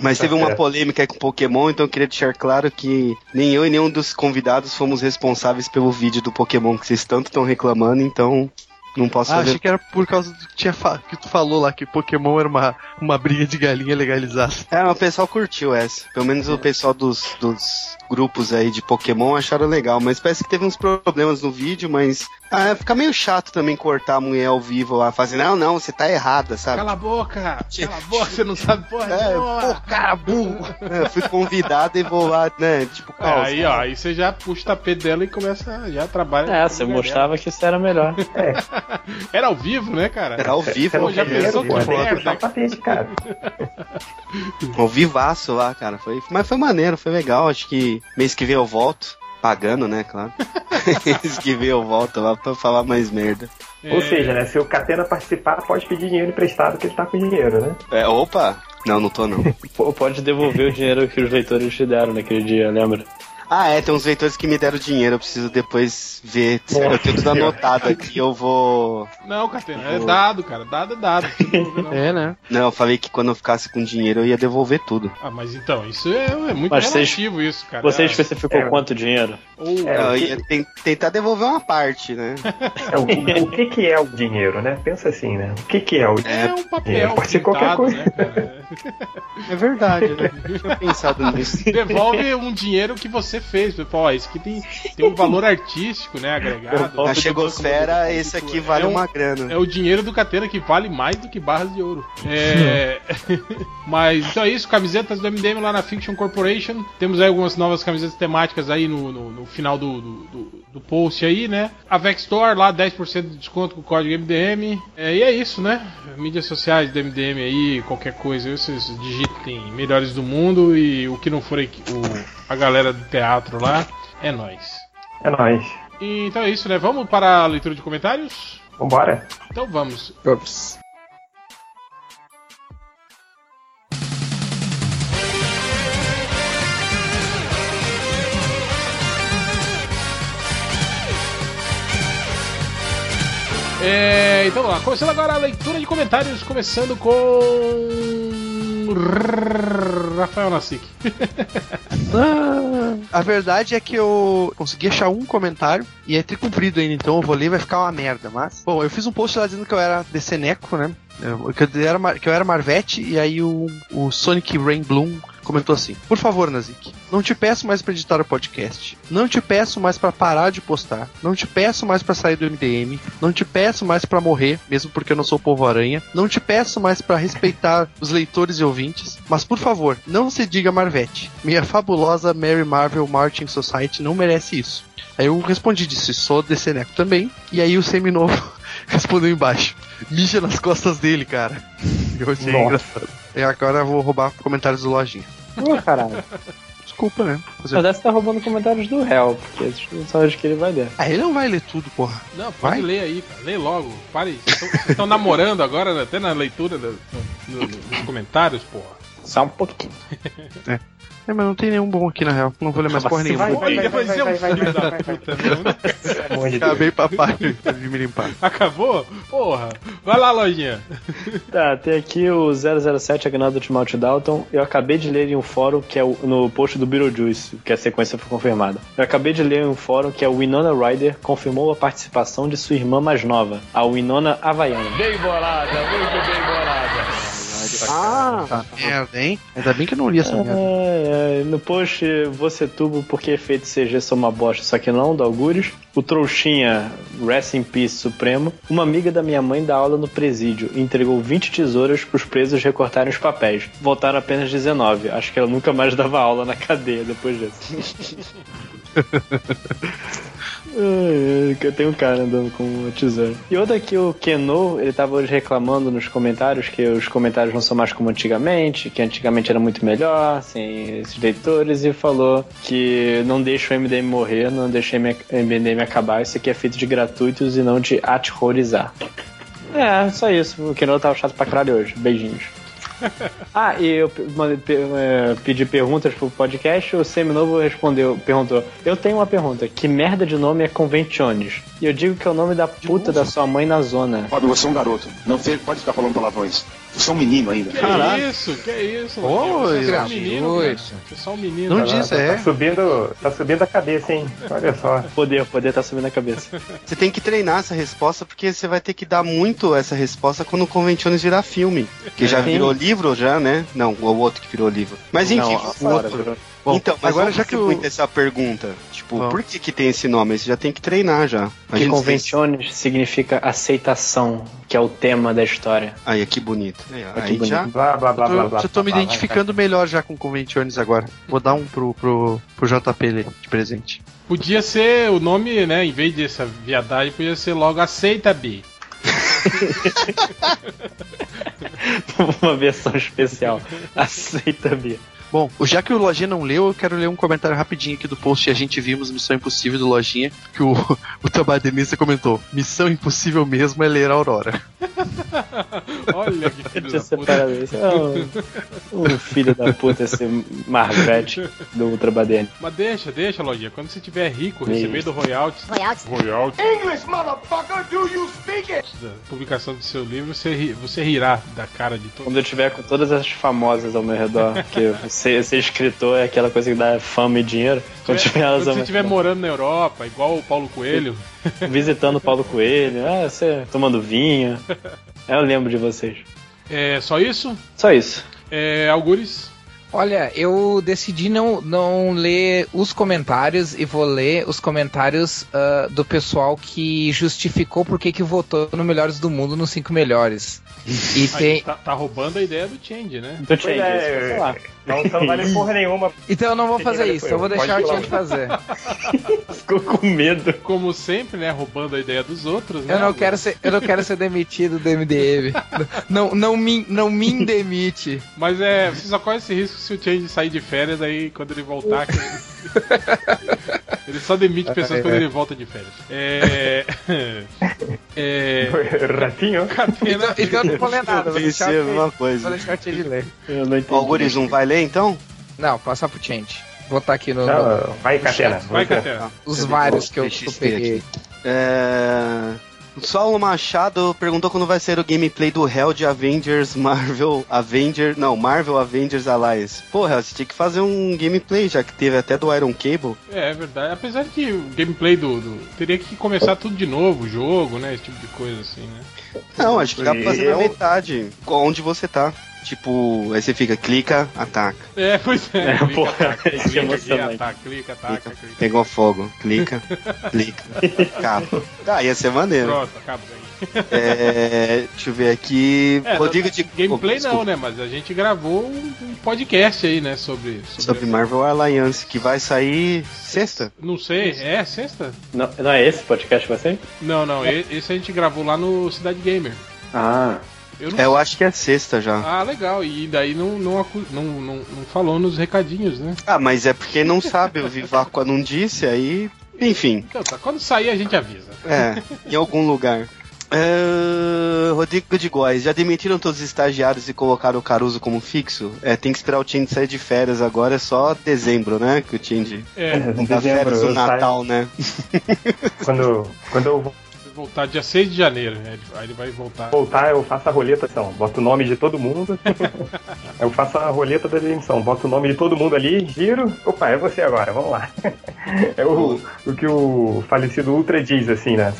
Mas Tá teve uma polêmica aí com Pokémon, então eu queria deixar claro que nem eu e nenhum dos convidados fomos responsáveis pelo vídeo do Pokémon que vocês tanto estão reclamando, então não posso Ah, fazer. achei que era por causa do que, tinha fa- que tu falou lá, que Pokémon era uma, uma briga de galinha legalizada. É, mas o pessoal curtiu essa. Pelo menos o pessoal dos, dos grupos aí de Pokémon acharam legal. Mas parece que teve uns problemas no vídeo, mas. Ah, fica meio chato também cortar a mulher ao vivo lá, fazendo, não, não, você tá errada, sabe? Cala a boca! Cala a boca, você não sabe porra É, nenhuma. pô, cara burro. É, eu fui convidado e vou lá, né? Tipo, É, calma. aí, ó, aí você já puxa o tapete dela e começa, já trabalha. É, você mostrava que isso era melhor. Era ao vivo, né, cara? Era ao vivo, Você não já quer pensou dinheiro, que merda? tapete, cara. Ao vivaço lá, cara. Foi, mas foi maneiro, foi legal. Acho que mês que vem eu volto. Pagando, né, claro. mês que vem eu volto lá pra falar mais merda. Ou seja, né, se o Catena participar, pode pedir dinheiro emprestado que ele tá com dinheiro, né? É, opa! Não, não tô não. Pô, pode devolver o dinheiro que os leitores te deram naquele dia, lembra? Ah, é, tem uns leitores que me deram dinheiro, eu preciso depois ver. Eu tenho tudo anotado aqui, eu vou. Não, Catena, é dado, cara. Dado é dado. Não. É, né? Não, eu falei que quando eu ficasse com dinheiro eu ia devolver tudo. Ah, mas então, isso é, é muito Mas vocês- relativo, isso, cara. Você É, especificou é. quanto dinheiro? ou, É, eu que- ia ten- tentar devolver uma parte, né? É, o, o que que é o dinheiro, né? Pensa assim, né? O que que é o é um papel Pode ser qualquer coisa. né, cara? É verdade, né? Eu tinha pensado nisso. Devolve um dinheiro que você fez. Pô, ó, isso aqui tem, tem um valor artístico, né, agregado. Na Chegosfera, esse aqui vale É um- uma grana. É o dinheiro do Catena que vale mais do que barras de ouro. É... Mas então é isso, camisetas do MDM lá na Fiction Corporation. Temos aí algumas novas camisetas temáticas aí no, no, no final do, do, do- do post aí, né? A Vex Store lá, 10% de desconto com o código MDM. É, e é isso, né? Mídias sociais do MDM aí, qualquer coisa, vocês digitem melhores do mundo e o que não for aqui- o, a galera do teatro lá, é nóis. É nóis. Então é isso, né? Vamos para a leitura de comentários? Vambora. Então vamos. Ups. É, então vamos lá, começando agora a leitura de comentários, começando com. Rafael Nassik. A verdade é que eu consegui achar um comentário e é tricumprido ainda, então eu vou ler vai ficar uma merda, mas. Bom, eu fiz um post lá dizendo que eu era Deceneco, né? Que eu era, que eu era Marvete e aí o, o Sonic Rain Bloom comentou assim: Por favor, Nazik, não te peço mais pra editar o podcast. Não te peço mais pra parar de postar. Não te peço mais pra sair do MDM. Não te peço mais pra morrer, mesmo porque eu não sou povo aranha. Não te peço mais pra respeitar os leitores e ouvintes. Mas por favor, não se diga Marvete. Minha fabulosa Mary Marvel Marching Society não merece isso. Aí eu respondi, disse, sou desse neco também. E aí o seminovo respondeu embaixo. Mija nas costas dele, cara. Eu achei Nossa. engraçado. E agora eu vou roubar comentários do Lojinha. Ô, caralho. Desculpa, né? Fazer- Mas essa tá roubando comentários do réu, porque esses são os que ele vai ler. Ah, ele não vai ler tudo, porra. Não, pode Vai? ler aí, cara. Lê logo. Pare. Vocês estão namorando agora, né? até na leitura dos comentários, porra. Só um pouquinho. É, mas não tem nenhum bom aqui na real. Não vou ler mais porra nenhuma. É um meu. Acabei, papai, de me limpar. Acabou? Porra. Vai lá, lojinha. Tá, tem aqui o 007 Agnaldo Timothy Dalton. Eu acabei de ler em um fórum que é o- no post do Beetlejuice, que a sequência foi confirmada. Eu acabei de ler em um fórum que a Winona Ryder confirmou a participação de sua irmã mais nova, a Winona Havaiana. Bem bolada, muito bem bolada. Ah, merda, hein? Ainda bem que eu não li essa merda. É, é, no post Você Tubo porque efeitos CG são uma bosta, só que não, do Algures. O Trouxinha, Rest in Peace Supremo. Uma amiga da minha mãe dá aula no presídio e entregou 20 tesouras pros presos recortarem os papéis. Voltaram apenas 19. Acho que ela nunca mais dava aula na cadeia depois disso. Que Tem um cara andando com uma tesoura. E outra aqui, o Keno, ele tava hoje reclamando nos comentários que os comentários não são mais como antigamente, que antigamente era muito melhor, sem esses leitores, e falou que não deixa o MDM morrer, não deixa o MDM acabar, isso aqui é feito de gratuitos e não de aterrorizar. É, só isso. O Keno tava chato pra caralho hoje. Beijinhos. Ah, e eu eh, pedi perguntas pro podcast, o Seminovo respondeu, perguntou: Eu tenho uma pergunta, que merda de nome é Conventiones? E eu digo que é o nome da puta da sua mãe na zona. Fábio, você é um garoto. Não pode ficar falando palavrões. Você é um menino ainda. Que isso? Que isso? Oi, Você é só um menino, gratuito. Você é só um menino. Não cara. diz, é. Tá subindo, tá subindo a cabeça, hein? Olha só. Poder, poder tá subindo a cabeça. Você tem que treinar essa resposta, porque você vai ter que dar muito essa resposta quando o Conventiones virar filme. Que já Sim. virou livro, já, né? Não, o outro que virou livro. Mas enfim, Não, o outro. virou. Bom, então, mas agora já que muito essa pergunta. Tipo, Vamos. por que que tem esse nome? Você já tem que treinar já. A Que gente Conventiones significa aceitação, que é o tema da história. Aí, que bonito. Aí, que aí bonito. já... Blá, blá, blá, Eu blá, tô, blá. já tô me blá, identificando melhor já com Conventiones agora. Vou dar um pro, pro, pro JP de presente. Podia ser o nome, né? Em vez dessa viadagem, podia ser logo Aceita B. Uma versão especial. Aceita, Bia. Bom, já que o Lojinha não leu, eu quero ler um comentário rapidinho aqui do post que a gente vimos Missão Impossível do Lojinha, que o, o trabalho de mesa comentou. Missão Impossível mesmo é ler a Aurora. Olha que filho da puta. um, um filho da puta esse Marvete do Ultra. Mas deixa, deixa, Lojinha. Quando você tiver rico, receber do royalties, Royalties. royalties English, motherfucker, do you speak it? da publicação do seu livro, você, ri- você rirá da cara de todo Quando eu tiver com todas as famosas ao meu redor, que ser, ser escritor é aquela coisa que dá fama e dinheiro. Quando tiver elas Quando você estiver morando na Europa, igual o Paulo Coelho, visitando o Paulo Coelho, ah, você tomando vinho. Eu lembro de vocês. é só isso? Só isso. É, Algures? Olha, eu decidi não, não ler os comentários e vou ler os comentários ah, do pessoal que justificou por que que votou no Melhores do Mundo nos cinco melhores. E Aí, tem. tá, tá roubando a ideia do Change, né? Do Change, é, sei lá. Não, então não vale porra nenhuma. Então eu não vou fazer isso, eu vou eu. deixar o Change fazer. Ficou com medo. Como sempre, né? Roubando a ideia dos outros, né? Eu não quero ser, eu não quero ser demitido do MDM. Não, não, me, não me demite. Mas é, você só corre esse risco se o Change sair de férias, aí quando ele voltar. que- Ele só demite pessoas quando ele volta de férias. É. é... Ratinho? Então, então eu não vou ler nada. Vou deixar, Pensei a o mesma Ch- coisa. vou deixar o Change ler. Eu não entendi. Ó, Guris, não vai ler então? Não, passar pro Change. Vou botar aqui no. Não, no- vai, Catena. Vai. Catena. Os vários que eu, que eu peguei. É... O Saulo Machado perguntou quando vai ser o gameplay do Hell de Avengers Marvel Avenger. Não, Marvel Avengers Alliance. Porra, você tinha que fazer um gameplay, já que teve até do Iron Cable. É, é verdade. Apesar de que o gameplay do, do- Teria que começar tudo de novo, o jogo, né? Esse tipo de coisa assim, né? Não, acho que dá pra fazer na metade. Onde você tá. Tipo, aí você fica, clica, ataca. É, pois é. É, clica, porra, ataca, é clica, emocionante. ataca, clica, ataca, clica. Pegou fogo, clica, clica, acaba. Ah, ia ser maneiro. Pronto, acaba aí. É, deixa eu ver aqui. É, Rodrigo de. Gameplay oh, não, né? Mas a gente gravou um podcast aí, né? Sobre. Sobre Marvel Alliance, que vai sair sexta. Não sei, é sexta? Não, não é esse podcast que vai ser? Não, não, e- esse a gente gravou lá no Cidade Gamer. Ah, Eu não É, eu acho que é sexta já. Ah, legal. E daí não, não, acu- não, não, não falou nos recadinhos, né? Ah, mas é porque não sabe, o Viváqua não disse, aí. Enfim, Então tá, quando sair a gente avisa. é, em algum lugar. É, Rodrigo de Góes, já demitiram todos os estagiários e colocaram o Caruso como fixo? É, tem que esperar o Change sair de férias agora, é só dezembro, né? Que o Change É, não dá Dezembro, férias saio- Natal, né? Quando, quando eu voltar dia 6 de janeiro, né? Aí ele vai voltar. voltar, eu faço a roleta, então, boto o nome de todo mundo. eu faço a roleta da demissão, boto o nome de todo mundo ali, giro. Opa, é você agora, vamos lá. é o, o que o falecido Ultra diz, assim, né?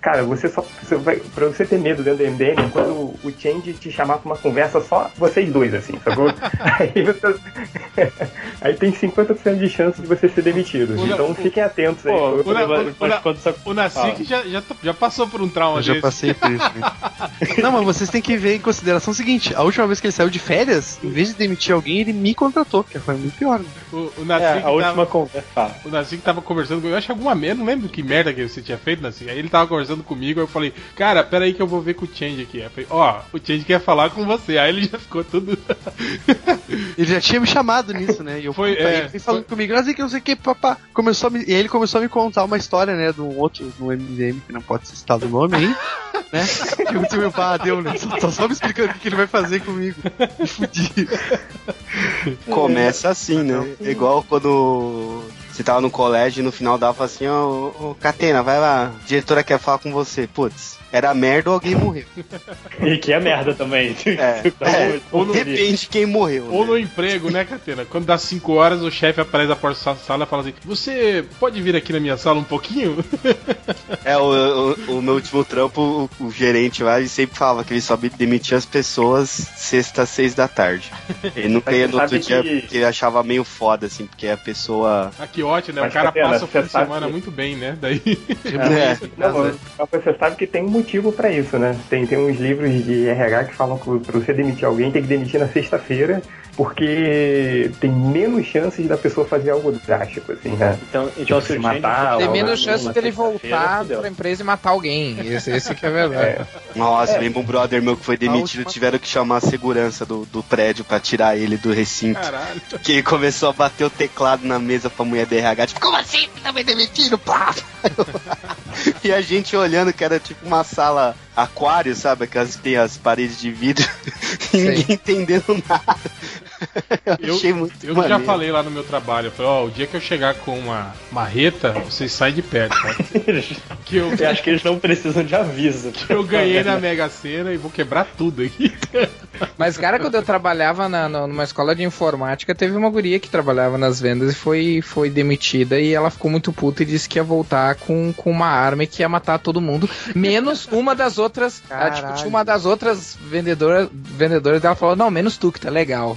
Cara, você só. Você vai, pra você ter medo dentro do MDM, é quando o, o Change te chamar pra uma conversa só vocês dois, assim, sacou? aí você. aí tem 50% de chance de você ser demitido. O- Então fiquem atentos aí. Pô, O, o- Nacique já, já, tá- já passou por um trauma Eu já desse. passei por isso. né? Não, mas vocês têm que ver em consideração o seguinte: a última vez que ele saiu de férias, em vez de demitir alguém, ele me contratou, que foi muito pior. né? O, o É, a última tava, conversa. Ah, o Nacique tava conversando comigo. Eu acho que alguma merda, não lembro que merda que você tinha feito, Nacique. Aí ele tava conversando comigo, aí eu falei, cara, pera aí que eu vou ver com o Change aqui. Aí eu falei, ó, o Change quer falar com você. Aí ele já ficou tudo. Ele já tinha me chamado nisso, né? E eu Foi, fui, é, ele foi falando comigo, assim que não sei o que, papá. Começou a me, e aí ele começou a me contar uma história, né, de um outro, no MDM, que não pode citado o nome aí, né? Que o meu pá deu, né? Só, só, só me explicando o que ele vai fazer comigo. Me fudi. Começa assim, né? Igual quando você tava no colégio e no final dava assim, ó, ô, Catena, vai lá, a diretora quer falar com você. Putz, era merda ou alguém morreu. E que é merda também. É, é, Ou no- depende quem morreu. Ou né? no emprego, né, Catena? Quando dá 5 horas, o chefe aparece na porta da sala e fala assim: Você pode vir aqui na minha sala um pouquinho? É, o, o, o meu último trampo, o, o gerente lá, ele sempre falava que ele só demitia as pessoas sexta às seis da tarde. Ele nunca ia no outro dia que- porque ele achava meio foda, assim, porque a pessoa. Ah, que ótimo, né? Mas, o cara Catena, passa o fim de semana que- muito bem, né? Daí. É. Não, mas você sabe que tem um motivo pra isso, né? Tem, tem uns livros de RH que falam que pra você demitir alguém tem que demitir na sexta-feira, porque tem menos chances da pessoa fazer algo drástico, assim, né? Então, então se Se o matar, Tem menos chance dele voltar fudeu. pra empresa e matar alguém. Esse, esse que é verdade. Nossa, lembra um brother meu que foi demitido, última- tiveram que chamar a segurança do, do prédio pra tirar ele do recinto. Caralho. Que ele começou a bater o teclado na mesa pra mulher do RH, tipo, como assim? Tá me demitindo? Pá! e a gente olhando que era tipo uma sala aquário, sabe? Aquelas que tem as paredes de vidro e ninguém entendendo nada. Eu, Eu, achei muito eu já maneiro. falei lá no meu trabalho, eu falei, ó, o dia que eu chegar com uma marreta, vocês saem de perto, tá? Que eu, Eu acho que eles não precisam de aviso. que eu ganhei na Mega Sena e vou quebrar tudo aqui. Mas, cara, quando eu trabalhava na, numa escola de informática, teve uma guria que trabalhava nas vendas e foi, foi demitida e ela ficou muito puta e disse que ia voltar com, com uma arma e que ia matar todo mundo, menos uma das outras. ela, tipo, uma das outras vendedoras, vendedoras dela falou: Não, menos tu, que tá legal.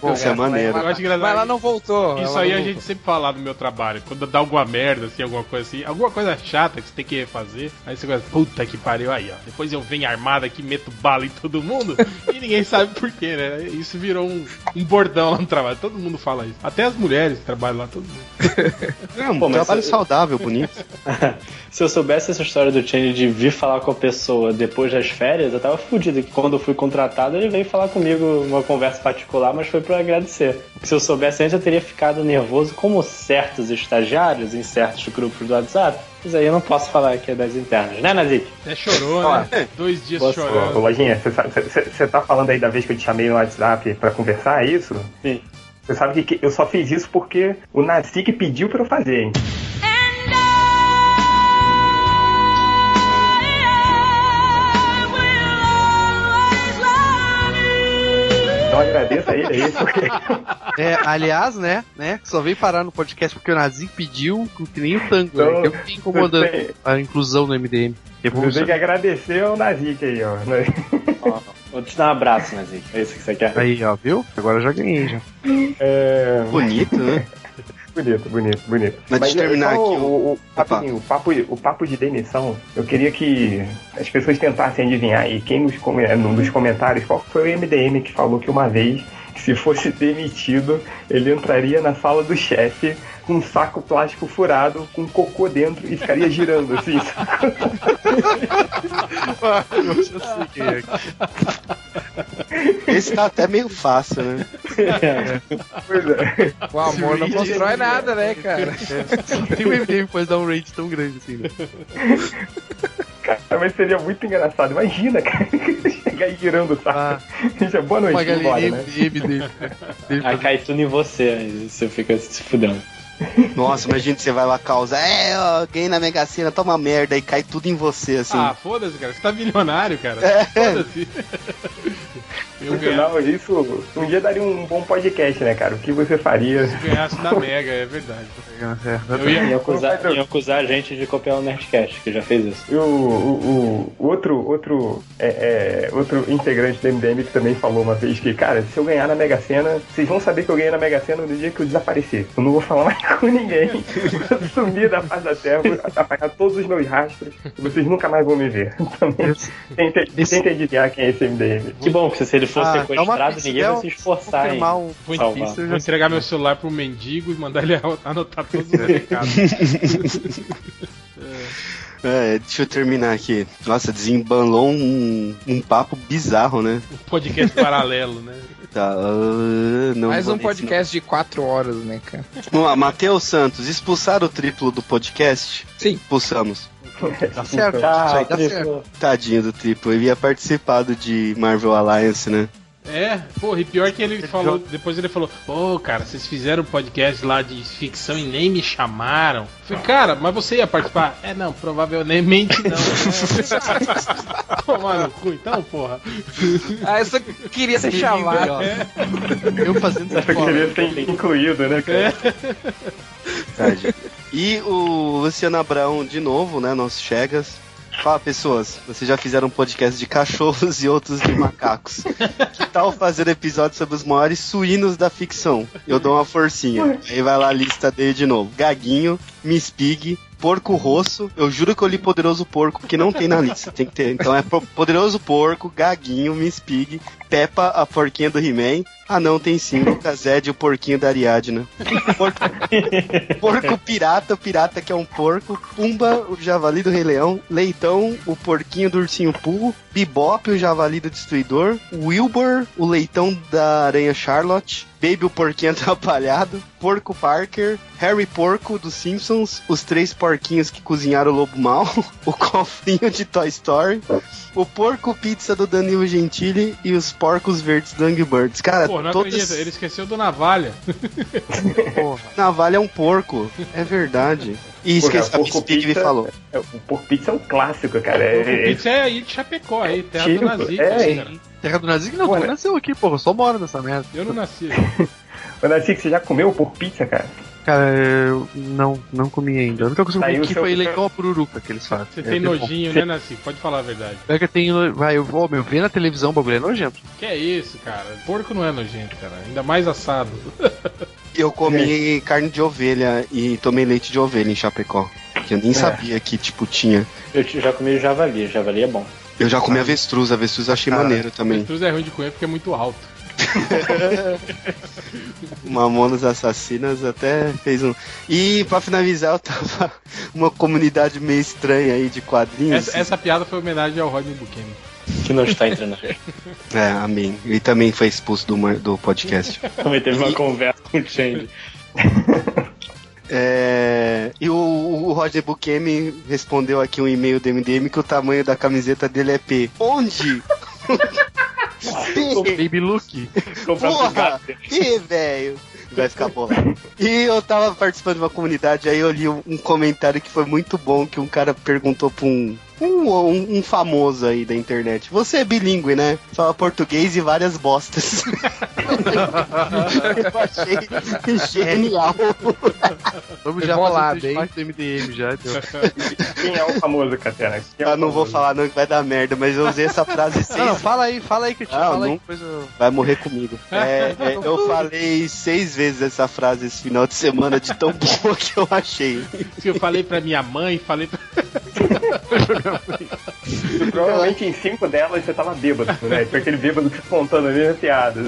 Pô, isso é maneiro. Eu acho engraçado. Mas ela não voltou. Isso aí a gente sempre fala no meu trabalho. Quando dá alguma merda, assim, alguma coisa assim, alguma coisa chata que você tem que refazer, aí você começa, puta que pariu aí, ó. Depois eu venho armado aqui, meto bala em todo mundo e ninguém sabe por quê, né? Isso virou um, um bordão lá no trabalho. Todo mundo fala isso. Até as mulheres que trabalham lá, todo mundo. É um Pô, trabalho eu- saudável, bonito. Se eu soubesse essa história do Change de vir falar com a pessoa depois das férias, eu tava fudido. Que quando eu fui contratado, ele veio falar comigo uma conversa particular, mas foi pro pra agradecer. Porque se eu soubesse antes, eu teria ficado nervoso como certos estagiários em certos grupos do WhatsApp. Mas aí eu não posso falar que é das internas, né, Nazik? Até chorou, né? Dois dias Ô, chorando. ô, Lojinha, você tá falando aí da vez que eu te chamei no WhatsApp pra conversar, é isso? Sim. Você sabe que, que eu só fiz isso porque o Nazik pediu pra eu fazer, hein? Então agradeça a ele aí, porque. É, aliás, né, né, só veio parar no podcast porque o Nazi pediu que nem o tango, né, que eu fiquei incomodando Então, você- a inclusão no MDM. Eu tenho que agradecer ao Nazik aí, ó. né? Vou te dar um abraço, Nazik. É isso que você quer? Aí, ó, viu? Agora eu já ganhei já. É... Bonito, né? Bonito, bonito, bonito. Mas deixa eu terminar só aqui O, o, rapidinho, o, papo, o papo de demissão, eu queria que as pessoas tentassem adivinhar aí quem nos, dos comentários, qual foi o MDM que falou que uma vez, se fosse demitido, ele entraria na sala do chefe com um saco plástico furado, com cocô dentro e ficaria girando assim. Esse tá até meio fácil, né? Pois é. O amor não constrói nada, né, cara? Só tem um MDM que pode dar um rate tão grande assim, né? Cara, mas seria muito engraçado. Imagina, cara, chegar aí girando o saco. Já, Boa noite, embora, né? Dele. Aí cai tudo em você, aí você fica se fudendo. Nossa, imagina que você vai lá causar, é, ó, ganhei na Mega Sena, toma merda, e cai tudo em você, assim. Ah, foda-se, cara. Você tá milionário, cara. É. Foda-se. No final, isso um dia daria um bom podcast, né, cara? O que você faria? se ganhasse na Mega, é verdade. Eu ia, Iam acusar, iam acusar a gente de copiar o Nerdcast, que já fez isso. E o, o, o outro, outro, é, é, outro integrante do MDM que também falou uma vez que, cara, se eu ganhar na Mega Sena, vocês vão saber que eu ganhei na Mega Sena no dia que eu desaparecer. Eu não vou falar mais com ninguém. Vou sumir da face da terra, vou apagar todos os meus rastros e vocês nunca mais vão me ver. Também tentem, tentem adivinhar quem é esse MDM. Que bom, porque se ele fosse Ah, sequestrado, pista, ninguém vai é se esforçar em confirmar um vou, já entregar meu celular pro mendigo e mandar ele anotar todos os recados. É, deixa eu terminar aqui. Nossa, desembalou um, um papo bizarro, né? Um podcast paralelo, né? Tá, não Mais um podcast de quatro horas, né, cara? Vamos lá, Matheus Santos, expulsar o triplo do podcast? Sim. Expulsamos. Tá certo, Tá, tá certo. Tadinho do triplo, ele ia participar do de Marvel Alliance, né? É, porra, e pior que ele falou, depois ele falou, pô, cara, vocês fizeram um podcast lá de ficção e nem me chamaram. Eu falei, cara, mas você ia participar? É, não, provavelmente não. né? Tomar no cu, então, porra. Ah, eu só queria ser chamado. Eu fazendo Eu queria ser incluído, né, cara? Tadinho. E o Luciano Abraão, de novo, né? Nosso Chegas. Fala, pessoas, vocês já fizeram um podcast de cachorros e outros de macacos. Que tal fazer episódio sobre os maiores suínos da ficção? Eu dou uma forcinha. Aí vai lá a lista dele de novo. Gaguinho, Miss Pig, Porco Rosso. Eu juro que eu li Poderoso Porco, porque não tem na lista. Tem que ter. Então é Po- Poderoso Porco, Gaguinho, Miss Pig, Peppa, a porquinha do He-Man. Ah, não, tem sim. Lucas Zed, o porquinho da Ariadna. Porco, porco pirata, o pirata que é um porco. Pumba, o javali do Rei Leão. Leitão, o porquinho do ursinho Poo. Bebop, o javali do destruidor. Wilbur, o leitão da aranha Charlotte. Baby, o porquinho atrapalhado. Porco Parker. Harry Porco dos Simpsons. Os três porquinhos que cozinharam o lobo mal. O cofrinho de Toy Story. O porco pizza do Danilo Gentili. E os porcos verdes do Angry Birds. Cara, Pô, não todas... acredito, ele esqueceu do Navalha. Navalha é um porco. É verdade. E esqueci, a Porra, Miss Porco Pig me falou. é, O Porco Pizza é um clássico, cara. O É, Pizza é aí de Chapecó, aí, terra do Típico, Nazi. é, cara. hein? Terra do Nazi que não, Pô, tu né? nasceu aqui, porra. Eu só moro nessa merda. Eu não nasci. Ô, Nazik, você já comeu Porco Pizza, cara? Cara, eu não, não comi ainda. A única coisa que eu Saiu comi aqui seu- foi leitão a pururuca que eles fazem. Você É tem bom. nojinho, né, Nasci? Pode falar a verdade. Pega tem. Vai, eu vou, meu, ver na televisão o bagulho é nojento. Que é isso, cara? Porco não é nojento, cara. Ainda mais assado. Eu comi carne de ovelha e tomei leite de ovelha em Chapecó. Que eu nem É. sabia que, tipo, tinha. Eu já comi javali, javali é bom. Eu já comi avestruz, avestruz eu achei Cara, maneiro também. Avestruz é ruim de comer porque é muito alto. Mamonas Assassinas até fez um. E pra finalizar, eu tava uma comunidade meio estranha aí de quadrinhos. Essa, essa piada foi homenagem ao Rodney Buchanan. Que não está entrando. É, amém. Ele também foi expulso do, do podcast. Também teve uma conversa com o Change. É, e o, o Roger Bukemi respondeu aqui um e-mail do MDM que o tamanho da camiseta dele é P. Onde? Baby Luke. Porra! Ih, velho! Vai ficar bom. E eu tava participando de uma comunidade, aí eu li um, um comentário que foi muito bom, que um cara perguntou pra um, um, um- um famoso aí da internet. Você é bilíngue, né? Fala português e várias bostas. eu achei genial. Vamos já fazer parte do MDM já. Então. Quem é o famoso, Catena? É Eu não vou falar não que vai dar merda, mas eu usei essa frase seis Não, não, fala aí, fala aí que eu te Ah, fala aí. não. eu... Vai morrer comigo. É, é, eu falei seis vezes essa frase esse final de semana de tão boa que eu achei. Eu falei pra minha mãe, falei pra... Provavelmente em cinco delas você tava bêbado, né? Foi aquele bêbado que contando as mesmas piadas.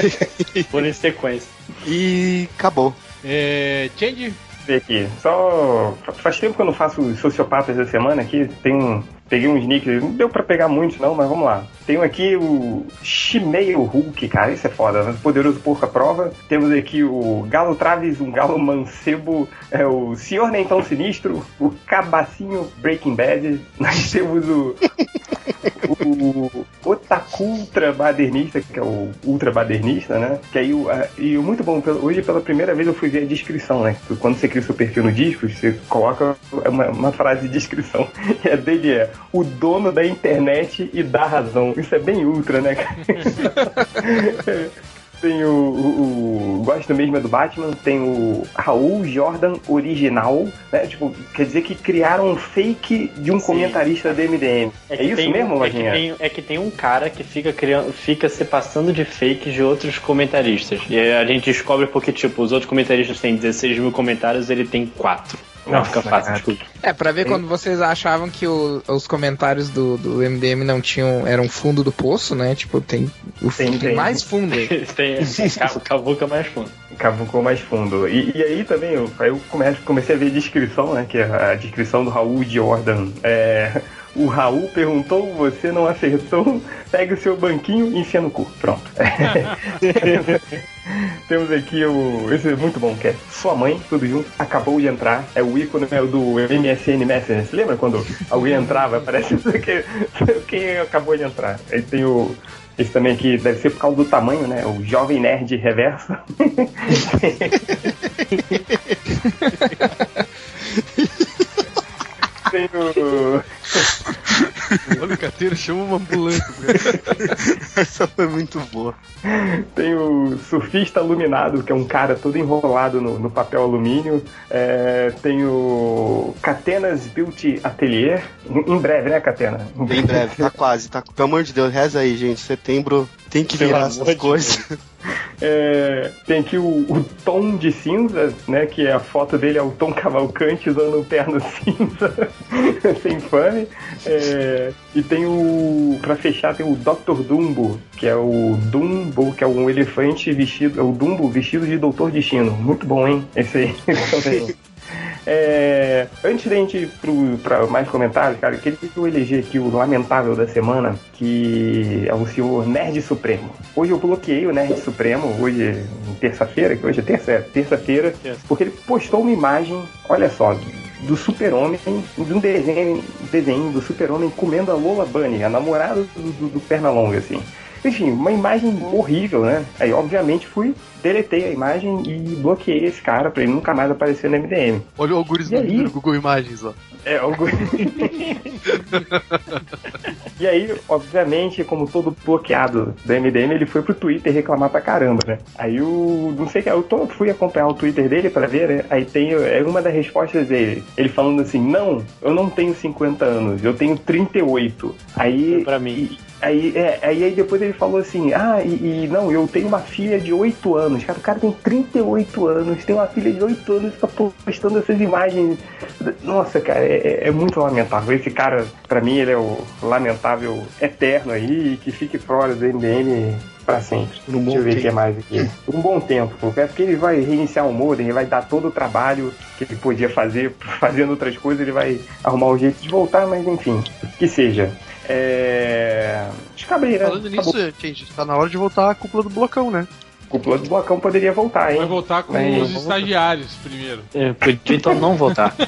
Por em sequência. E acabou. É, Change? aqui. Só. Faz tempo que eu não faço os sociopatas da semana aqui. Tem um. Peguei uns nicks, não deu pra pegar muitos não, mas vamos lá. Tenho aqui o Shimeio Hulk, cara, isso é foda. né? Poderoso Porco à Prova. Temos aqui o Galo Traves, um Galo Mancebo, é o Senhor Nem Tão Sinistro, o Cabacinho Breaking Bad. Nós temos o. o Otaku Ultra Badernista, que é o Ultra Badernista, né? Que aí, o- e o muito bom, hoje pela primeira vez eu fui ver a descrição, né? Quando você cria o seu perfil no Discos, você coloca uma, uma frase de descrição. E a dele é o dono da internet e da razão. Isso é bem ultra, né, cara? Tem o, o, o- Gosto mesmo é do Batman. Tem o Raul Jordan original, né? Tipo, quer dizer que criaram um fake de um comentarista do MDM. É, que isso mesmo, é que, tem, é que tem um cara que fica criando, fica se passando de fake de outros comentaristas. E aí a gente descobre porque, tipo, os outros comentaristas têm 16 mil comentários, ele tem 4. Não fica fácil descobrir. É, pra ver quando vocês achavam que o- os comentários do, do MDM não tinham. eram fundo do poço, né? Tipo, tem. O, Tem, tem, tem. mais fundo aí. tem cavu- cavuca mais fundo. Cavucou mais fundo. E, e aí também, eu, aí eu come- comecei a ver a descrição, né? Que é a descrição do Raul Jordan. É, o Raul perguntou, você não acertou, pega o seu banquinho e enfia no cu. Pronto. Temos aqui o. Esse é muito bom, que é sua mãe, tudo junto, acabou de entrar. É o ícone né, do MSN Messenger. Você lembra quando alguém entrava? Parece que quem acabou de entrar. Aí tem o. Esse também aqui deve ser por causa do tamanho, né? O Jovem Nerd Reverso. tem o. Olha o carteiro, chama uma ambulância. Essa foi muito boa. Tem o surfista iluminado, que é um cara todo enrolado no, no papel alumínio. É, tem o Catenas Beauty Atelier. Em, em breve, né, Catena? Em breve, tá quase, tá. Pelo amor de Deus, reza aí, gente. Setembro tem que virar essas coisas. É, tem aqui o, o Tom de cinza, né? Que a foto dele é o Tom Cavalcante usando um terno cinza, sem fame. É, e tem o. Pra fechar, tem o Dr. Dumbo, que é o Dumbo, que é um elefante vestido. É o Dumbo vestido de Doutor Destino. Muito bom, hein? Esse aí também. É, antes da gente ir pro, pra mais comentários, cara, eu queria que eu eleger aqui o lamentável da semana, que é o senhor Nerd Supremo. Hoje eu bloqueei o Nerd Supremo, hoje, terça-feira, que hoje é terça, é, terça-feira, porque ele postou uma imagem, olha só, do super-homem, de um desenho, desenho do super-homem comendo a Lola Bunny, a namorada do, do, do Pernalonga, assim. Enfim, uma imagem horrível, né? Aí, obviamente, fui, deletei a imagem e bloqueei esse cara pra ele nunca mais aparecer no MDM. Olha o Algures E no, aí? no Google Imagens, ó. É, algo. e aí, obviamente, como todo bloqueado do MDM, ele foi pro Twitter reclamar pra caramba, né? Aí o. Não sei o que, eu tô, fui acompanhar o Twitter dele pra ver, né? Aí tem é uma das respostas dele. Ele falando assim: Não, eu não tenho 50 anos, eu tenho 38. Aí. Pra mim. Aí, é, aí, aí depois ele falou assim: Ah, e, e não, eu tenho uma filha de 8 anos. Cara, o cara tem 38 anos, tem uma filha de 8 anos e tá postando essas imagens. Nossa, cara, é, é- é muito lamentável. Esse cara, pra mim, ele é o lamentável eterno aí, que fique fora do MDM Pra sempre. Por um Deixa eu ver o que mais aqui. Por um bom tempo. É porque ele vai reiniciar o modem, ele vai dar todo o trabalho que ele podia fazer, fazendo outras coisas, ele vai arrumar um jeito de voltar, mas enfim, que seja. É. Descabreira. Falando nisso, gente, tá na hora de voltar a cúpula do blocão, né? Cúpula do Blocão poderia voltar, hein? Vai voltar com Vai- os estagiários primeiro. É, podia então não votar.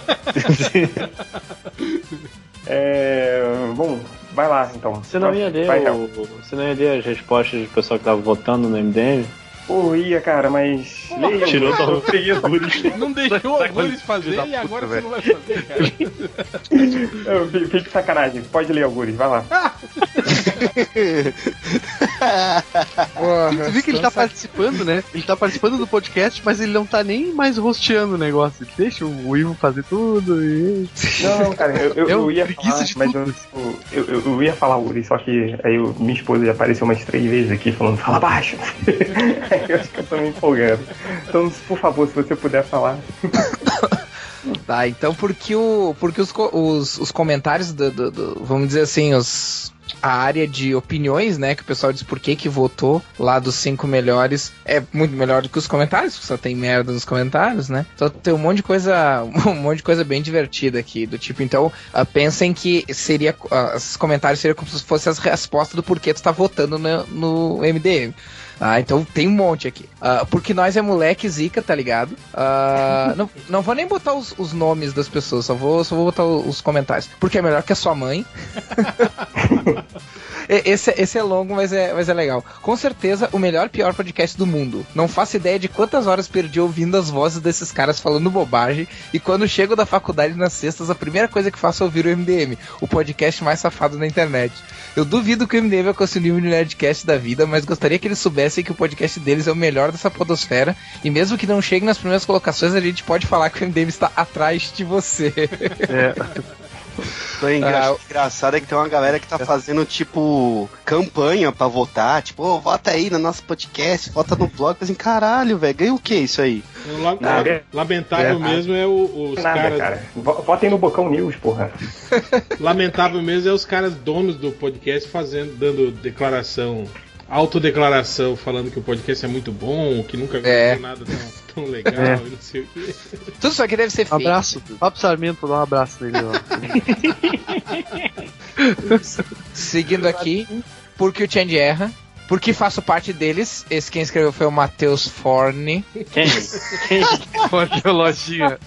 É, bom, vai lá então. Você não ia ler, o, você não ia ler as respostas do pessoal que tava votando no MDM? Pô, ia, cara, mas. Leia, Tirou tô preguiçoso. Não deixou o Algures fazer e agora você não vai fazer, cara. Fique de sacanagem, pode ler, Algures, vai lá. Tu viu que ele tá participando, né? Ele tá participando do podcast, mas ele não tá nem mais rosteando o negócio. Ele deixa o Ivo fazer tudo e. Não, não, cara, eu, eu, É um eu ia falar, de mas eu, eu, eu, eu ia falar Uri, só que aí eu- minha esposa já apareceu umas três vezes aqui falando, fala baixo. aí eu acho que eu tô me empolgando. Então, por favor, se você puder falar. Tá, então porque o. Porque os, os, os comentários do, do- do- Vamos dizer assim, os. A área de opiniões, né? Que o pessoal diz por que que votou lá dos cinco melhores é muito melhor do que os comentários, só tem merda nos comentários, né? Então tem um monte de coisa, um monte de coisa bem divertida aqui, do tipo, então, ah, pensem que seria, ah, esses comentários seriam como se fossem as respostas do porquê tu tá votando no, no MDM. Ah, então tem um monte aqui. Ah, porque nós é moleque zica, tá ligado? Ah, não, não vou nem botar os, os nomes das pessoas, só vou, só vou botar os comentários. Porque é melhor que a sua mãe. Esse, esse é longo, mas é, mas é legal. Com certeza, o melhor pior podcast do mundo. Não faço ideia de quantas horas perdi ouvindo as vozes desses caras falando bobagem. E quando chego da faculdade nas sextas, a primeira coisa que faço é ouvir o MDM, o podcast mais safado da internet. Eu duvido que o MDM alcance o nível de Nerdcast da vida, mas gostaria que eles soubessem que o podcast deles é o melhor dessa podosfera. E mesmo que não chegue nas primeiras colocações, a gente pode falar que o MDM está atrás de você. O engra- Ah, engraçado é que tem uma galera que tá fazendo, tipo, campanha pra votar. Tipo, ô, vota aí no nosso podcast, vota no blog. Assim, caralho, velho, ganha o que isso aí? O la- Nada. lamentável É. mesmo é o- os Nada, caras. cara. Vo- Votem no Bocão News, porra. Lamentável mesmo é os caras donos do podcast fazendo, dando declaração, autodeclaração, falando que o podcast é muito bom, que nunca É. viu nada tão, tão legal É. e não sei o quê. Tudo isso aqui deve ser Um feito. abraço. Papo Sarmento, dá um abraço nele, ó. Seguindo aqui, porque o Change erra. Porque faço parte deles. Esse quem escreveu foi o Matheus Forne. Quem? Quem? Pode lojinha.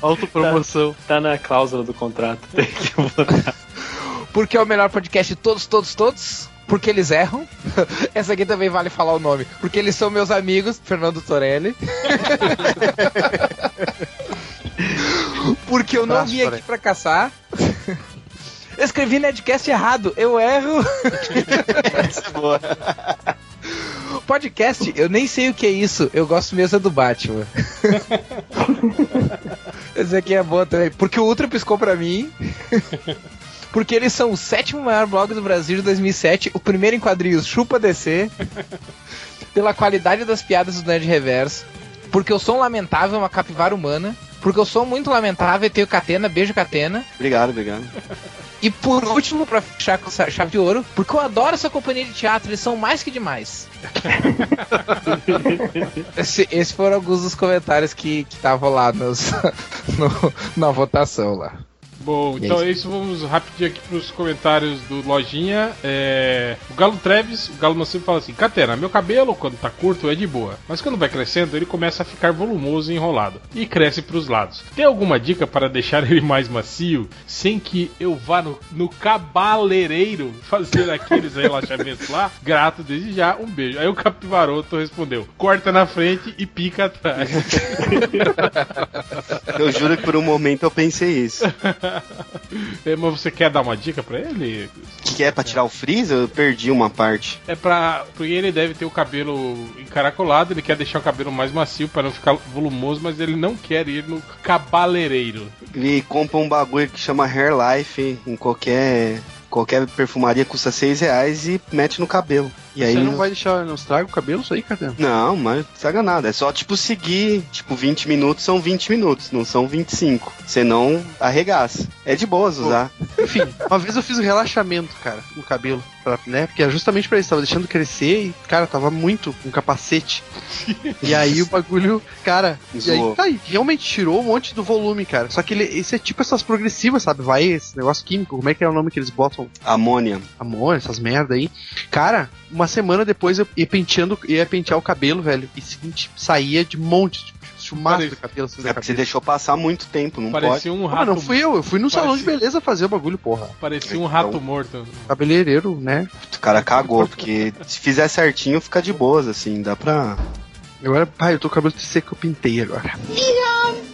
Autopromoção. Tá na cláusula do contrato. Tem que votar. Porque é o melhor podcast de todos, todos, todos. Porque eles erram. Essa aqui também vale falar o nome. Porque eles são meus amigos, Fernando Torelli. Porque eu não vim aqui pra caçar. Eu escrevi Nedcast errado, eu erro. Essa é boa. Podcast, eu nem sei o que é isso. Eu gosto mesmo do Batman. Esse aqui é bom também. Porque o Ultra piscou pra mim. Porque eles são o sétimo maior blog do Brasil de 2007. O primeiro em quadrinhos Chupa DC. Pela qualidade das piadas do Nerd Reverso. Porque eu sou um lamentável, uma capivara humana. Porque eu sou muito lamentável e tenho Catena. Beijo, Catena. Obrigado, obrigado. E por último, pra fechar com essa chave de ouro, porque eu adoro essa companhia de teatro, eles são mais que demais. esse, esses foram alguns dos comentários que estavam lá nos, no- na votação lá. Bom, E então é é isso. Vamos rapidinho aqui pros comentários do Lojinha. É, O Galo Treves, o Galo Mancebo fala assim: Catena, meu cabelo, quando tá curto, é de boa. Mas quando vai crescendo, ele começa a ficar volumoso e enrolado. E cresce pros lados. Tem alguma dica para deixar ele mais macio, sem que eu vá no, no cabeleireiro fazer aqueles relaxamentos lá? Grato desde já, um beijo. Aí o Capivaroto respondeu: corta na frente e pica atrás. Eu juro que por um momento eu pensei isso. É, Mas você quer dar uma dica pra ele? Que é pra tirar o freezer? Eu perdi uma parte. É pra. Porque ele deve ter o cabelo encaracolado, ele quer deixar o cabelo mais macio pra não ficar volumoso, mas ele não quer ir no cabeleireiro. Ele compra um bagulho que chama Hair Life em qualquer. Qualquer perfumaria custa 6 reais e mete no cabelo. E aí Você não vai deixar, não estraga o cabelo isso aí, cara? Não, mas não estraga nada. É só, tipo, seguir. Tipo, 20 minutos são 20 minutos, não são 25. Senão, arregaça. É de boas usar. Enfim, uma vez eu fiz um relaxamento, cara, no cabelo. Pra, né? Porque é justamente pra isso, tava deixando crescer e, cara, tava muito com capacete. E aí o bagulho, cara, e aí, tá, e realmente tirou um monte do volume, cara. Só que ele, esse é tipo essas progressivas, sabe? Vai esse negócio químico, como é que é o nome que eles botam? Amônia. Amor, essas merda aí. Cara, uma semana depois eu ia penteando, ia pentear o cabelo, velho. E seguinte, saía de monte, tipo, chumaço do cabelo. Assim, da É porque você deixou passar muito tempo, não Parecia pode. um Ah, rato. mas não fui eu, eu fui no salão de Parecia- beleza fazer o bagulho, porra. Parecia um rato morto. Cabeleireiro, né? O cara cagou, porque se fizer certinho, fica de boas, assim, dá pra. Agora, pai, eu tô com o cabelo seco, eu pintei agora.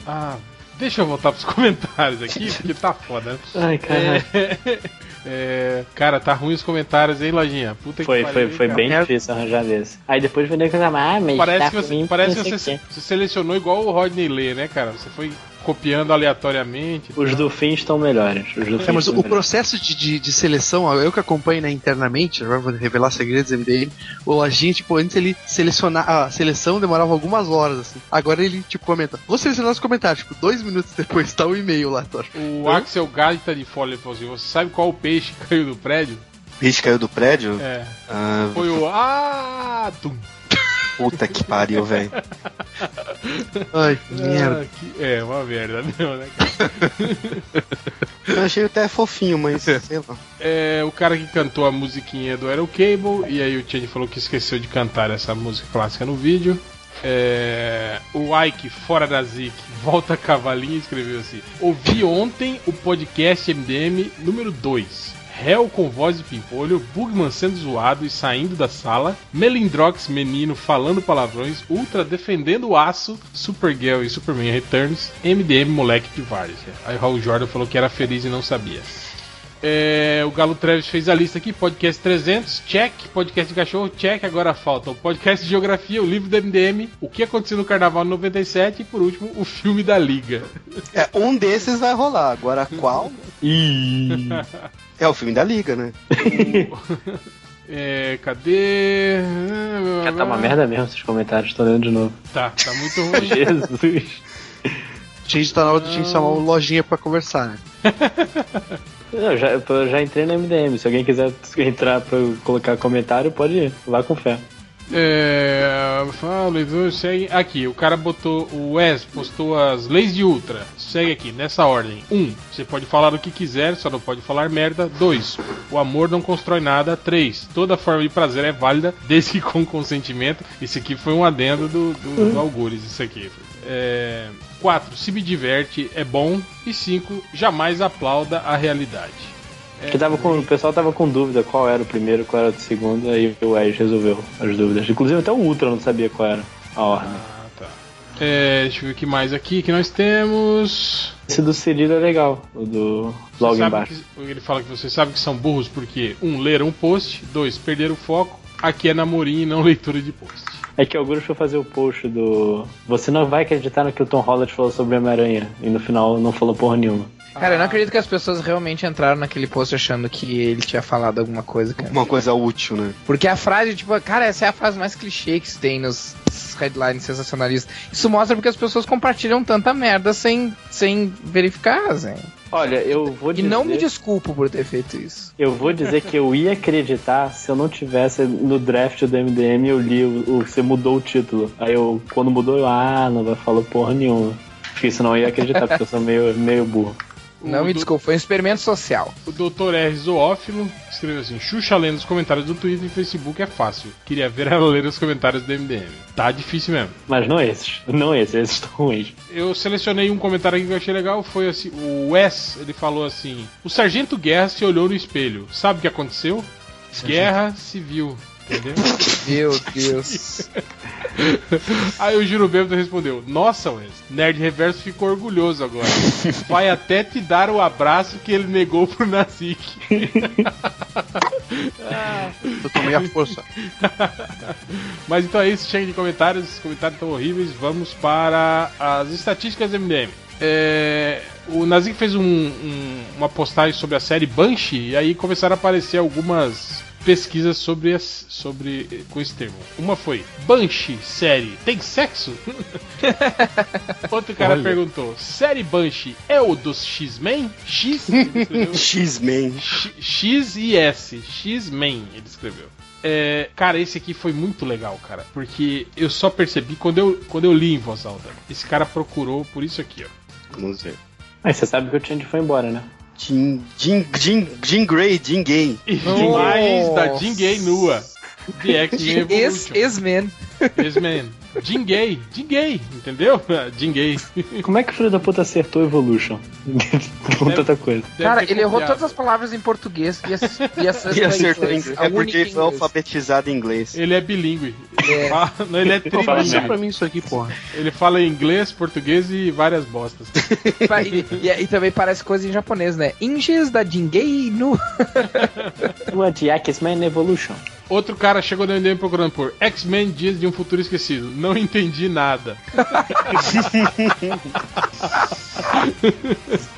Ah, deixa eu voltar pros comentários aqui, porque tá foda? Ai, caralho. É, é, cara, tá ruim os comentários, hein, Lojinha? Puta Foi, que foi, pariu, foi cara. bem difícil arranjar desse. Aí depois vendeu que ah, mas Parece tá que você, ruim, parece que você, você selecionou igual o Rodney Lê, né, cara? Você foi copiando aleatoriamente. Os do fim estão melhores. Os do É, fim mas estão o melhores. processo de, de, de seleção, eu que acompanho né, internamente, agora vou revelar segredos MDM, o Lojinha, tipo, antes ele selecionar, a seleção demorava algumas horas, assim. Agora ele, tipo, comenta, vou selecionar os comentários, tipo, dois minutos depois tá o e-mail lá, Thor. O Axel Gaita de Folha falou assim: Você sabe qual o peixe que caiu do prédio? Bicho caiu do prédio? É. Ah, Foi o. Ah! Tum. Puta que pariu, velho. Ai, que merda. Ah, que- É, uma merda mesmo, né, cara? Eu achei até fofinho, mas sei lá. É, o cara que cantou a musiquinha do Aero Cable, e aí o Change falou que esqueceu de cantar essa música clássica no vídeo. É, o Ike, fora da Zik, volta cavalinho, escreveu assim: Ouvi ontem o podcast MDM número 2. Hell com voz de pimpolho, Bugman sendo zoado e saindo da sala, Melindrox menino falando palavrões, Ultra defendendo o aço, Supergirl e Superman Returns, MDM moleque de várzea. Aí o Raul Jordan falou que era feliz e não sabia. É, o Galo Treves fez a lista aqui, podcast 300, check, podcast de cachorro, check, agora falta o podcast de geografia, o livro do MDM, o que aconteceu no Carnaval de 97 e por último, o filme da Liga. É, um desses vai rolar. Agora qual? É o filme da Liga, né? É, cadê? Já tá uma merda mesmo esses comentários, tô lendo de novo. Tá, tá muito ruim. Jesus. Change tá na hora de gente chamar o Lojinha pra conversar, né? Eu já, eu já entrei no MDM. Se alguém quiser entrar pra colocar comentário, pode ir. Vá com fé. É, fala, segue. Aqui, o cara botou. O Wes postou as leis de Ultra. Segue aqui, nessa ordem. 1. Um, você pode falar o que quiser, só não pode falar merda. 2. O amor não constrói nada. 3. Toda forma de prazer é válida, desde que com consentimento. Isso aqui foi um adendo do, do, do Algures, isso aqui. 4. Se me diverte, é bom. E 5. Jamais aplauda a realidade. Que tava com, o pessoal tava com dúvida qual era o primeiro, qual era o segundo, aí o Wes resolveu as dúvidas. Inclusive até o Ultra não sabia qual era a ordem. Ah, tá. É, deixa eu ver o que mais aqui que nós temos. Esse do Cirilo é legal, o do logo embaixo. que- ele fala que você sabe que são burros porque, um, leram um post, dois, perderam o foco. Aqui é namorinho e não leitura de post. É que o Augusto foi fazer o post do. Você não vai acreditar no que o Tom Holland falou sobre Homem-Aranha. E no final não falou porra nenhuma. Cara, eu não acredito que as pessoas realmente entraram naquele post achando que ele tinha falado alguma coisa, cara. Uma coisa útil, né? Porque a frase, tipo, cara, essa é a frase mais clichê que se tem nos headlines sensacionalistas. Isso mostra porque as pessoas compartilham tanta merda sem, sem verificar, assim. Olha, eu vou E dizer. não me desculpo por ter feito isso. Eu vou dizer que eu ia acreditar se eu não tivesse no draft do MDM eu li o, o- você mudou o título. Aí eu, quando mudou, eu, ah, não vai falar porra nenhuma. Porque senão eu ia acreditar, porque eu sou meio, meio burro. Não me desculpe, foi um experimento social. O Dr. R. Zoófilo escreveu assim: Xuxa lendo os comentários do Twitter e Facebook é fácil. Queria ver ela ler os comentários do MDM. Tá difícil mesmo. Mas não esses. Não esses, esses estão ruins. Eu selecionei um comentário aqui que eu achei legal. Foi assim: o Wes, ele falou assim: O Sargento Guerra se olhou no espelho. Sabe o que aconteceu? Guerra civil. Entendeu? Meu Deus. Aí o Juro Bêbado respondeu: Nossa, Wes, Nerd Reverso ficou orgulhoso agora. Vai até te dar o abraço que ele negou pro Nazik. Eu tomei a força. Mas então é isso, chega de comentários, esses comentários estão horríveis. Vamos para as estatísticas do MDM. É, o Nazik fez um- um- uma postagem sobre a série Banshee e aí começaram a aparecer algumas pesquisas sobre, as, sobre com esse termo. Uma foi Banshee série tem sexo? Outro cara Olha. perguntou: série Banshee é o dos X-Men? X? ele escreveu. X-Men. X- X e S. X-Men, ele escreveu. É, cara, esse aqui foi muito legal, cara. Porque eu só percebi quando eu, quando eu li em voz alta. Esse cara procurou por isso aqui, ó. Vamos ver. Mas você sabe que o Change foi embora, né? Jean, Jean, Jean, Jean Grey, Jean Gay. Demais da Jean Gay nua. The X-Men. Ex-Men. Ex-Men. Jean Gay. Jean Gay, entendeu? Jean Gay. Como é que o filho da puta acertou Evolution? Com tanta coisa. Cara, ele errou todas as palavras em português e, e acertou E acertou em inglês. A É porque ele foi em inglês. alfabetizado em inglês. Ele é bilíngue. Ele, É. fala, não, ele é Fala só pra trilingue. mim isso aqui, porra. Ele fala inglês, português e várias bostas. E, e- e também parece coisa em japonês, né? Inges da Jingei no. De X-Men Evolution. Outro cara chegou no MDM procurando por X-Men Dias de um Futuro Esquecido. Não entendi nada.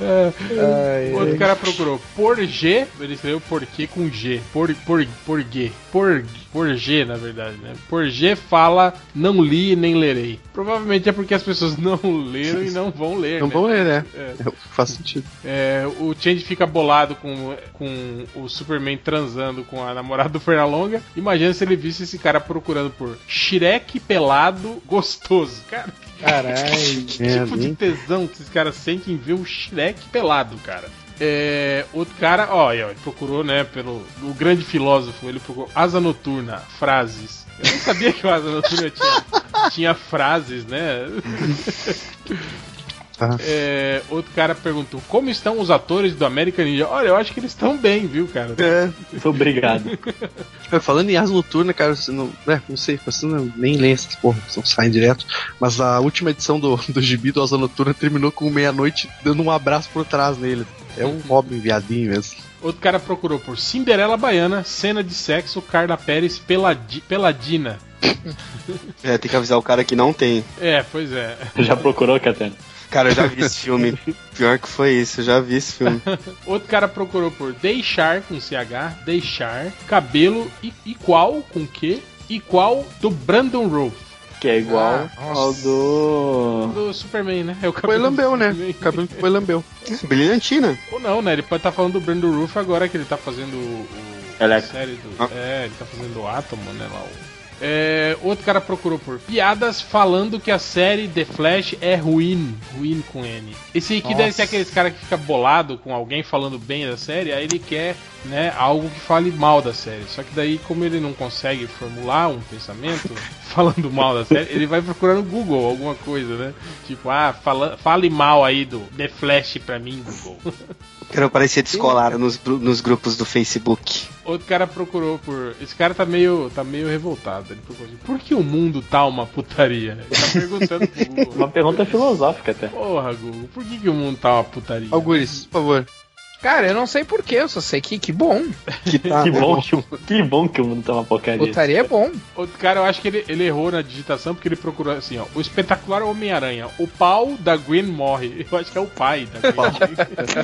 É, outro cara procurou por G, ele escreveu por quê com G. Por, por, por G. Por, por G, na verdade, né? Por G fala não li nem lerei. Provavelmente é porque as pessoas não leram e não vão ler. Não né? vão ler, né? É. É, Faz sentido. É, o Change fica bolado com, com o Superman transando com a namorada do Pernalonga. Imagina se ele visse esse cara procurando por Shrek pelado gostoso. Cara, Caralho. que tipo de tesão que esses caras sentem em ver o Shrek pelado, cara. É, outro cara, ó, ele procurou, né, pelo o grande filósofo, ele procurou Asa Noturna, frases. Eu não sabia que o Asa Noturna tinha, tinha frases, né? É, outro cara perguntou: Como estão os atores do American Ninja? Olha, eu acho que eles estão bem, viu, cara? É. Obrigado. Falando em asa noturna, cara, você não, né, não sei, você não, nem lê essas porra, não saem direto. Mas a última edição do, do gibi do Asa Noturna terminou com meia-noite dando um abraço por trás nele. É um Robin viadinho mesmo. Outro cara procurou por Cinderela Baiana, cena de sexo, Carla Pérez peladi, peladina. É, tem que avisar o cara que não tem. É, pois é. Já procurou, Catena? Cara, eu já vi esse filme. Pior que foi isso, eu já vi esse filme. Outro cara procurou por deixar com CH, deixar, cabelo e, e qual com que? E qual do Brandon Rolfe. Que é igual Ah, ao do. Do Superman, né? É o Foi cabelo do lambeu, né? Superman. Cabelo que foi lambeu. Brilhantina. Ou não, né? Ele pode estar falando do Brandon Roof agora que ele tá fazendo o. o Electro. do. Ah. É, ele tá fazendo o Atom, né? Lá, o- É, outro cara procurou por piadas falando que a série The Flash é ruim. Ruim com N. Esse aqui deve ser aqueles cara que fica bolado com alguém falando bem da série, aí ele quer, né, algo que fale mal da série. Só que daí, como ele não consegue formular um pensamento falando mal da série, ele vai procurar no Google alguma coisa, né? Tipo, ah, fala, fale mal aí do The Flash pra mim, Google. Quero parecer descolado nos, nos grupos do Facebook. Outro cara procurou por. Esse cara tá meio, tá meio revoltado. Ele procurou assim, por que o mundo tá uma putaria? Ele tá perguntando pro Google. Uma pergunta filosófica até. Porra, Google, por que, que o mundo tá uma putaria? Algures, por favor. Cara, eu não sei porquê, eu só sei que que bom. Que tá. que, bom que, o- que bom que o mundo tá uma porcaria. Putaria é bom. Outro cara, eu acho que ele, ele errou na digitação porque ele procurou assim, ó. O espetacular Homem-Aranha. O pau da Gwen morre. Eu acho que é o pai da Gwen.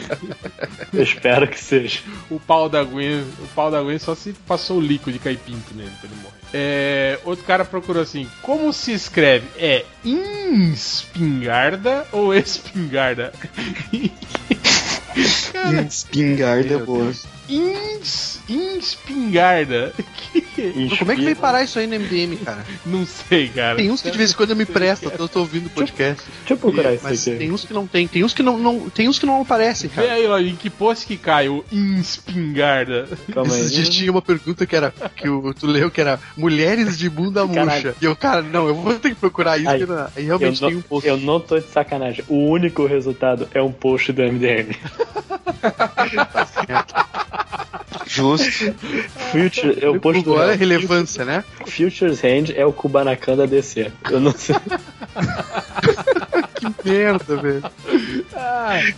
Eu espero que seja. o pau da Gwen. O pau da Gwen só se passou o líquido de caipinto nele pra ele morrer. É, outro cara procurou assim: como se escreve? É espingarda ou espingarda? Espingarda boa. ins, espingarda. Mas Como é que veio parar isso aí no MDM, cara? Não sei, cara. Tem uns que de vez em quando me prestam, eu tô ouvindo o podcast. Deixa eu procurar isso Mas aqui. tem uns que não tem, tem uns que não, não tem uns que não aparecem, Vê cara. aí, ó, em que post que cai o espingarda. Calma Esses dias aí. tinha uma pergunta que era que o, tu leu que era mulheres de bunda murcha. E eu, cara, não, eu vou ter que procurar isso, Aí, na- aí Eu realmente não, tem um post. eu não tô de sacanagem. O único resultado é um post do MDM. Justo. Future, é o post do Agora é relevância, né? Futures Hand é o Kubanacan da DC. Eu não sei. Que merda, velho.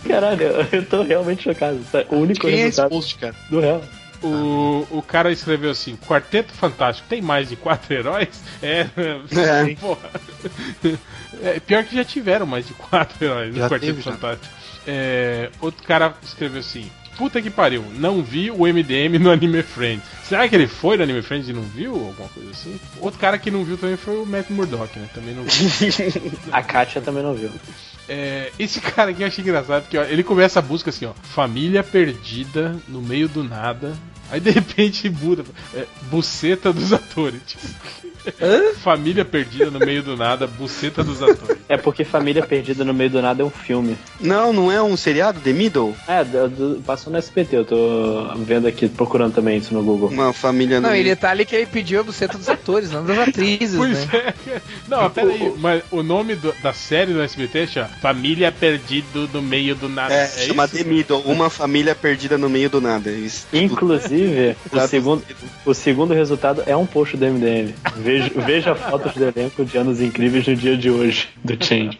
Caralho, eu tô realmente chocado. O único Quem é esse resultado post, cara? do real. O, o cara escreveu assim: Quarteto Fantástico tem mais de quatro heróis? É, É. porra. É, pior que já tiveram mais de quatro heróis no Já Quarteto teve. Fantástico. É, outro cara escreveu assim: puta que pariu, não vi o MDM no Anime Friends. Será que ele foi no Anime Friends e não viu? Alguma coisa assim? Outro cara que não viu também foi o Matt Murdock, né? Também não viu. A Kátia também não viu. É, esse cara aqui eu achei engraçado, porque ó, ele começa a busca assim, ó. Família perdida no meio do nada. Aí de repente muda. É, buceta dos atores. Tipo, família perdida no meio do nada, buceta dos atores. É porque Família Perdida no Meio do Nada é um filme. Não, não é um seriado, The Middle? É, do- do- passou no SPT, eu tô vendo aqui, procurando também isso no Google. Uma família Não, ele tá ali que ele pediu a buceta dos atores, não das atrizes, Pois né? é. Não, peraí, mas o nome do- da série do SBT chama Família Perdido no Meio do Nada. É, chama isso? The Middle, uma família perdida no meio do nada. é Isso. Inclusive, o segundo, o segundo resultado é um post do MDM. Veja, veja fotos do elenco de anos incríveis no dia de hoje, do Change.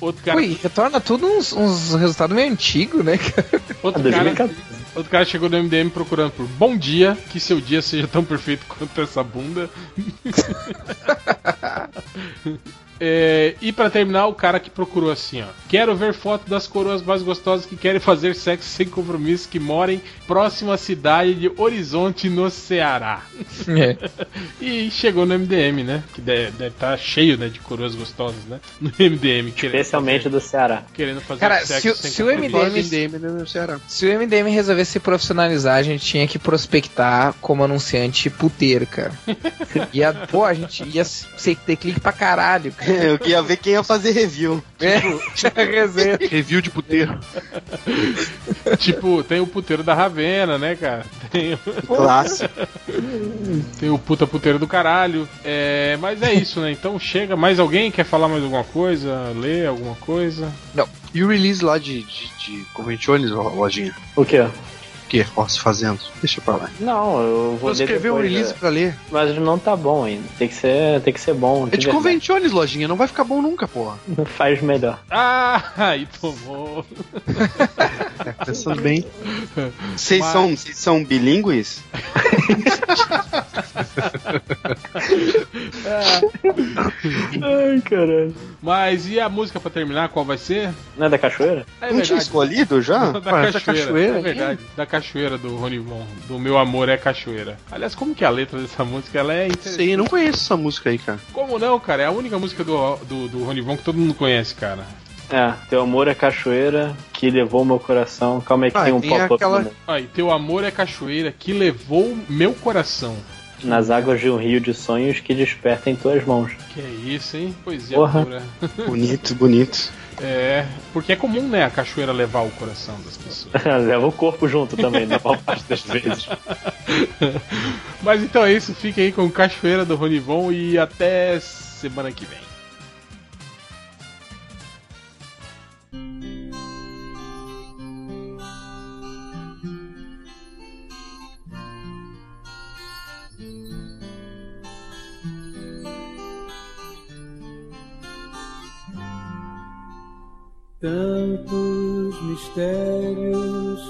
Outro cara, Ui, retorna tudo uns, uns resultados meio antigos, né, cara? outro, Ah, cara, 2014. outro cara chegou no MDM procurando por Bom dia, que seu dia seja tão perfeito quanto essa bunda. É, e pra terminar, o cara que procurou assim, ó. Quero ver foto das coroas mais gostosas que querem fazer sexo sem compromisso que morem próximo à cidade de Horizonte, no Ceará. É. E chegou no MDM, né? Que deve estar cheio né, de coroas gostosas, né? No MDM. Especialmente do Ceará. fazer, querendo fazer Cara, sexo se, o- sem se o compromisso. MDM. MDM no Ceará. Se o MDM resolvesse se profissionalizar, a gente tinha que prospectar como anunciante puteiro, cara. Ia, pô, a gente ia ser- ter clique pra caralho. cara. Eu queria ver quem ia fazer review. É, tinha resenha. Review de puteiro. Tipo, tem o puteiro da Ravena, né, cara? Tem, o- Clássico. tem o puta puteiro do caralho. É, mas é isso, né? Então chega. Mais alguém quer falar mais alguma coisa? Ler alguma coisa? E o release lá de, de, de Conventiones, lojinha? O quê? O que? Se fazendo. Deixa pra lá. Não, eu vou escrever um release né? pra ler. Mas não tá bom ainda. Tem que ser, tem que ser bom. É de. Conventiones, lojinha. Não vai ficar bom nunca, porra. Faz melhor. Ah, aí tomou. É, pensando bem. Vocês Mas- são, vocês são bilíngues? Ai, caralho. Mas e a música pra terminar? Qual vai ser? Não é da cachoeira? É Não tinha escolhido já? Da Ué, da cachoeira, cachoeira, é verdade. Da cachoeira do Rony Von. Do Meu Amor é Cachoeira. Aliás, como que é a letra dessa música? Ela é interessante. Sei, não conheço essa música aí, cara. Como não, cara? É a única música do, do, do Rony Von que todo mundo conhece, cara. É, teu amor é cachoeira que levou meu coração. Calma aí que Ah, tem um pop-up aquela- Aí, teu amor é cachoeira que levou meu coração. nas águas de um rio de sonhos que desperta em tuas mãos. Que é isso, hein? Poesia Porra. pura. Bonito, bonito. É, porque é comum, né, a cachoeira levar o coração das pessoas. Leva o corpo junto também, na maior parte das vezes. Mas então é isso, fique aí com Cachoeira do Ronivon e até semana que vem. Tantos mistérios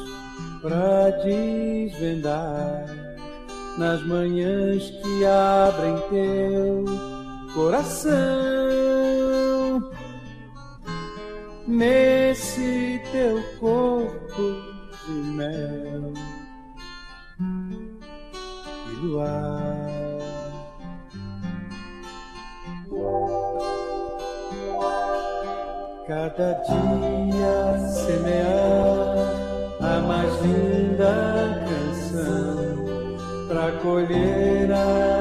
para desvendar nas manhãs que abrem teu coração. Nesse teu corpo canção para